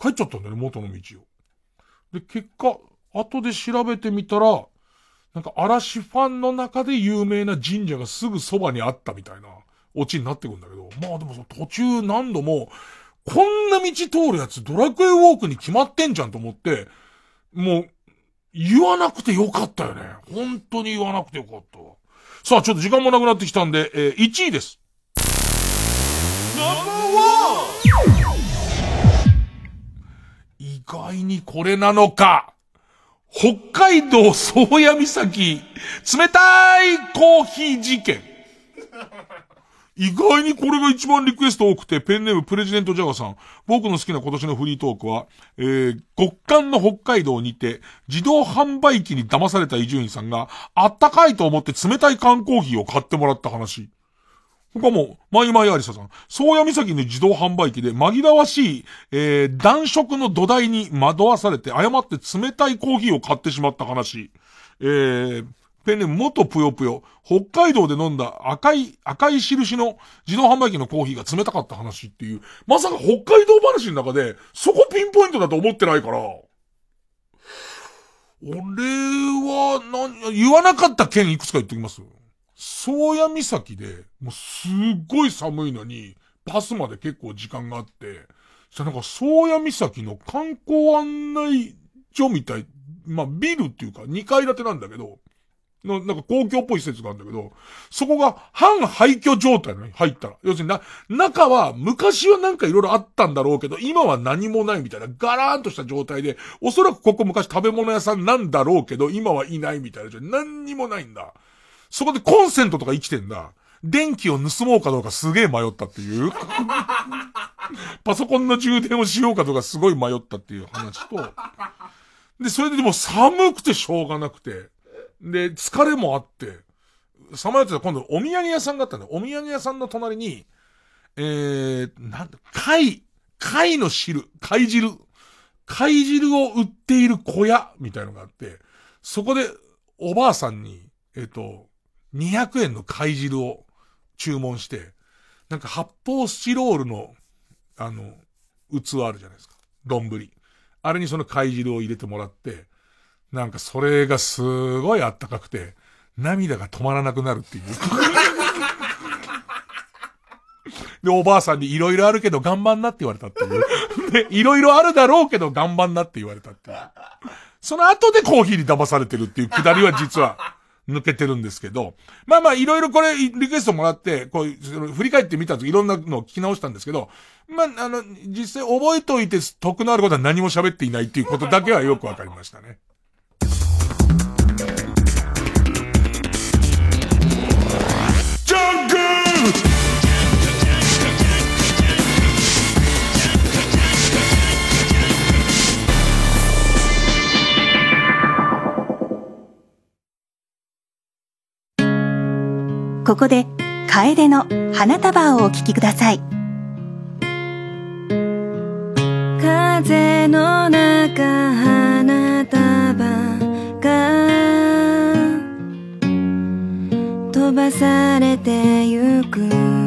S3: 帰っちゃったんだよね、元の道を。で、結果、後で調べてみたら、なんか嵐ファンの中で有名な神社がすぐそばにあったみたいなオチになってくんだけど、まあでもその途中何度も、こんな道通るやつドラクエウォークに決まってんじゃんと思って、もう、言わなくてよかったよね。本当に言わなくてよかったわ。さあ、ちょっと時間もなくなってきたんで、えー、1位です。意外にこれなのか。北海道宗谷岬、冷たいコーヒー事件。意外にこれが一番リクエスト多くて、ペンネームプレジデントジャガさん。僕の好きな今年のフリートークは、えー、極寒の北海道にて、自動販売機に騙された伊集院さんが、あったかいと思って冷たい缶コーヒーを買ってもらった話。他も、マイマイアリサさん。宗谷岬の自動販売機で紛らわしい、えー、暖色の土台に惑わされて誤って冷たいコーヒーを買ってしまった話。えー、ペンネ元ぷよぷよ。北海道で飲んだ赤い、赤い印の自動販売機のコーヒーが冷たかった話っていう、まさか北海道話の中で、そこピンポイントだと思ってないから、俺は、な、言わなかった県いくつか言っておきます。宗谷岬で、もうすっごい寒いのに、パスまで結構時間があって、じゃなんか宗谷岬の観光案内所みたい、まあビルっていうか2階建てなんだけど、の、なんか公共っぽい施設があるんだけど、そこが半廃墟状態に入ったら。要するにな、中は昔はなんか色々あったんだろうけど、今は何もないみたいな、ガラーンとした状態で、おそらくここ昔食べ物屋さんなんだろうけど、今はいないみたいな何にもないんだ。そこでコンセントとか生きてんだ。電気を盗もうかどうかすげえ迷ったっていう。パソコンの充電をしようかどうかすごい迷ったっていう話と。で、それででも寒くてしょうがなくて。で、疲れもあって、さまよってた今度お土産屋さんがあったんだよ。お土産屋さんの隣に、えー、なんだ、貝、貝の汁、貝汁、貝汁を売っている小屋、みたいのがあって、そこでおばあさんに、えっ、ー、と、200円の貝汁を注文して、なんか発泡スチロールの、あの、器あるじゃないですか。丼。あれにその貝汁を入れてもらって、なんかそれがすごいあったかくて、涙が止まらなくなるっていう。で、おばあさんにいろいろあるけど頑張んなって言われたっていう。で、いろいろあるだろうけど頑張んなって言われたっていう。その後でコーヒーに騙されてるっていうくだりは実は抜けてるんですけど、まあまあいろいろこれリクエストもらって、こう、振り返ってみたといろんなのを聞き直したんですけど、まあ、あの、実際覚えておいて得のあることは何も喋っていないっていうことだけはよくわかりましたね。
S15: ここで楓の花束をお聴きください。
S21: 風の中花束が飛ばされてゆく。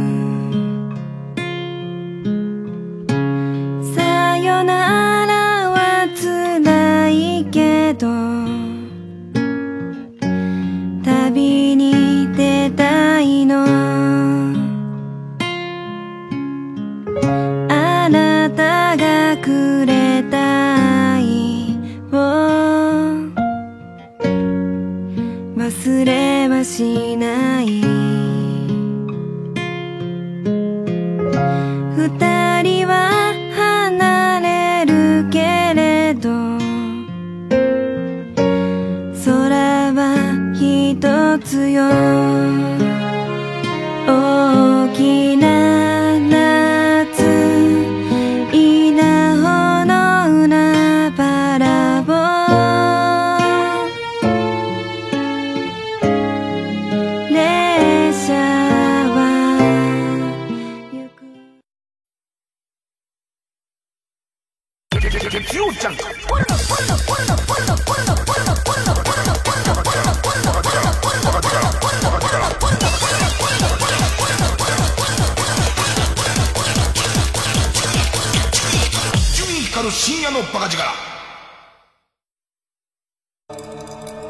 S21: れはしない。
S3: 夜のバカ力。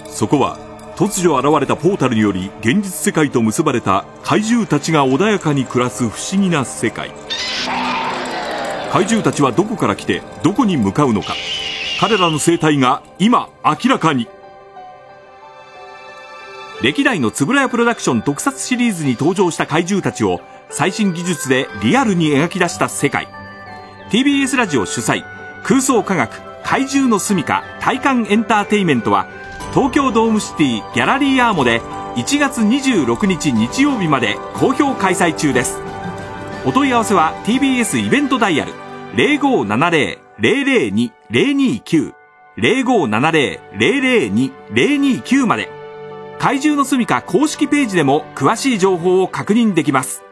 S27: そこは突如現れたポータルにより現実世界と結ばれた怪獣たちが穏やかに暮らす不思議な世界。怪獣たちはどこから来てどこに向かうのか。彼らの生態が今明らかに。歴代の円谷プロダクション特撮シリーズに登場した怪獣たちを最新技術でリアルに描き出した世界。TBS ラジオ主催。空想科学怪獣の住処体感エンターテイメントは東京ドームシティギャラリーアーモで1月26日日曜日まで好評開催中です。お問い合わせは TBS イベントダイヤル0570-002-029 0570-002-029まで。怪獣の住処公式ページでも詳しい情報を確認できます。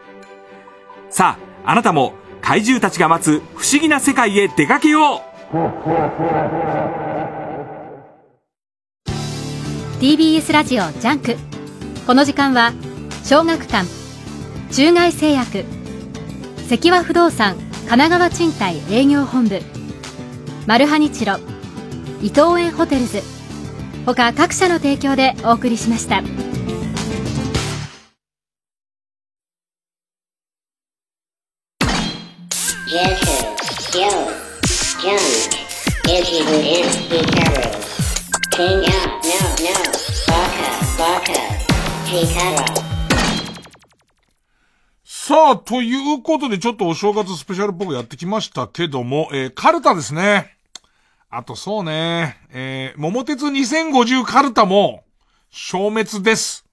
S27: さああなたも怪獣たちが待つ不思議な世界へ出かけよう
S5: TBS ラジオジャンクこの時間は小学館中外製薬積和不動産神奈川賃貸営業本部マルハニチロ伊藤園ホテルズ他各社の提供でお送りしました。
S3: さあ、ということでちょっとお正月スペシャルっぽくやってきましたけども、えー、カルタですね。あとそうね、えー、桃鉄2050カルタも消滅です。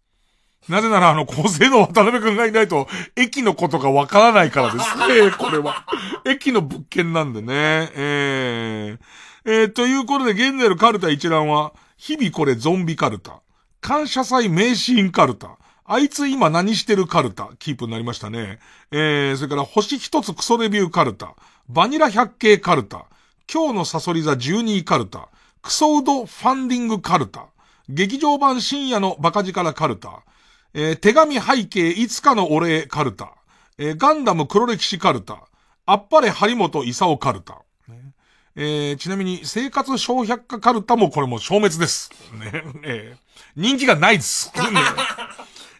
S3: なぜならあの、構成の渡辺くんがいないと、駅のことがわからないからですね、これは。駅の物件なんでね、えー、えー、ということで現在のカルタ一覧は、日々これゾンビカルタ、感謝祭名シーンカルタ、あいつ今何してるカルタ、キープになりましたね。えー、それから星一つクソレビューカルタ、バニラ百景カルタ、今日のサソリ座12カルタ、クソウドファンディングカルタ、劇場版深夜のバカ力カルタ、えー、手紙背景いつかのお礼カルタ、えー、ガンダム黒歴史カルタ、あっぱれ張本勲カルタ、えー、ちなみに生活小百科カルタもこれも消滅です。ね。えー、人気がないです。ね。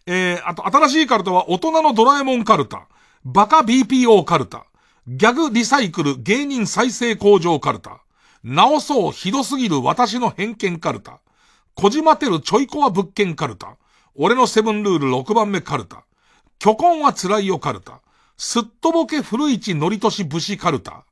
S3: えー、あと新しいカルタは大人のドラえもんカルタ、バカ BPO カルタ、ギャグリサイクル芸人再生工場カルタ、直そうひどすぎる私の偏見カルタ、こじまてるちょいコア物件カルタ、俺のセブンルール6番目カルタ、巨根は辛いよカルタ、すっとぼけ古市のりとし武士カルタ、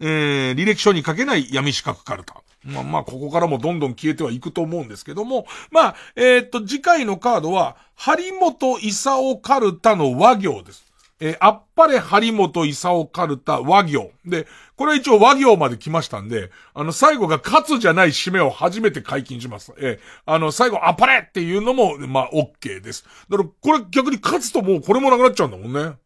S3: えー、履歴書に書けない闇四角カルタ。まあまあ、ここからもどんどん消えてはいくと思うんですけども、まあ、えー、っと、次回のカードは、張本勲カルタの和行です。えー、あっぱれ張本勲カルタ和行。で、これは一応和行まで来ましたんで、あの、最後が勝つじゃない締めを初めて解禁します。えー、あの、最後あっぱれっていうのも、まあ、OK です。だから、これ逆に勝つともうこれもなくなっちゃうんだもんね。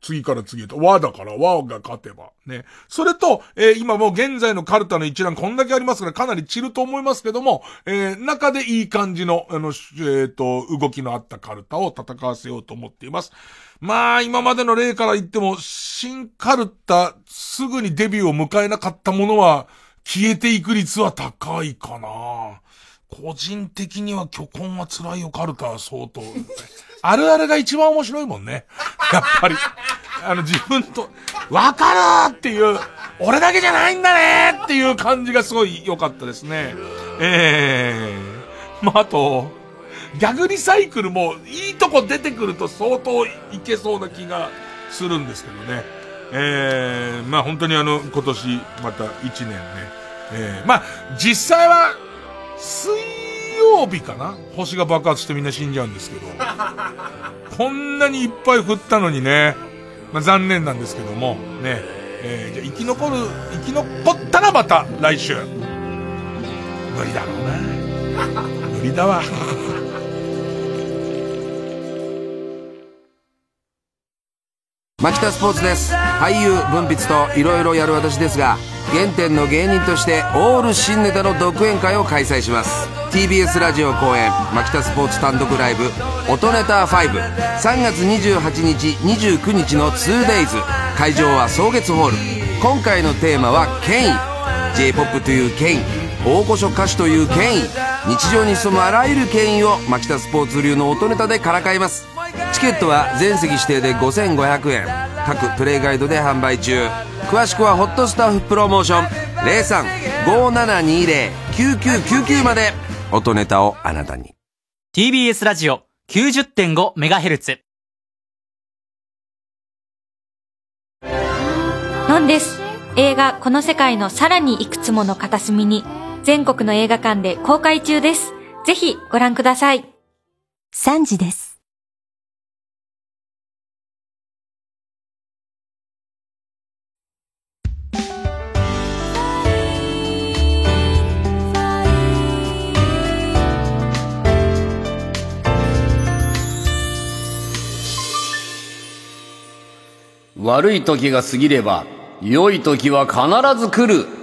S3: 次から次へと。和だから和が勝てば。ね。それと、えー、今もう現在のカルタの一覧こんだけありますからかなり散ると思いますけども、えー、中でいい感じの、あの、えっ、ー、と、動きのあったカルタを戦わせようと思っています。まあ、今までの例から言っても、新カルタ、すぐにデビューを迎えなかったものは、消えていく率は高いかな。個人的には巨根は辛いよカルタは相当。あるあるが一番面白いもんね。やっぱり。あの自分と、わかるっていう、俺だけじゃないんだねっていう感じがすごい良かったですね。ええー。まあ、あと、ギャグリサイクルもいいとこ出てくると相当いけそうな気がするんですけどね。ええー、まあ本当にあの、今年また一年ね。ええー、まあ実際は、水曜日かな？星が爆発してみんな死んじゃうんですけど。こんなにいっぱい降ったのにね。まあ、残念なんですけども、ね。えー、じゃあ生き残る、生き残ったらまた来週。無理だろうな。無理だわ。
S28: 牧田スポーツです。俳優文筆といろいろやる私ですが原点の芸人としてオール新ネタの独演会を開催します。TBS ラジオ公演牧田スポーツ単独ライブ「音ネタ53月28日29日の 2days 会場は草月ホール。今回のテーマは権威 j p o p という権威大御所歌手という権威日常に潜むあらゆる権威を牧田スポーツ流の音ネタでからかいます。チケットは全席指定で5500円各プレイガイドで販売中詳しくはホットスタッフプロモーション0357209999まで音ネタをあなたに
S29: TBS ラジオ 90.5MHz
S14: のんです。映画この世界のさらにいくつもの片隅に全国の映画館で公開中です。ぜひご覧ください。
S15: 3時です。
S30: 悪い時が過ぎれば、良い時は必ず来る。